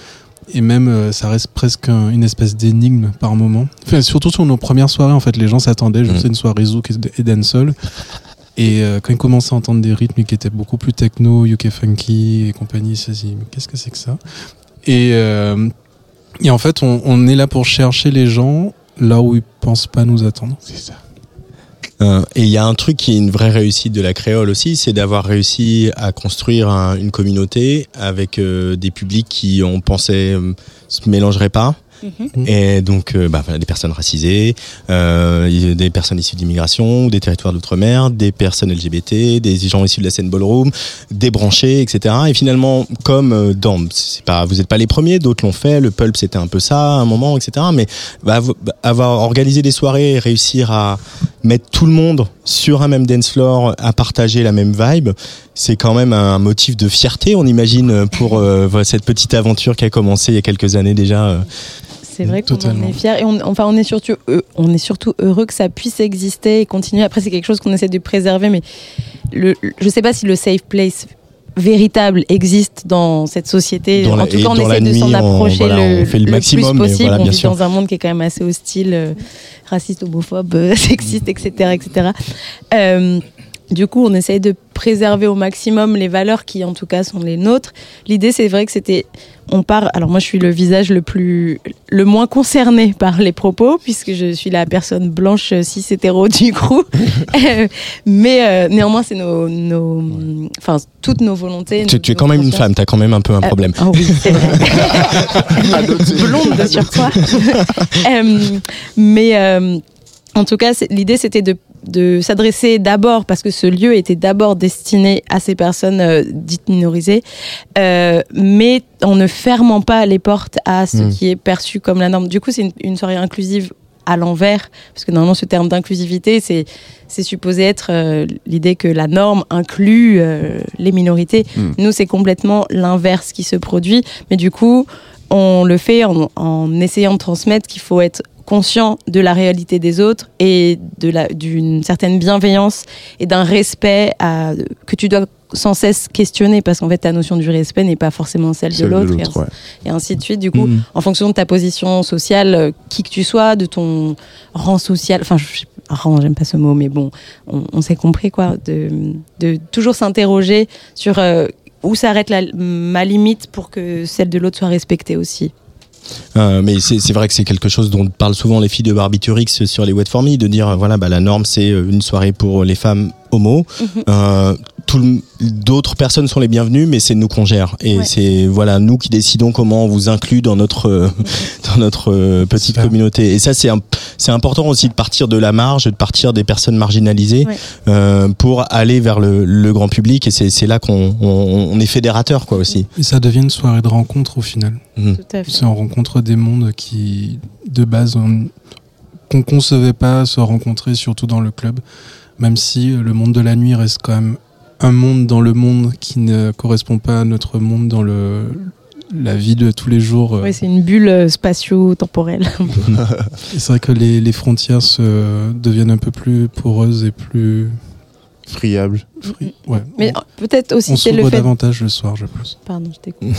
Et même ça reste presque un- une espèce d'énigme par moment. Enfin, surtout sur nos premières soirées, en fait, les gens s'attendaient, je Mm. sais, une soirée zouk et et dancehall. Et euh, quand ils commençaient à entendre des rythmes qui étaient beaucoup plus techno, UK funky et compagnie, ils se disaient mais qu'est-ce que c'est que ça? Et, euh, et en fait, on, on est là pour chercher les gens là où ils pensent pas nous attendre. C'est ça. Euh, et il y a un truc qui est une vraie réussite de la créole aussi, c'est d'avoir réussi à construire un- une communauté avec euh, des publics qui on pensait se mélangeraient pas. Mhm. Et donc, euh, bah, des personnes racisées, euh, des personnes issues d'immigration, des territoires d'outre-mer, des personnes LGBT, des gens issus de la scène ballroom, débranchés, etc. Et finalement, comme euh, dans, pas, vous n'êtes pas les premiers, d'autres l'ont fait. Le pulp, c'était un peu ça à un moment, etc. Mais bah, av- avoir organisé des soirées et réussir à mettre tout le monde sur un même dance floor, à partager la même vibe, c'est quand même un motif de fierté, on imagine, pour euh, cette petite aventure qui a commencé il y a quelques années déjà. C'est vrai qu'on en est fiers et on, enfin on est surtout on est surtout heureux que ça puisse exister et continuer. Après c'est quelque chose qu'on essaie de préserver, mais le, je sais pas si le safe place véritable existe dans cette société. Dans la- en tout cas, on essaie de s'en on- approcher voilà, le, on fait le le maximum, plus possible. voilà, on vit sûr. dans un monde qui est quand même assez hostile, euh, raciste, homophobe, euh, sexiste, etc., etc. Euh, du coup, on essaye de préserver au maximum les valeurs qui, en tout cas, sont les nôtres. L'idée, c'est vrai que c'était, on part. Alors moi, je suis le visage le plus, le moins concerné par les propos, puisque je suis la personne blanche cis hétéro du crew. Euh, Mais euh, néanmoins, c'est nos, nos, enfin, toutes nos volontés. Tu, nos- tu es quand même une femme, tu as quand même un peu un Euh, problème. Ah oui, c'est vrai. Blonde de surcroît. Euh, mais euh, en tout cas, l'idée c'était de, de s'adresser d'abord, parce que ce lieu était d'abord destiné à ces personnes euh, dites minorisées, euh, mais en ne fermant pas les portes à ce Mm. qui est perçu comme la norme. Du coup, c'est une, une soirée inclusive à l'envers, parce que normalement ce terme d'inclusivité, c'est c'est supposé être euh, l'idée que la norme inclut les minorités. Mm. Nous, c'est complètement l'inverse qui se produit, mais du coup, on le fait en, en essayant de transmettre qu'il faut être conscient de la réalité des autres et de la d'une certaine bienveillance et d'un respect à, que tu dois sans cesse questionner parce qu'en fait ta notion du respect n'est pas forcément celle, Celle de de l'autre et, l'autre, ouais. et ainsi de suite du coup Mhm. en fonction de ta position sociale euh, qui que tu sois de ton rang social enfin je sais pas, rang j'aime pas ce mot mais bon on, on s'est compris quoi de, de toujours s'interroger sur euh, où s'arrête la- ma limite pour que celle de l'autre soit respectée aussi Euh, mais c'est vrai que c'est quelque chose dont parlent souvent les filles de Barbiturix sur les Wet For de dire euh, voilà bah, la norme c'est euh, une soirée pour les femmes homo. Mhm. Euh, D'autres personnes sont les bienvenues, mais c'est nous qu'on gère et Ouais. c'est voilà nous qui décidons comment on vous inclut dans notre euh, dans notre euh, petite communauté. Et ça c'est important aussi de partir de la marge, de partir des personnes marginalisées Ouais. euh, pour aller vers le, le grand public et c'est c'est là qu'on on, on est fédérateur quoi aussi. Et ça devient une soirée de rencontre au final. Tout à fait. C'est on rencontre des mondes qui, de base, on- qu'on concevait pas se rencontrer, surtout dans le club. Même si euh, le monde de la nuit reste quand même un monde dans le monde qui ne correspond pas à notre monde dans le, la vie de tous les jours. euh. Oui, c'est une bulle euh, spatio-temporelle. C'est vrai que les, les frontières se deviennent un peu plus poreuses et plus friables. Ouais. Mais peut-être aussi c'est le fait. davantage le soir, je pense. Pardon, je t'écoute.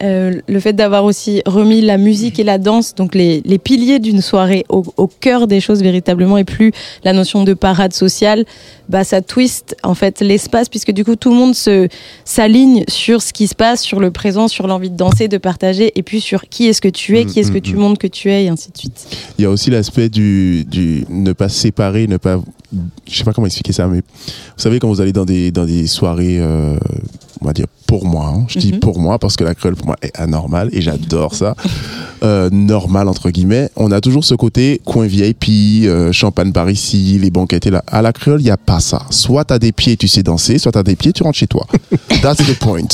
Euh, le fait d'avoir aussi remis la musique et la danse, donc les, les piliers d'une soirée au, au cœur des choses véritablement, et plus la notion de parade sociale, bah ça twist en fait l'espace puisque du coup tout le monde se s'aligne sur ce qui se passe, sur le présent, sur l'envie de danser, de partager, et puis sur qui est-ce que tu es, qui est-ce que tu montres que tu es, et ainsi de suite. Il y a aussi l'aspect du, du ne pas séparer, ne pas. Je sais pas comment expliquer ça, mais vous savez, quand vous allez dans des, dans des soirées, euh, on va dire pour moi, hein, je dis Mhm. pour moi parce que la créole pour moi est anormale et j'adore ça. Euh, normal entre guillemets. On a toujours ce côté coin VIP, euh, champagne par ici, les banquettes et là. À la créole, il n'y a pas ça. Soit t'as des pieds, tu sais danser, soit t'as des pieds, tu rentres chez toi. That's the point.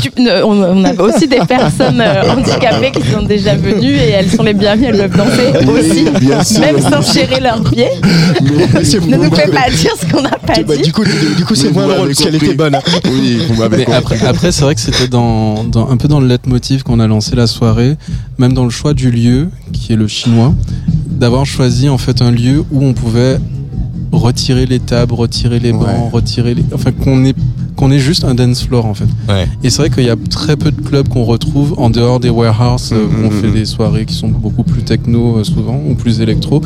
Tu- on, on a aussi des personnes euh, handicapées qui sont déjà venues et elles sont les bienvenues, elles peuvent danser aussi, bien sûr. même sans chérir leurs pieds. ne nous fais pas dire ce qu'on n'a pas dit. du coup, du coup, c'est moins drôle parce qu'elle était bonne. Oui, vous m'avez Mais après, après c'est vrai que c'était dans, dans- un peu dans le leitmotiv qu'on a lancé la soirée, même dans le choix du lieu, qui est le chinois, d'avoir choisi en fait un lieu où on pouvait retirer les tables, retirer les bancs, Ouais. retirer les, enfin qu'on est qu'on est juste un dance floor en fait. Et c'est vrai qu'il y a très peu de clubs qu'on retrouve en dehors des warehouses euh, où on fait des soirées qui sont beaucoup plus techno euh, souvent ou plus électro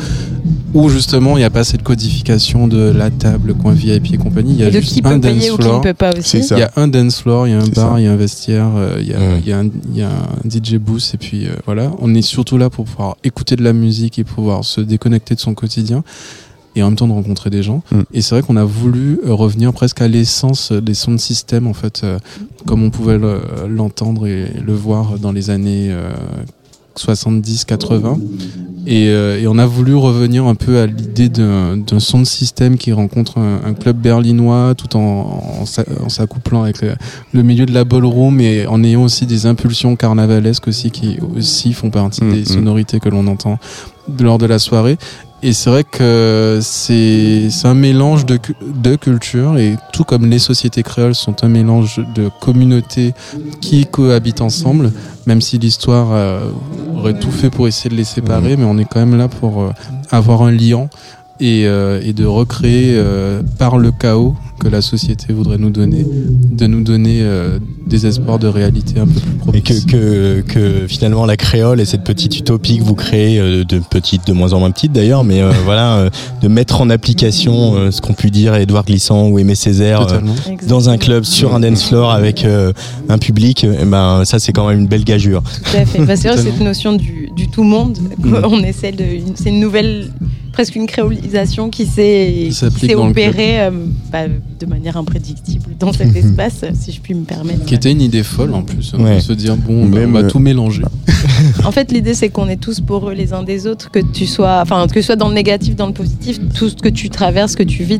où justement il n'y a pas cette codification de la table, le coin VIP et compagnie. Il y a Et de juste qui peut un payer dance ou qui floor. ne peut pas aussi. C'est ça. Il y a un dance floor, il y a un bar, il y a un vestiaire, euh, il y, a, il y a un- il y a un DJ booth et puis euh, voilà. On est surtout là pour pouvoir écouter de la musique et pouvoir se déconnecter de son quotidien et en même temps de rencontrer des gens. Mm. Et c'est vrai qu'on a voulu euh, revenir presque à l'essence des sons de système en fait, euh, comme on pouvait le- l'entendre et le voir dans les années euh, 70-80. Et, euh, et on a voulu revenir un peu à l'idée d'un son de système qui rencontre un, un club berlinois tout en, en s'a- en s'accouplant avec le, le milieu de la ballroom et en ayant aussi des impulsions carnavalesques aussi qui aussi font partie Mm, des mm. sonorités que l'on entend lors de la soirée. Et c'est vrai que c'est un mélange de, de cultures et tout comme les sociétés créoles sont un mélange de communautés qui cohabitent ensemble, même si l'histoire euh, aurait tout fait pour essayer de les séparer, mais on est quand même là pour euh, avoir un liant et, euh, et de recréer euh, par le chaos que la société voudrait nous donner, de nous donner euh, des espoirs de réalité un peu plus Et propices. que, que, que finalement la créole et cette petite utopie que vous créez, euh, de petite, de moins en moins petite d'ailleurs, mais euh, voilà, euh, de mettre en application euh, ce qu'ont pu dire Édouard Glissant ou Aimé Césaire euh, dans un club sur un dance floor avec euh, un public, eh ben ça c'est quand même une belle gageure. Tout à fait. Bah, c'est vrai, cette notion du, du tout monde, Mm. on essaie de. une- C'est une nouvelle, presque une créolisation qui s'est opérée euh, bah, de manière imprédictible dans cet espace, si je puis me permettre. Qui était une idée folle en plus, hein, Ouais. de se dire bon, bah, Même, on va euh, tout mélanger. En fait, l'idée, c'est qu'on est tous pour eux les uns des autres, que tu sois, enfin, que ce soit dans le négatif, dans le positif, tout ce que tu traverses, que tu vis,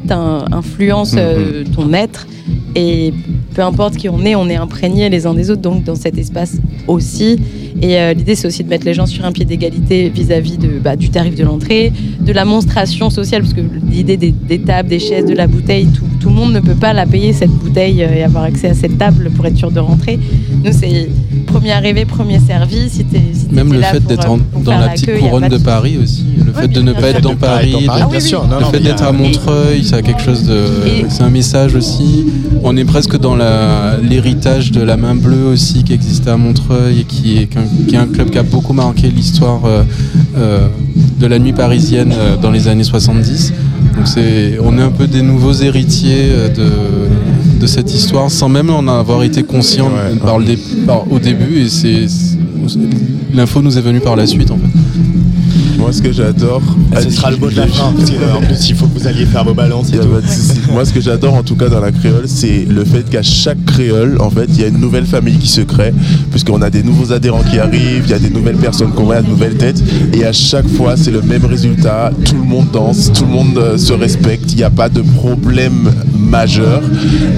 influence euh, ton être. Et peu importe qui on est, on est imprégnés les uns des autres, donc dans cet espace aussi. Et euh, l'idée, c'est aussi de mettre les gens sur un pied d'égalité vis-à-vis de, bah, du tarif de l'entrée, de la monstration sociale, parce que l'idée des, des tables, des chaises, de la bouteille, tout, tout le monde ne peut pas la payer, cette bouteille, euh, et avoir accès à cette table pour être sûr de rentrer. Nous, c'est premier arrivé, premier servi. Si t'es- si Même le là fait d'être euh, dans la la petite queue, couronne de. Paris aussi, le fait de ne pas être dans Paris, dans le non, fait d'être à Montreuil, ça a quelque chose de, c'est un message aussi. On est presque dans l'héritage de la main bleue aussi qui existait à Montreuil et qui est, qu'un- qui est un club qui a beaucoup marqué l'histoire euh, euh, de la nuit parisienne euh, dans les années 70. Donc c'est, on est un peu des nouveaux héritiers euh, de, de cette histoire sans même en avoir été conscient Ouais. par le dé- par- au début et c'est- l'info nous est venue par la suite en fait. Moi, ce que j'adore. Ce sera le mot de la fin, parce qu'en plus il faut que vous alliez faire vos balances et tout. Moi, ce que j'adore en tout cas dans la créole, c'est le fait qu'à chaque créole, en fait, il y a une nouvelle famille qui se crée, puisqu'on a des nouveaux adhérents qui arrivent, il y a des nouvelles personnes qu'on voit, de nouvelles têtes, et à chaque fois, c'est le même résultat. Tout le monde danse, tout le monde euh, se respecte, il n'y a pas de problème majeur,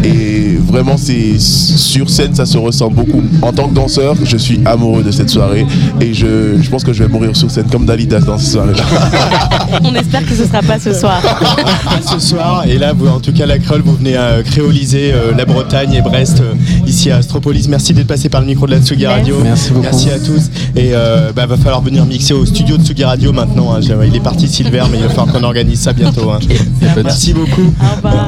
et vraiment, c'est sur scène, ça se ressent beaucoup. En tant que danseur, je suis amoureux de cette soirée, et je, je pense que je vais mourir sur scène comme Dalida dans On espère que ce sera pas ce soir. ce soir. Et là, vous, en tout cas, la Creole, vous venez à créoliser euh, la Bretagne et Brest euh, ici à Astropolis. Merci d'être passé par le micro de la Tsugi Radio. Merci beaucoup. Merci à tous. Et euh, bah, va falloir venir mixer au studio de Tsugi Radio maintenant. hein. Il est parti Silver, mais il va falloir qu'on organise ça bientôt. hein. Merci beaucoup.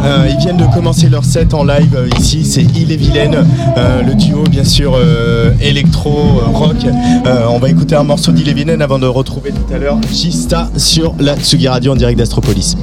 Euh, ils viennent de commencer leur set en live euh, ici, c'est Il et Vilaine, euh, le duo bien sûr euh, électro euh, rock. Euh, on va écouter un morceau d'Il et Vilaine avant de retrouver tout à l'heure Gista sur la Tsugi Radio en direct d'Astropolis.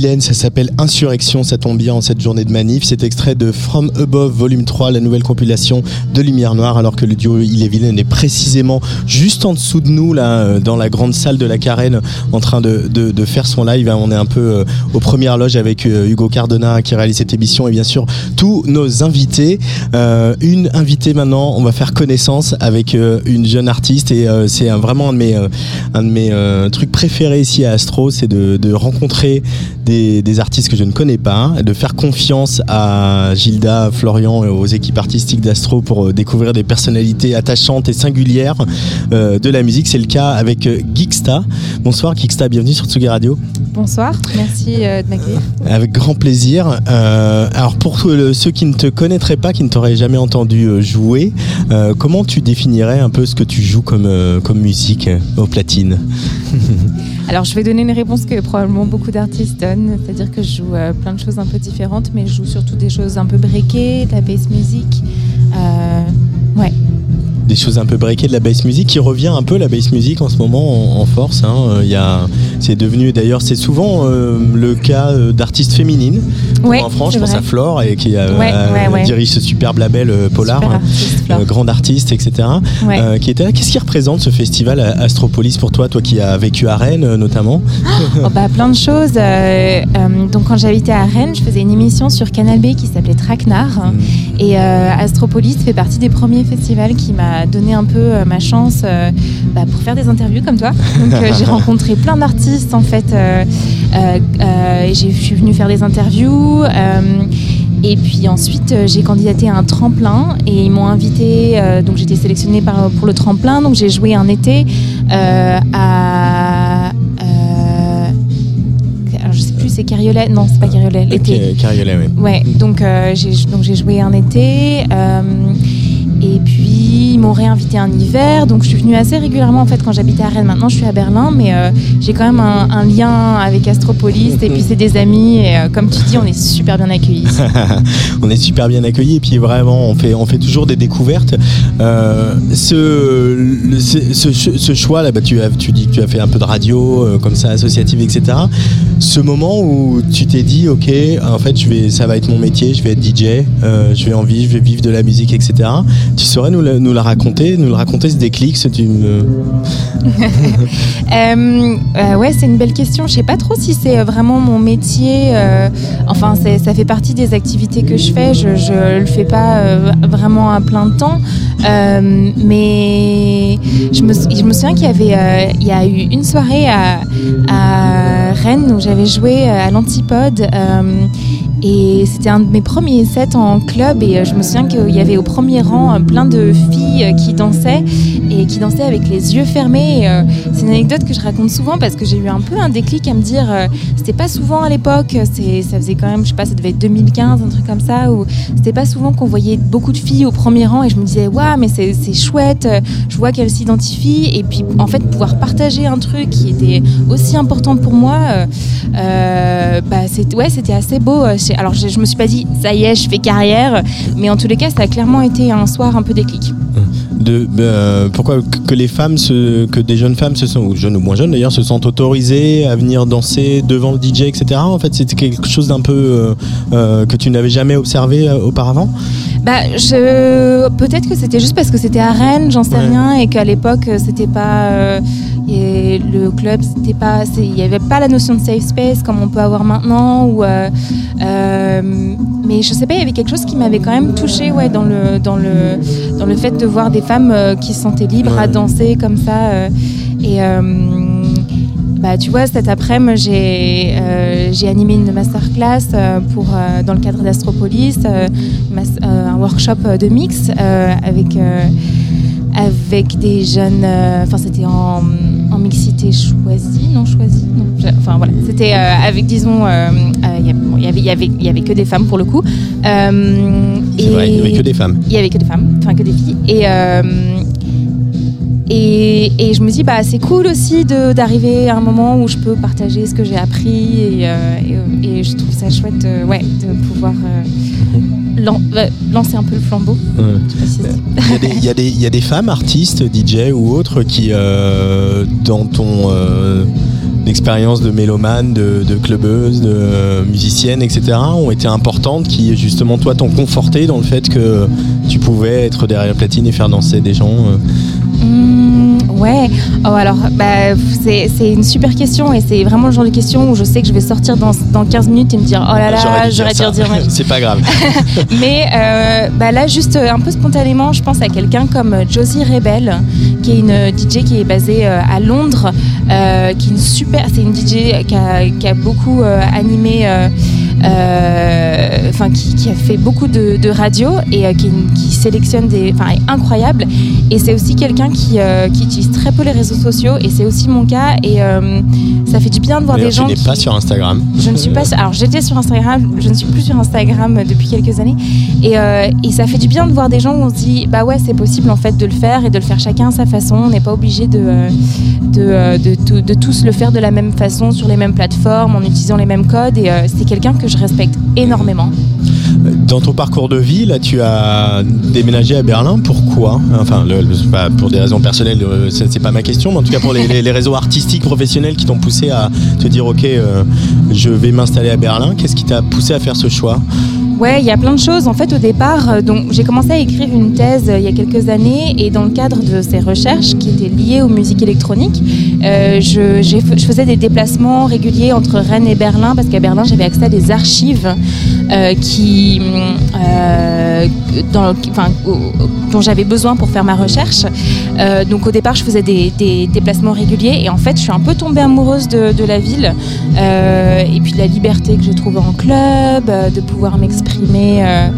Ça s'appelle Insurrection, ça tombe bien en cette journée de manif. C'est extrait de From Above Volume 3, la nouvelle compilation de Lumière Noire, alors que le duo Ille-et-Vilaine est précisément juste en dessous de nous, là, euh, dans la grande salle de la Carène, en train de, faire son live. On est un peu euh, aux premières loges avec euh, Hugo Cardona qui réalise cette émission et bien sûr tous nos invités. Une invitée maintenant, on va faire connaissance avec une jeune artiste et c'est vraiment un de mes, trucs préférés ici à Astro, c'est de, de rencontrer des, des artistes que je ne connais pas, de faire confiance à Gilda, à Florian et aux équipes artistiques d'Astro pour euh, découvrir des personnalités attachantes et singulières euh, de la musique. C'est le cas avec euh, Geeksta. Bonsoir Geeksta, bienvenue sur Tsugi Radio. Bonsoir, merci euh, de m'accueillir. Avec grand plaisir. Euh, alors pour ceux qui ne te connaîtraient pas, qui ne t'auraient jamais entendu jouer, comment tu définirais un peu ce que tu joues comme, comme musique aux platines Alors je vais donner une réponse que probablement beaucoup d'artistes donnent, c'est-à-dire que je joue euh, plein de choses un peu différentes, mais je joue surtout des choses un peu breakées, de la bass music. Euh, ouais. Des choses un peu breakées de la bass music qui revient un peu la bass music en ce moment en, force. hein. Euh, Il y a, c'est devenu d'ailleurs c'est souvent euh, le cas euh, d'artistes féminines. Ouais, en France, je pense vrai. à Flore et qui euh, Ouais, ouais, ouais. dirige ce superbe label Polar, Super artiste, Flore. euh, grande artiste, etc. Qui était là. Qu'est-ce qui représente ce festival à Astropolis pour toi, toi qui as vécu à Rennes notamment Oh, bah, plein de choses. Donc quand j'habitais à Rennes, je faisais une émission sur Canal B qui s'appelait Traquenard. Et euh, Astropolis fait partie des premiers festivals qui m'a donné un peu euh, ma chance euh, bah, pour faire des interviews comme toi. Donc j'ai rencontré plein d'artistes en fait. je suis venue faire des interviews. et puis ensuite, j'ai candidaté à un tremplin et ils m'ont invité. donc j'étais sélectionnée par, pour le tremplin. Donc j'ai joué un été à. C'est Carriolet Non, c'est pas Carriolet. L'été. Ok, Carriolet, oui. Ouais, donc euh, j'ai donc j'ai joué un été. euh, et puis ils m'ont réinvité un hiver, donc je suis venue assez régulièrement en fait quand j'habitais à Rennes. Maintenant je suis à Berlin, mais euh, j'ai quand même un, un lien avec Astropolis et puis c'est des amis et euh, comme tu dis on est super bien accueillis. on est super bien accueillis et puis vraiment on fait, on fait toujours des découvertes. Euh, ce, le- ce, ce- ce choix là, bah, tu, as, tu dis que tu as fait un peu de radio comme ça associative etc. Ce moment où tu t'es dit ok en fait je vais, ça va être mon métier, je vais être DJ, euh, je vais en vivre, je vais vivre de la musique etc. Tu saurais nous nous la raconter, nous le raconter ce déclic, ce tu Euh, euh, ouais, c'est une belle question. Je sais pas trop si c'est vraiment mon métier. euh, enfin, ça fait partie des activités que je fais. Je, je le fais pas euh, vraiment à plein temps. Euh, mais je me, je me souviens qu'il y avait, euh, il y a eu une soirée à, à Rennes où j'avais joué euh, à l'Antipode. Et c'était un de mes premiers sets en club et euh, je me souviens qu'il y avait au premier rang euh, plein de filles euh, qui dansaient et qui dansaient avec les yeux fermés. C'est une anecdote que je raconte souvent parce que j'ai eu un peu un déclic à me dire, c'était pas souvent à l'époque, ça faisait quand même, je sais pas, ça devait être 2015, un truc comme ça, où c'était pas souvent qu'on voyait beaucoup de filles au premier rang et je me disais, waouh, mais c'est, chouette, je vois qu'elles s'identifient et puis en fait pouvoir partager un truc qui était aussi important pour moi, bah, c'était assez beau. Alors je, je me suis pas dit, ça y est, je fais carrière, mais en tous les cas, ça a clairement été un soir un peu déclic. de euh, pourquoi que les femmes que des jeunes femmes se sont ou jeunes ou moins jeunes d'ailleurs se sont autorisées à venir danser devant le DJ etc en fait c'était quelque chose d'un peu euh, euh, que tu n'avais jamais observé auparavant? Bah, je... peut-être que c'était juste parce que c'était à Rennes, j'en sais Ouais. rien, et qu'à l'époque euh, c'était pas euh, et le club, c'était pas, il n'y avait pas la notion de safe space comme on peut avoir maintenant. Ou euh, euh, mais je sais pas, il y avait quelque chose qui m'avait quand même touché, ouais, dans le dans le dans le fait de voir des femmes euh, qui se sentaient libres à danser comme ça. euh, et euh, bah, tu vois, cet après-midi, j'ai euh, j'ai animé une masterclass euh, pour, euh, dans le cadre d'Astropolis, mas- un workshop de mix avec, avec des jeunes. Enfin, c'était en, en mixité choisie, non choisie Enfin, voilà. C'était avec, disons, il bon, y avait- il y avait- y avait que des femmes pour le coup. C'est vrai, il y et- avait que des femmes. Il y avait que des femmes, enfin que des filles. Et. Euh, et, et je me dis, bah, c'est cool aussi d'arriver à un moment où je peux partager ce que j'ai appris et, euh, et, et je trouve ça chouette euh, ouais, de pouvoir euh, lan- euh, lancer un peu le flambeau. Ouais. Si Il y, a des, il y a des- il y a des femmes artistes, DJ ou autres, qui, euh, dans ton, euh, d'expériences de mélomanes, de, de clubbeuses, de musiciennes, etc. ont été importantes, qui justement toi t'ont conforté dans le fait que tu pouvais être derrière la platine et faire danser des gens. Euh. Mmh, ouais, oh, alors bah, c'est une super question et c'est vraiment le genre de question où je sais que je vais sortir dans, dans 15 minutes et me dire oh là là, j'aurais dû dire. C'est pas grave. Mais euh, bah là, juste euh, un peu spontanément, je pense à quelqu'un comme Josie Rebel, qui est une DJ qui est basée euh, à Londres, euh, qui est une super, c'est une DJ qui a, qui a beaucoup euh, animé. Euh, Enfin, qui, qui a fait beaucoup de, de radio et euh, qui, sélectionne des, enfin, est incroyable. Et c'est aussi quelqu'un qui, euh, qui utilise très peu les réseaux sociaux et c'est aussi mon cas. Et ça fait du bien de voir des gens. tu n'es pas sur Instagram. je ne suis pas. Alors j'étais sur Instagram, je ne suis plus sur Instagram depuis quelques années, et, et ça fait du bien de voir des gens où on se dit bah ouais c'est possible en fait de le faire et de le faire chacun à sa façon. On n'est pas obligé de de, de tous le faire de la même façon sur les mêmes plateformes en utilisant les mêmes codes. Et euh, c'est quelqu'un que je respecte énormément. Dans ton parcours de vie, là, tu as déménagé à Berlin. Pourquoi? Enfin, le- pour des raisons personnelles, euh, c'est pas ma question, mais en tout cas pour les, les- les réseaux artistiques, professionnels qui t'ont poussé à te dire, ok, euh, je vais m'installer à Berlin. Qu'est-ce qui t'a poussé à faire ce choix? Ouais, il y a plein de choses. En fait, au départ, euh, donc j'ai commencé à écrire une thèse euh, il y a quelques années, et dans le cadre de ces recherches qui étaient liées aux musiques électroniques, euh, je, faisais des déplacements réguliers entre Rennes et Berlin, parce qu'à Berlin, j'avais accès à des archives qui, dont j'avais besoin pour faire ma recherche. Donc au départ, je faisais des, déplacements réguliers, et en fait, je suis un peu tombée amoureuse de, de la ville, et puis de la liberté que je trouvais en club, de pouvoir m'exprimer euh,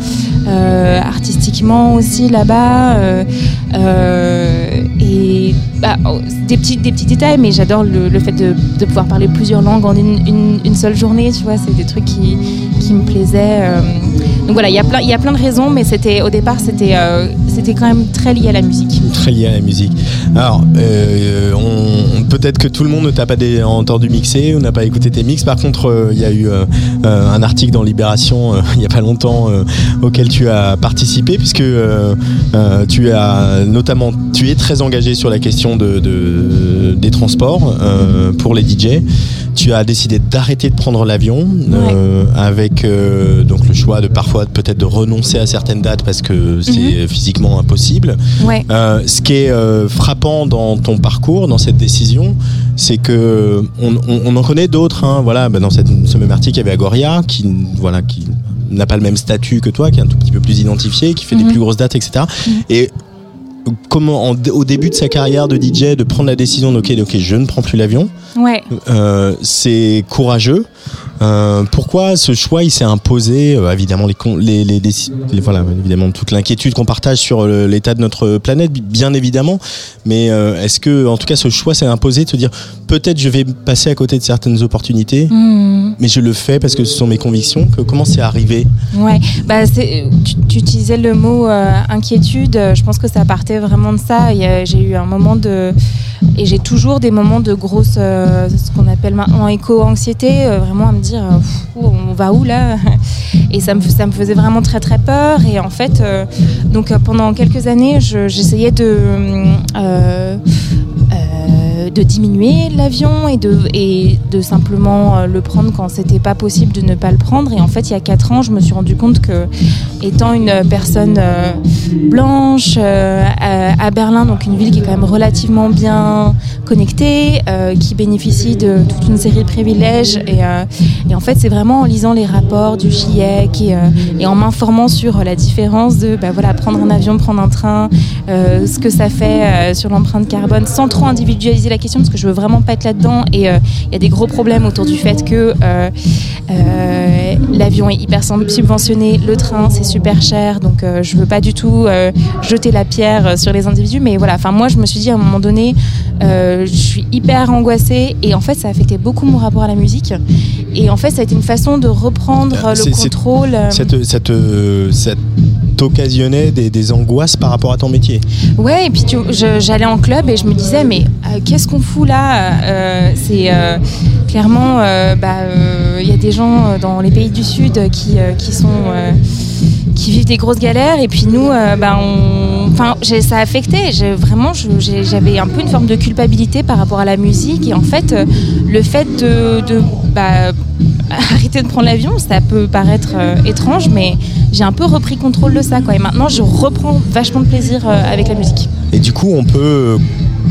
euh, artistiquement aussi là-bas. euh, et bah, oh, des, petits, des petits détails, mais j'adore le, le fait de, de pouvoir parler plusieurs langues en une, une- seule journée, tu vois, c'est des trucs qui, qui me plaisaient. Donc voilà, il y a plein- de raisons, mais au départ, c'était c'était quand même très lié à la musique. Très lié à la musique. Alors, euh, on- peut-être que tout le monde ne t'a pas entendu mixer ou n'a pas écouté tes mix. Par contre, euh, il y a eu euh, un article dans Libération il n'y a pas longtemps auquel tu as participé, puisque tu as notamment, tu es très engagé sur la question de, de- des transports pour les DJ. Tu as décidé d'arrêter de prendre l'avion avec donc le choix de parfois peut-être de renoncer à certaines dates parce que c'est physiquement impossible. Ouais. Euh, ce qui est euh, frappant dans ton parcours, dans cette décision, c'est que on, on- on en connaît d'autres. hein. voilà, bah, dans cette, ce même article, il y avait Agoria qui, voilà, qui n'a pas le même statut que toi, qui est un tout petit peu plus identifié, qui fait des Mhm. plus grosses dates, etc. Et comment, en- au début de sa carrière de DJ, de prendre la décision de ok, ok, je ne prends plus l'avion. Ouais. Euh, c'est courageux. Euh, pourquoi ce choix il s'est imposé Euh, Évidemment les, les, les, déci- les- voilà évidemment toute l'inquiétude qu'on partage sur le- l'état de notre planète bi- bien évidemment. Mais euh, est-ce que en tout cas ce choix s'est imposé de se dire peut-être je vais passer à côté de certaines opportunités, Mhm. mais je le fais parce que ce sont mes convictions. Que, comment c'est arrivé? Ouais, bah tu, tu utilisais le mot euh, inquiétude. euh, Je pense que ça partait vraiment de ça. J'ai eu un moment de. Et j'ai toujours des moments de grosse. euh, ce qu'on appelle maintenant éco-anxiété. euh, vraiment à me dire euh, on va où là Et ça me, ça me faisait vraiment très très peur. Et en fait, euh, donc euh, pendant quelques années, je- j'essayais de. euh, euh, de diminuer l'avion et de, et de simplement le prendre quand c'était pas possible de ne pas le prendre. Et en fait, il y a quatre ans, je me suis rendu compte que, étant une personne blanche à, Berlin, donc une ville qui est quand même relativement bien connectée, qui bénéficie de toute une série de privilèges, et, et en fait, c'est vraiment en lisant les rapports du GIEC et, euh, et en m'informant sur la différence de bah, voilà, prendre un avion, prendre un train, euh, ce que ça fait euh, sur l'empreinte carbone, sans trop individualiser la question, parce que je veux vraiment pas être là-dedans. Et euh, il y a des gros problèmes autour du fait que euh, euh, l'avion est hyper subventionné, le train c'est super cher, donc euh, je veux pas du tout euh, jeter la pierre sur les individus. Mais voilà, enfin moi je me suis dit à un moment donné, euh, je suis hyper angoissée et en fait ça a affecté beaucoup mon rapport à la musique. En fait ça a été une façon de reprendre le C'est- c'est- contrôle. euh, Ça te- ça te- ça t'occasionnait des, des angoisses par rapport à ton métier Ouais, et puis j'allais en club et je me disais, mais euh, qu'est-ce qu'on fout là Euh, C'est euh, clairement, euh, bah, euh, il y a des gens euh, dans les pays du Sud qui, euh, qui sont. euh, qui vivent des grosses galères et puis nous euh, bah, on, enfin, ça a affecté. Vraiment, j'avais un peu une forme de culpabilité par rapport à la musique. Et en fait, euh, le fait de, de, bah, arrêter de prendre l'avion, ça peut paraître euh, étrange, mais j'ai un peu repris contrôle de ça. Et maintenant, je reprends vachement de plaisir euh, avec la musique. Et du coup, on peut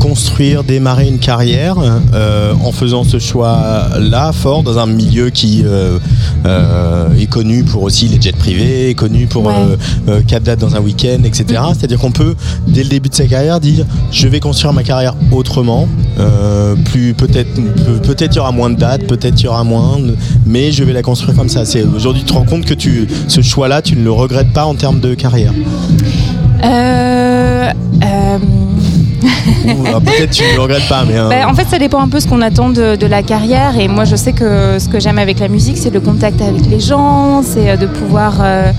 construire, démarrer une carrière euh, en faisant ce choix-là fort dans un milieu qui euh, euh, est connu pour aussi les jets privés, est connu pour Ouais. quatre dates dans un week-end, etc. C'est-à-dire qu'on peut, dès le début de sa carrière, dire je vais construire ma carrière autrement. Plus peut-être, peut- peut-être il y aura moins de dates, peut-être il y aura moins, mais je vais la construire comme ça. C'est aujourd'hui, tu te rends compte que tu, ce choix-là, tu ne le regrettes pas en termes de carrière. Euh, euh, peut-être tu ne pas, euh, Bah, en fait, ça dépend un peu ce qu'on attend de, la carrière. Et moi, je sais que ce que j'aime avec la musique, c'est le contact avec les gens, c'est euh, de pouvoir. euh,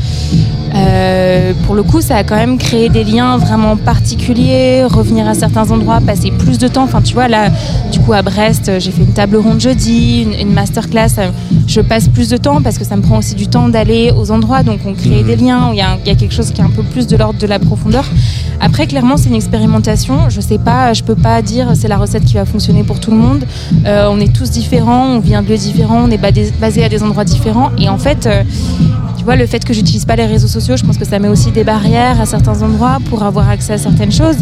euh, pour le coup, ça a quand même créé des liens vraiment particuliers, revenir à certains endroits, passer plus de temps. Enfin, tu vois, là, du coup, à Brest, euh, j'ai fait une table ronde jeudi, une, une masterclass. euh, Je passe plus de temps parce que ça me prend aussi du temps d'aller aux endroits. Donc, on crée Mhm. des liens, où il y, a il y a quelque chose qui est un peu plus de l'ordre de la profondeur. Après, clairement, c'est une expérimentation. Je sais pas, je peux pas dire c'est la recette qui va fonctionner pour tout le monde. Euh, on est tous différents, on vient de lieux différents, on est basé, basé à des endroits différents. Et en fait, euh, tu vois, le fait que j'utilise pas les réseaux sociaux, je pense que ça met aussi des barrières à certains endroits pour avoir accès à certaines choses.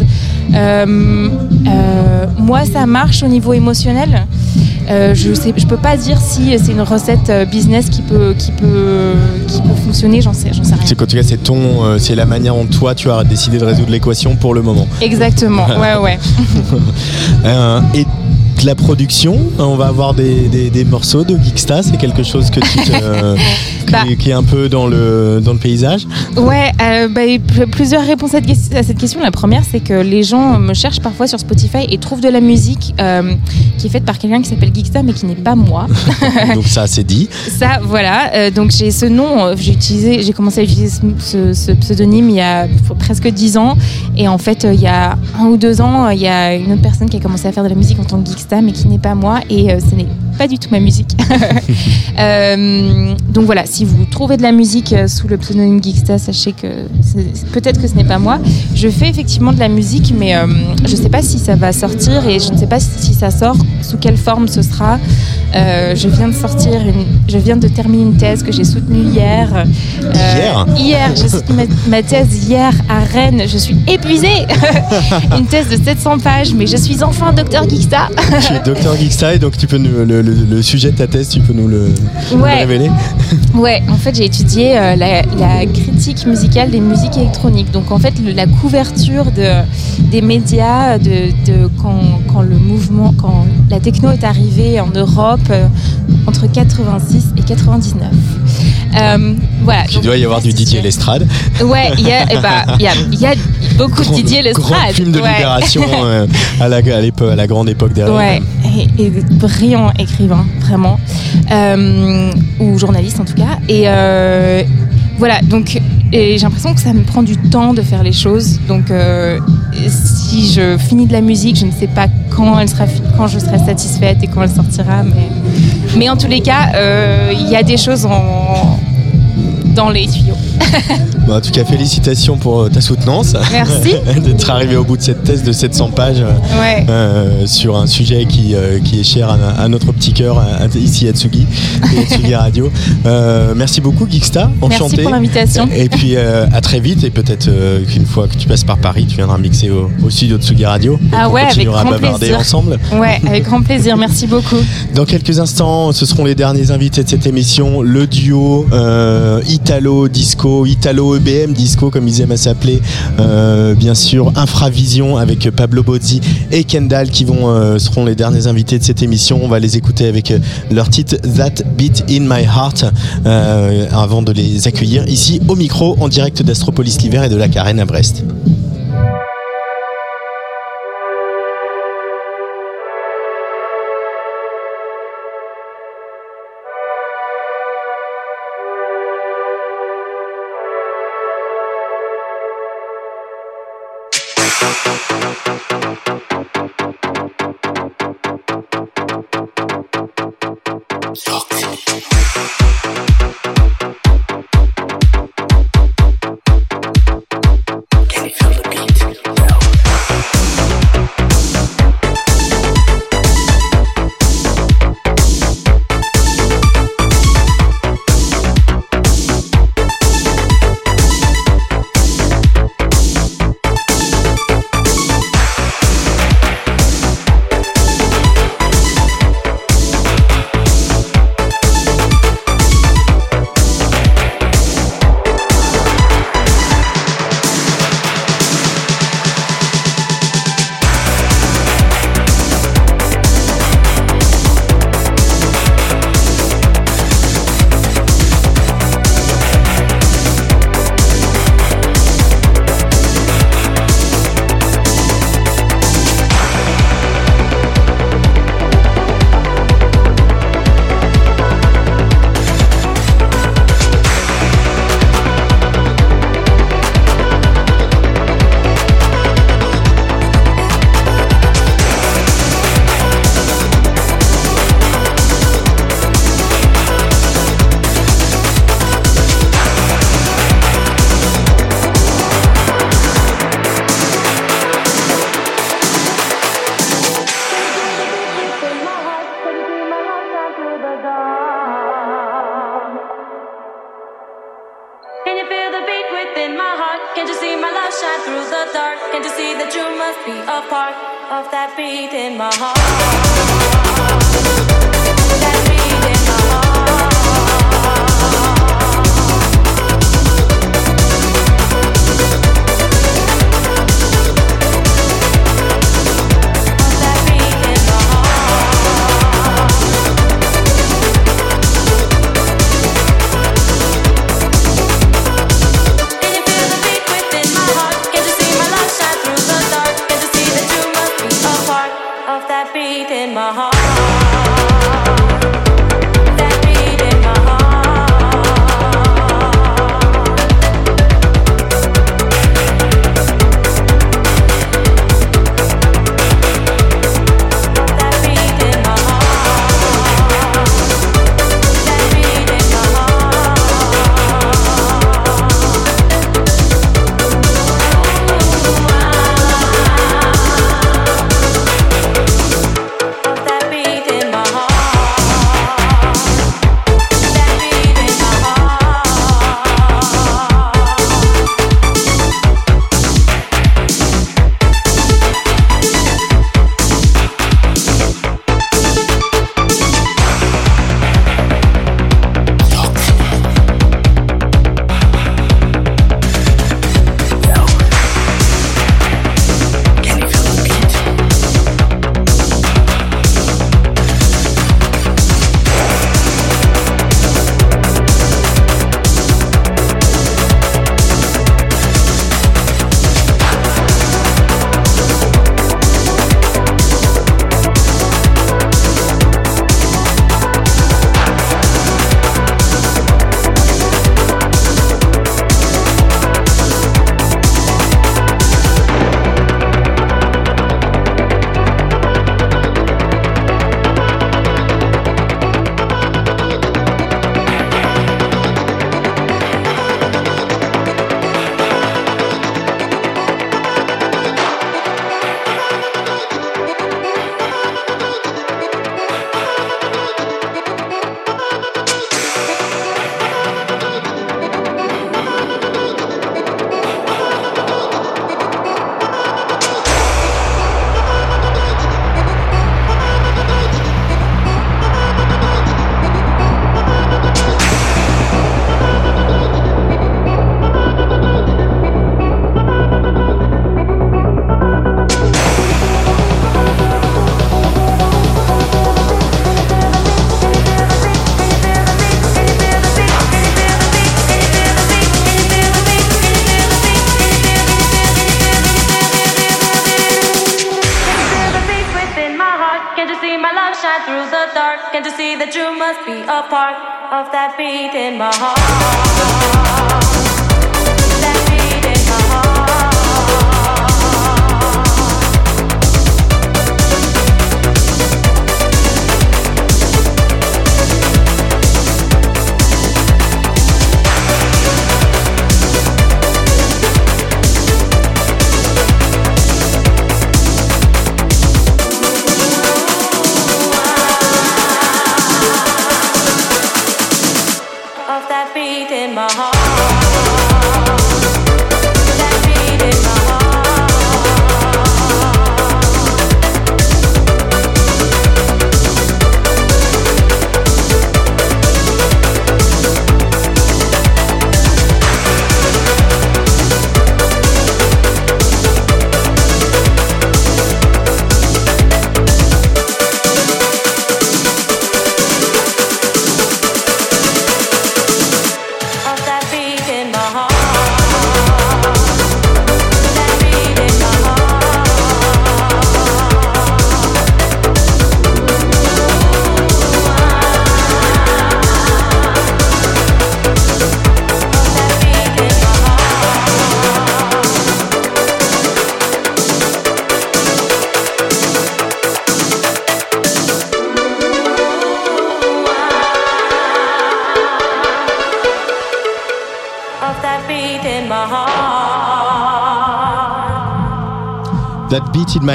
Euh, euh, moi, ça marche au niveau émotionnel. Euh, je je peux pas dire si c'est une recette business qui peut, qui peut, qui peut fonctionner. J'en sais, j'en sais rien. C'est qu'en tout cas, c'est ton, c'est la manière dont toi tu as décidé de résoudre l'équation pour le moment. Exactement. Ouais, ouais. Et de la production, on va avoir des, des- des morceaux de Geeksta, c'est quelque chose que tu euh, qui, qui est un peu dans le, dans le paysage. Ouais, euh, bah, plusieurs réponses à cette question. La première, c'est que les gens me cherchent parfois sur Spotify et trouvent de la musique euh, qui est faite par quelqu'un qui s'appelle Geeksta, mais qui n'est pas moi. Donc ça, c'est dit. Ça, voilà. Euh, donc j'ai ce nom. J'ai utilisé, j'ai commencé à utiliser ce, ce- pseudonyme il y a presque dix ans. Et en fait, il y a un ou deux ans, il y a une autre personne qui a commencé à faire de la musique en tant que Geeksta, mais qui n'est pas moi. Et euh, ce n'est pas du tout ma musique. Euh, donc voilà, si vous trouvez de la musique euh, sous le pseudonyme Geeksta, sachez que peut-être que ce n'est pas moi. Je fais effectivement de la musique, mais euh, je ne sais pas si ça va sortir et je ne sais pas si ça sort, sous quelle forme ce sera. Euh, je viens de sortir, une, je viens de terminer une thèse que j'ai soutenue hier. Euh, Hier Hier, j'ai soutenu ma, ma thèse hier à Rennes. Je suis épuisée. une thèse de 700 pages, mais je suis enfin docteur Geeksta. Tu es docteur Geeksta et donc tu peux nous- le, le- le sujet de ta thèse, tu peux nous le, nous le Ouais. révéler. Ouais, en fait, j'ai étudié euh, la, la critique musicale des musiques électroniques. Donc, en fait, la couverture de, des médias de, de quand, quand le mouvement, quand la techno est arrivée en Europe euh, entre 86 et 99. Euh, voilà. Il doit y avoir du Didier Lestrade. Ouais, il y a, eh ben, y a, il y a beaucoup de Didier Grand Lestrade. film de ouais. libération euh, à, la, à, à la grande époque derrière. Ouais, et, et brillant écrivain, vraiment. Euh, ou journaliste en tout cas. Et voilà, donc et j'ai l'impression que ça me prend du temps de faire les choses. Donc euh, si je finis de la musique, je ne sais pas quand, elle sera, quand je serai satisfaite et quand elle sortira. Mais, mais en tous les cas, euh, il y a des choses dans les tuyaux. Bon, en tout cas, félicitations pour euh, ta soutenance. Merci. D'être arrivé au bout de cette thèse de 700 pages euh, Ouais. euh, sur un sujet qui, euh, qui est cher à, à notre petit cœur à- ici à Tsugi, et Tsugi Radio. Euh, merci beaucoup, Geekstar. Merci Enchanté. pour l'invitation. Et puis à très vite. Et peut-être qu'une fois que tu passes par Paris, tu viendras mixer au, au studio de Tsugi Radio. Ah ouais, avec continuera grand bavarder plaisir. ensemble. Ouais, avec grand plaisir. Merci beaucoup. Dans quelques instants, ce seront les derniers invités de cette émission, le duo Italo Disco, Italo EBM Disco comme ils aiment à s'appeler, euh, bien sûr Infravision avec Pablo Bozzi et Kendall qui vont euh, seront les derniers invités de cette émission. On va les écouter avec euh, leur titre That Beat in My Heart avant de les accueillir ici au micro en direct d'Astropolis l'hiver et de la Carène à Brest.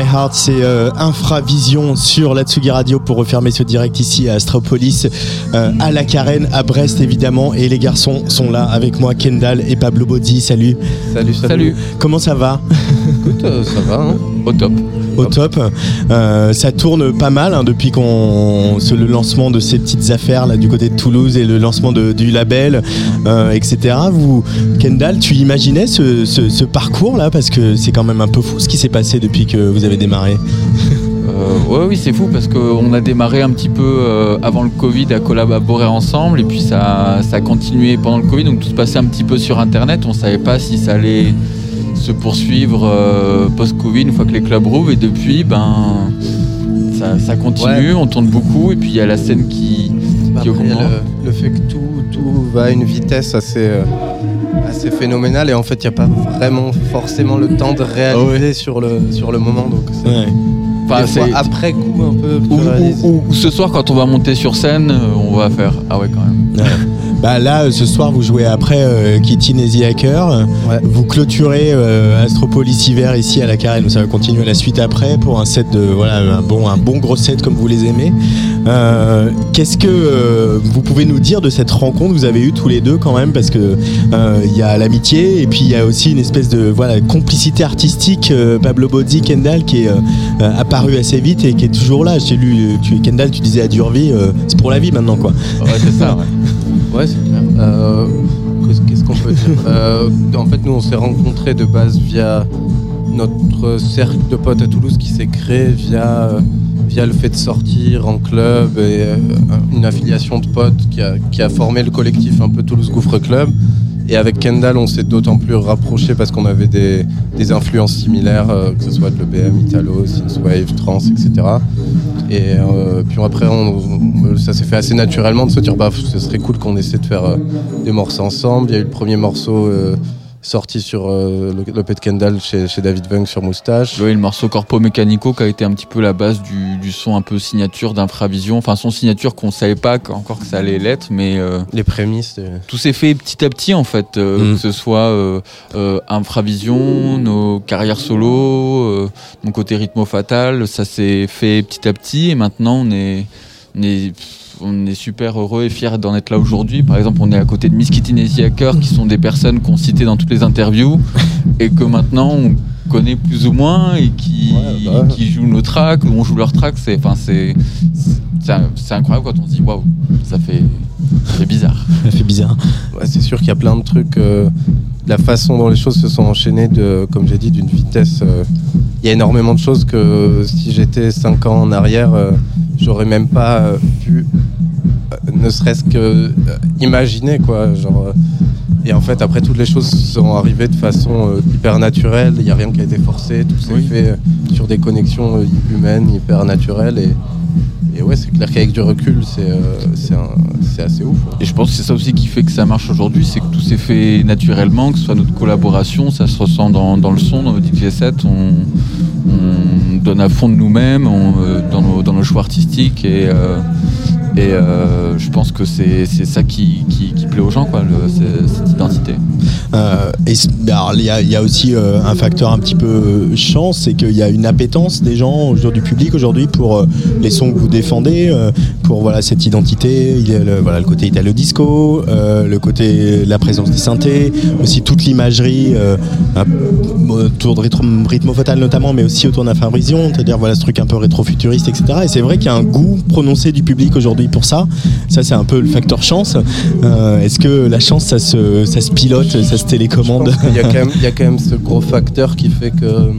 Heart, c'est euh, Infravision sur la Tsugi Radio pour refermer ce direct ici à Astropolis, euh, à la Carène, à Brest évidemment. Et les garçons sont là avec moi, Kendall et Pablo Bozzi. Salut. Salut, salut. Comment ça va? Écoute, euh, ça va, hein Au top. Au top. Euh, ça tourne pas mal hein, depuis qu'on le lancement de ces petites affaires là du côté de Toulouse et le lancement du label, euh, etc. Vous, Kendall, tu imaginais ce, parcours là parce que c'est quand même un peu fou ce qui s'est passé depuis que vous avez démarré? Euh, oui, c'est fou parce qu'on a démarré un petit peu avant le Covid à collaborer ensemble et puis ça, ça a continué pendant le Covid, donc tout se passait un petit peu sur Internet. On savait pas si ça allait se poursuivre euh, post-Covid une fois que les clubs rouvrent et depuis, ben, ça, ça continue, on tourne beaucoup et puis il y a la scène qui, qui Après, augmente. le, le fait que tout, tout va à une vitesse assez, euh, assez phénoménale et en fait il n'y a pas vraiment forcément le temps de réaliser sur, le, sur le moment. Donc Enfin, fois après coup un peu. Ou ce soir, quand on va monter sur scène, euh, on va faire Ah ouais, quand même. Bah là, euh, ce soir, vous jouez après euh, Kitty the Hacker. Vous clôturez euh, Astropolis hiver ici à la Carène. Ça va continuer la suite après pour un set de voilà un bon un bon gros set comme vous les aimez. Euh, Qu'est-ce que euh, vous pouvez nous dire de cette rencontre que vous avez eue tous les deux quand même? Parce que euh, il y a l'amitié et puis il y a aussi une espèce de voilà complicité artistique euh, Pablo Bozzi Kendall qui est apparu assez vite et qui est toujours là. J'ai lu tu Kendall, tu disais à Durvie, euh, c'est pour la vie maintenant quoi. Ouais, c'est ça, ouais. Ouais, c'est clair. Euh, qu'est-ce- qu'on peut dire Euh, En fait, nous, on s'est rencontrés de base via notre cercle de potes à Toulouse qui s'est créé via, euh, via le fait de sortir en club et une affiliation de potes qui a, qui a formé le collectif un peu Toulouse Gouffre Club. Et avec Kendall, on s'est d'autant plus rapprochés parce qu'on avait des, des influences similaires, euh, que ce soit de l'EBM, Italo, Synthwave, Trance, etc. Et euh, puis après, on- ça s'est fait assez naturellement de se dire, bah, ce serait cool qu'on essaie de faire euh, des morceaux ensemble. Il y a eu le premier morceau euh, sorti sur euh, le, le Pet Kendall chez, chez David Vung sur Moustache. Oui, le morceau Corpo Mécanico qui a été un petit peu la base du, du son un peu signature d'Infravision. Enfin, son signature qu'on savait pas qu- encore que ça allait l'être, mais. euh, Les prémices. euh, Tout s'est fait petit à petit en fait, euh, Mm. que ce soit Infravision, nos carrières solo, mon côté rythmo fatal, ça s'est fait petit à petit et maintenant on est, on est, on est super heureux et fiers d'en être là aujourd'hui. Par exemple, on est à côté de Miss Kitty et Hacker qui sont des personnes qu'on citait dans toutes les interviews et que maintenant connaît plus ou moins et qui, qui jouent nos tracks, ou on joue leurs tracks. C'est, enfin, c'est, incroyable quand on se dit waouh, ça fait, ça fait bizarre. Ça fait bizarre. Ouais, c'est sûr qu'il y a plein de trucs. euh, la façon dont les choses se sont enchaînées, de, comme j'ai dit, d'une vitesse. euh, Il y a énormément de choses que si j'étais 5 ans en arrière, euh, j'aurais même pas pu, ne serait-ce que euh, imaginer quoi. Genre, euh, et en fait, après, toutes les choses sont arrivées de façon euh, hyper naturelle. Il n'y a rien qui a été forcé. Tout s'est fait euh, sur des connexions euh, humaines hyper naturelles. Et, et ouais, c'est clair qu'avec du recul, c'est euh, assez ouf. Et je pense que c'est ça aussi qui fait que ça marche aujourd'hui, c'est que tout s'est fait naturellement, que ce soit notre collaboration, ça se ressent dans, dans le son, dans nos DJ sets, on, on donne à fond de nous-mêmes, euh, dans, nos, dans nos choix artistiques et, euh, et euh, je pense que c'est ça qui, qui, plaît aux gens, quoi, cette identité. Euh, il y, a- aussi euh, un facteur un petit peu chance, c'est qu'il y a une appétence des gens, du public aujourd'hui, pour euh, les sons que vous défendez, pour voilà cette identité. Il y a le, voilà, le côté italo disco, euh, le côté la présence des synthés, aussi toute l'imagerie autour de rétro, rythmo fatal notamment, mais aussi autour d'Infravision, c'est-à-dire voilà ce truc un peu rétro-futuriste, etc. Et c'est vrai qu'il y a un goût prononcé du public aujourd'hui pour ça. Ça, c'est un peu le facteur chance. Euh, Est-ce que la chance, ça se, ça se pilote, ça se télécommande Il y, a quand même, il y a quand même ce gros facteur qui fait que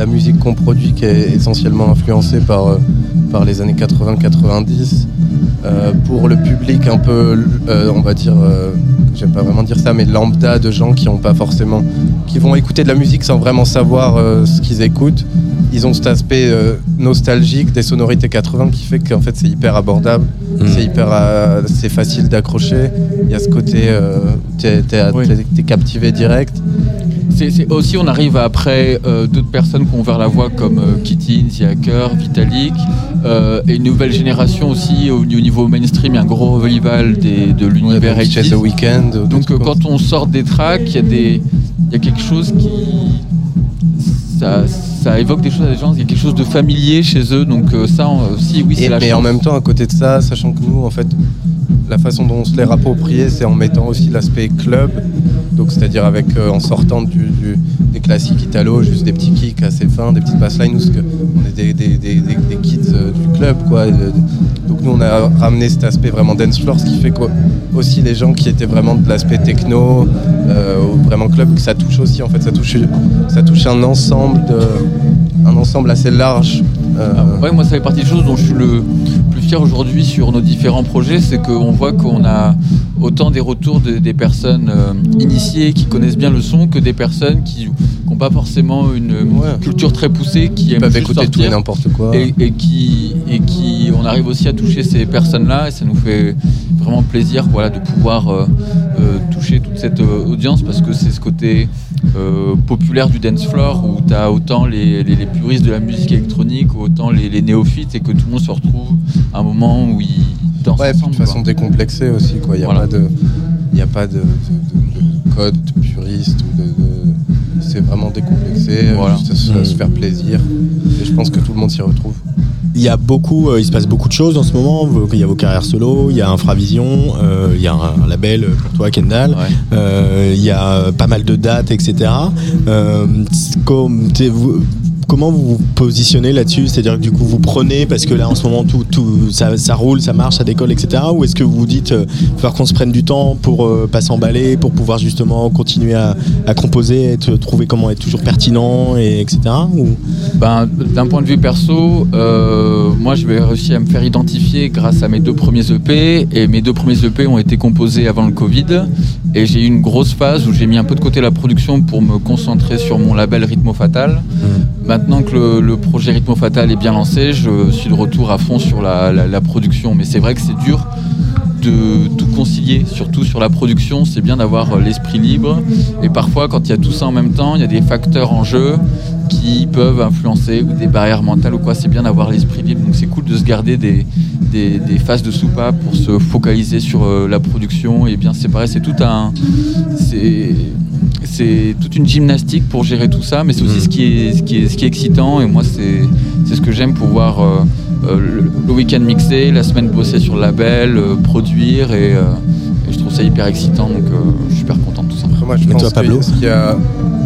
la musique qu'on produit, qui est essentiellement influencée par, euh, par les années 80-90, euh, pour le public un peu, euh, on va dire, euh, j'aime pas vraiment dire ça, mais lambda de gens qui ont pas forcément, qui vont écouter de la musique sans vraiment savoir euh, ce qu'ils écoutent. Ils ont cet aspect euh, nostalgique des sonorités 80 qui fait qu'en fait c'est hyper abordable, c'est hyper, euh, c'est facile d'accrocher. Il y a ce côté, euh, t'es, t'es- t'es- t'es captivé direct. C'est aussi, on arrive après euh, d'autres personnes qui ont ouvert la voie comme euh, Kitty, The Hacker, Vitalik, euh, et une nouvelle génération aussi au, au niveau mainstream, il y a un gros revival des- de l'univers 80s. the Weeknd, Donc quand on sort des tracks, il y, a y quelque chose qui... Ça, ça évoque des choses à des gens, il y a quelque chose de familier chez eux, donc euh, ça euh, aussi, oui, c'est la mais chance. en même temps, à côté de ça, sachant que nous, en fait, la façon dont on se l'est approprié, c'est en mettant aussi l'aspect club, donc c'est-à-dire avec euh, en sortant du, du- des classiques italo, juste des petits kicks assez fins, des petites basslines, nous, on est des, des, des, des- des kids euh, du club, quoi. Et, donc nous, on a ramené cet aspect vraiment dance floor, ce qui fait que aussi les gens qui étaient vraiment de l'aspect techno, euh, ou vraiment club, que ça touche aussi, en fait, ça touche, ça touche un ensemble de, un ensemble assez large. euh, Ah, Ouais, moi, ça fait partie des choses dont je suis le plus fier aujourd'hui sur nos différents projets, c'est qu'on voit qu'on a autant des retours de- des personnes euh, initiées qui connaissent bien le son que des personnes qui n'ont pas forcément une culture très poussée, qui aiment juste tout et n'importe quoi. Et, et qui, et qui, on arrive aussi à toucher ces personnes-là et ça nous fait vraiment plaisir voilà, de pouvoir euh, euh, toucher toute cette euh, audience parce que c'est ce côté euh, populaire du dance floor où tu as autant les, les- les puristes de la musique électronique, autant les, les néophytes et que tout le monde se retrouve à un moment où ils dansent Ouais, ensemble. de façon décomplexée aussi, quoi. Il n'y a, Voilà. pas de, il y a pas de, de- de- de code de puriste ou de. de- C'est vraiment décomplexé, Voilà. juste se, Mm. se faire plaisir. Et je pense que tout le monde s'y retrouve. Il y a beaucoup, euh, il se passe beaucoup de choses en ce moment. Il y a vos carrières solo, il y a Infravision, euh, il y a un, label pour toi, Kendall. Euh, il y a pas mal de dates, etc. Euh, comme, comment vous vous positionnez là-dessus C'est-à-dire que du coup vous prenez parce que là en ce moment tout, tout ça, ça roule, ça marche, ça décolle, etc. Ou est-ce que vous vous dites euh, il va falloir qu'on se prenne du temps pour euh, pas s'emballer, pour pouvoir justement continuer à, à composer, être, trouver comment être toujours pertinent, et etc. Ou... Ben, D'un point de vue perso, euh, moi je vais réussir à me faire identifier grâce à mes deux premiers EP. Et mes deux premiers EP ont été composés avant le Covid. Et j'ai eu une grosse phase où j'ai mis un peu de côté la production pour me concentrer sur mon label Rhythmo Fatal. Maintenant que le, projet Rhythmo Fatal est bien lancé, je suis de retour à fond sur la, production. Mais c'est vrai que c'est dur de tout concilier, surtout sur la production, c'est bien d'avoir l'esprit libre. Et parfois, quand il y a tout ça en même temps, il y a des facteurs en jeu qui peuvent influencer ou des barrières mentales ou quoi. C'est bien d'avoir l'esprit libre. Donc c'est cool de se garder des, phases de soupape pour se focaliser sur euh, la production et bien séparer. C'est tout un. C'est toute une gymnastique pour gérer tout ça, mais c'est aussi ce, qui est, ce, qui est, ce qui est excitant. Et moi, c'est c'est ce que j'aime pouvoir euh, euh, le, le week-end mixer, la semaine bosser sur le label, euh, produire. Et, euh, et je trouve ça hyper excitant. Donc euh, je suis super content de tout ça. Après, moi, je Et pense toi, que Pablo ce qui, a,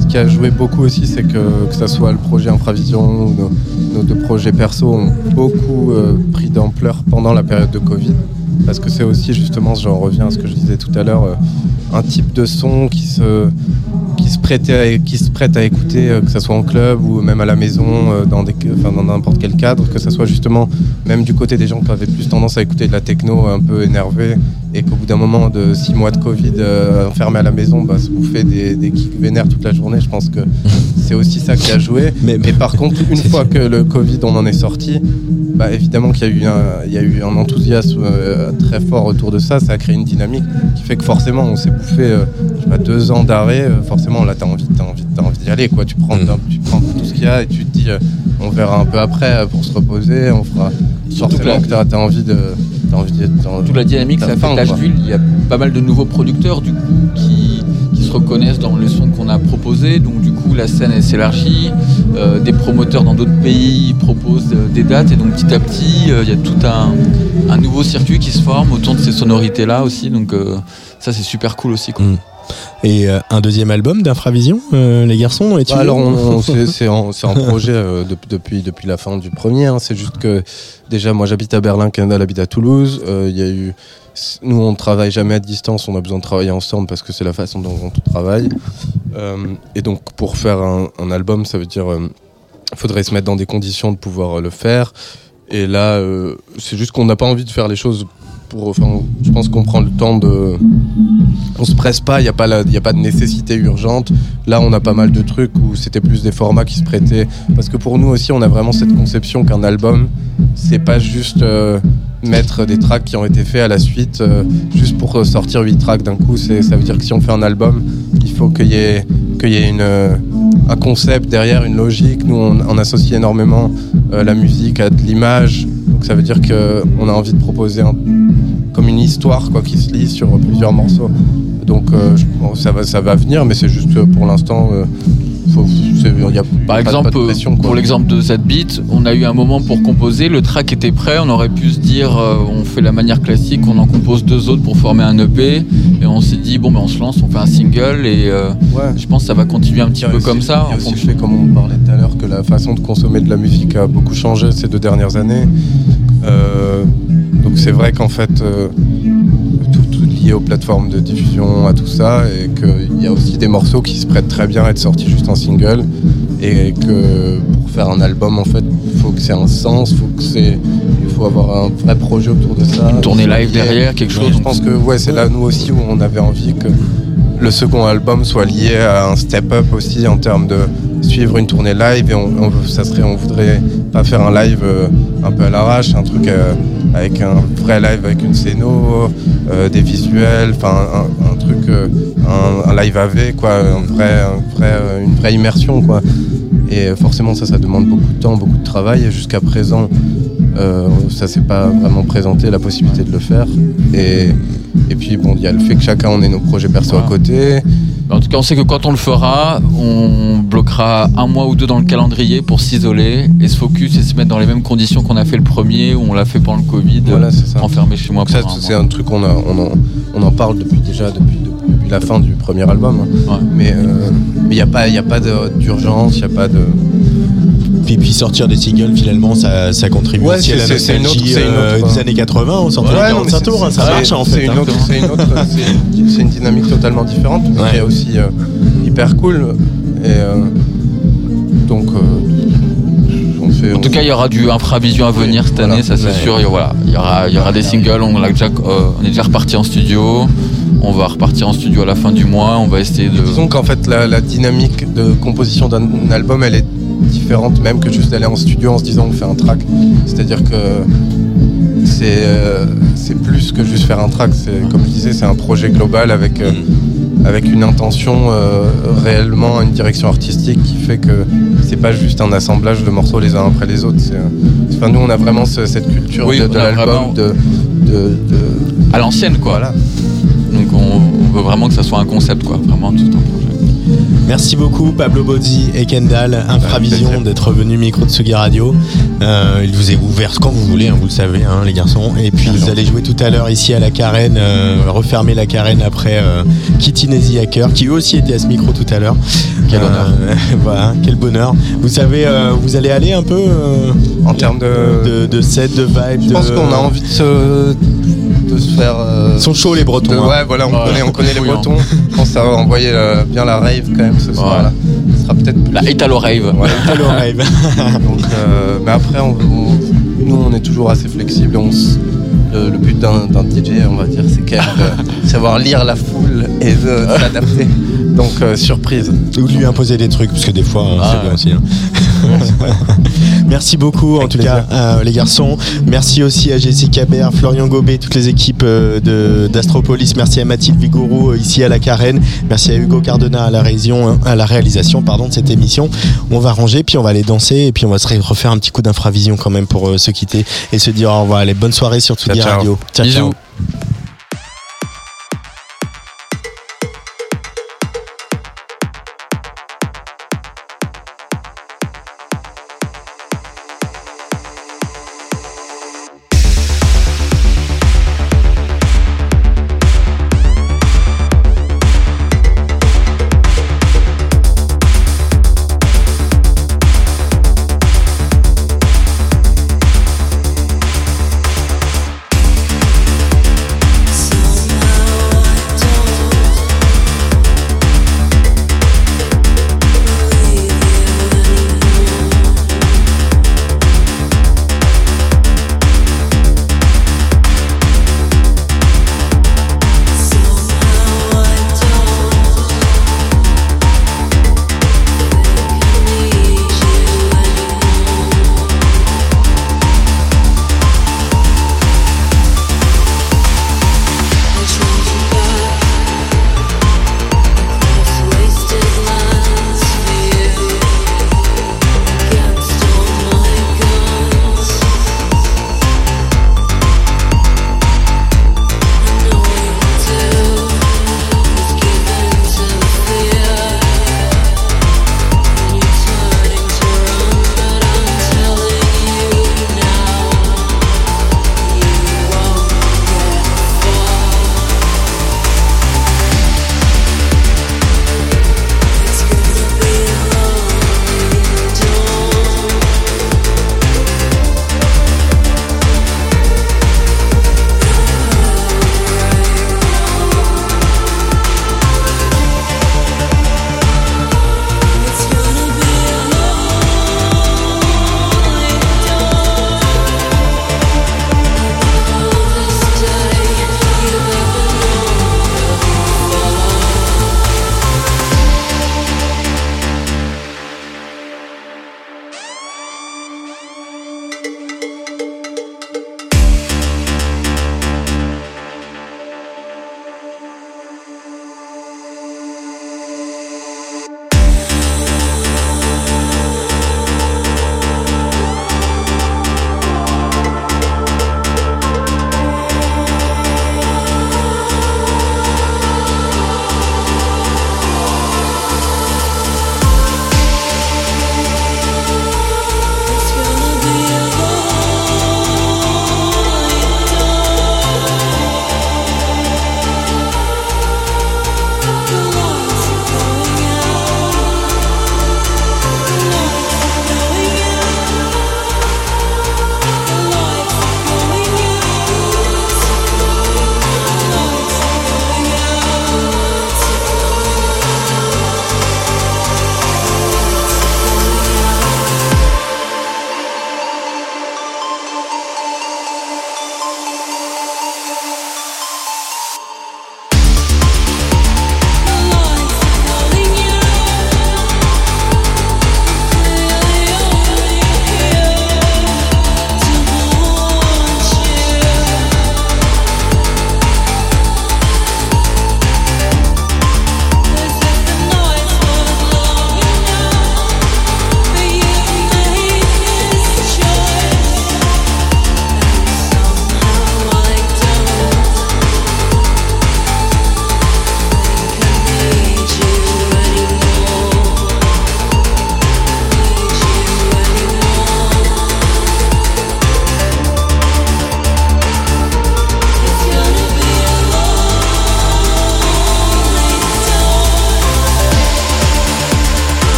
ce qui a joué beaucoup aussi, c'est que que ça soit le projet Infravision ou nos, nos deux projets perso ont beaucoup euh, pris d'ampleur pendant la période de Covid. Parce que c'est aussi justement, j'en reviens à ce que je disais tout à l'heure, euh, un type de son qui se, prête à écouter, euh, que ce soit en club ou même à la maison, euh, dans n'importe quel cadre, que ce soit justement même du côté des gens qui avaient plus tendance à écouter de la techno un peu énervée et qu'au bout d'un moment de six mois de Covid euh, enfermé à la maison, bah, se bouffer des, des kicks vénères toute la journée, je pense que c'est aussi ça qui a joué. Mais, par contre, une fois que le Covid on en est sorti, bah, évidemment qu'il y a eu un, il y a eu un enthousiasme euh, très fort autour de ça, ça a créé une dynamique qui fait que forcément on s'est bouffé euh, je sais pas, deux ans d'arrêt, euh, forcément là t'as envie, t'as envie, t'as envie d'y aller quoi. Tu prends, tu prends tout ce qu'il y a et tu te dis euh, on verra un peu après pour se reposer, on fera Surtout forcément que que t'as as envie de, t'as envie d'être dans Toute la dynamique, ça fait Il y a pas mal de nouveaux producteurs du coup qui, qui se reconnaissent dans les sons qu'on a proposés. Donc du coup, la scène s'élargit. Euh, des promoteurs dans d'autres pays proposent euh, des dates et donc petit à petit, euh, il y a tout un, un nouveau circuit qui se forme autour de ces sonorités-là aussi. Donc ça, c'est super cool aussi. Quoi. Et euh, un deuxième album d'Infravision, euh, les garçons, et tu Bah alors, on- on- c'est en, projet euh, dep- depuis, depuis la fin du premier. hein. C'est juste que déjà, moi j'habite à Berlin, Kendall habite à Toulouse. Euh, Il y a eu, nous, on ne travaille jamais à distance, on a besoin de travailler ensemble parce que c'est la façon dont on travaille. Euh, et donc, pour faire un, un album, ça veut dire il faudrait se mettre dans des conditions de pouvoir euh, le faire. Et là, euh, c'est juste qu'on n'a pas envie de faire les choses pour. Enfin, je pense qu'on prend le temps de. On se presse pas, il n'y a, pas a pas de nécessité urgente. Là, on a pas mal de trucs où c'était plus des formats qui se prêtaient. Parce que pour nous aussi, on a vraiment cette conception qu'un album, c'est pas juste euh, mettre des tracks qui ont été faits à la suite, euh, juste pour sortir 8 tracks d'un coup. Ça veut dire que si on fait un album, il faut qu'il y ait, y ait une, euh, un concept derrière, une logique. Nous, on, associe énormément la musique à de l'image. Donc ça veut dire qu'on a envie de proposer un- comme une histoire quoi, qui se lit sur plusieurs morceaux. Donc euh, bon, ça, va, ça va venir, mais c'est juste euh, pour l'instant, euh, y a Par pas- pas exemple, de pression, quoi. pour l'exemple de cette beat, on a eu un moment pour composer, le track était prêt, on aurait pu se dire euh, on fait la manière classique, on en compose deux autres pour former un EP, et on s'est dit bon ben on se lance, on fait un single, et euh, je pense que ça va continuer un petit peu comme ça. A aussi comme on parlait tout à l'heure, que la façon de consommer de la musique a beaucoup changé ces deux dernières années. Euh, donc c'est vrai qu'en fait, euh, tout, tout lié aux plateformes de diffusion, à tout ça, et qu'il y a aussi des morceaux qui se prêtent très bien à être sortis juste en single, et que pour faire un album, en fait, il faut que c'est un sens, faut que c'est, il faut avoir un vrai projet autour de ça. Une tournée live derrière, quelque chose. Je pense que ouais, c'est là nous aussi où on avait envie que le second album soit lié à un step-up aussi en termes de suivre une tournée live et on, on- ça serait on voudrait pas faire un live euh, un peu à l'arrache un truc euh, avec un vrai live avec une scéno euh, des visuels enfin un, un truc euh, un, un live AV quoi un vrai, un vrai, une vraie immersion quoi. Et forcément ça ça demande beaucoup de temps beaucoup de travail. Et jusqu'à présent euh, ça s'est pas vraiment présenté la possibilité de le faire. Et, et puis bon il y a le fait que chacun on ait nos projets perso à côté En tout cas, on sait que quand on le fera, on bloquera un mois ou deux dans le calendrier pour s'isoler et se focus et se mettre dans les mêmes conditions qu'on a fait le premier, où on l'a fait pendant le Covid, Voilà, ça. enfermé chez moi. Ça, c'est un truc qu'on a- on en, on en parle depuis déjà depuis, depuis la fin du premier album. hein. Mais euh, mais il n'y a pas, y a pas d'urgence, il n'y a pas de. Puis, puis sortir des singles, finalement, ça, ça contribue Ouais, aussi à la c'est- c'est une nostalgie autre- c'est une euh, autre- des années 80. On sortait Ouais, les non, mais 45 c'est- tours, hein, ça marche en c'est fait. une hein. autre- C'est une, autre- c'est une- dynamique totalement différente, mais qui est aussi euh, hyper cool. Et euh, donc, euh, on fait. En tout cas, il y aura du infravision à venir cette année, ça c'est Ouais. sûr. Il y, voilà, il y aura, il y aura des singles, on, l'a déjà, euh, on est déjà reparti en studio. On va repartir en studio à la fin du mois. On va essayer de. Disons qu'en fait, la, la dynamique de composition d'un album, elle est différente même que juste d'aller en studio en se disant on fait un track. C'est-à-dire que c'est euh, c'est plus que juste faire un track. C'est comme je disais, c'est un projet global avec euh, avec une intention euh, réellement, une direction artistique qui fait que c'est pas juste un assemblage de morceaux les uns après les autres. Enfin, nous, on a vraiment ce- cette culture Oui, de, l'album, vraiment- de, de, de- à l'ancienne quoi. Donc on, on veut vraiment que ça soit un concept quoi, vraiment tout un projet. Merci beaucoup Pablo Bozzi et Kendall, Infravision, d'être venus micro de Sugi Radio. Euh, il vous est ouvert quand vous voulez, hein, vous le savez, hein, les garçons. Et puis vous allez jouer tout à l'heure ici à la Carène, euh, refermer la Carène après euh, Kitty Nazy Hacker, qui eux aussi était à ce micro tout à l'heure. Quel honneur. voilà, quel bonheur. Vous savez, euh, vous allez aller un peu euh, en termes de, de, de set, de vibe. Je pense de- qu'on a envie de se, de se faire. euh, Ils sont chauds les Bretons. de- hein. ouais, voilà, on Ouais. connaît, on connaît les. Bretons. Je pense que ça va envoyer euh, bien la rave quand même ce soir-là. Ce sera peut-être plus- La Italo Rave. Ouais. Italo Rave. Donc, euh, mais après, on, on- nous, on est toujours assez flexible. On le, le but d'un d'un DJ, on va dire, c'est quand même de savoir lire la foule et de s'adapter. Donc, euh, surprise. Ou lui imposer des trucs, parce que des fois, hein, Ah, c'est bien aussi. hein. Merci beaucoup, en tout cas, euh, les garçons. Merci aussi à Jessica Baird, Florian Gobet, toutes les équipes euh, d'Astropolis. Merci à Mathilde Vigouroux, euh, ici à la Carène. Merci à Hugo Cardona à la, réalisation, hein, à la réalisation pardon, de cette émission. On va ranger, puis on va aller danser, et puis on va se refaire un petit coup d'infravision quand même pour euh, se quitter et se dire au revoir. Allez, bonne soirée sur Tsugi. Radio. Ciao, Bisous. ciao.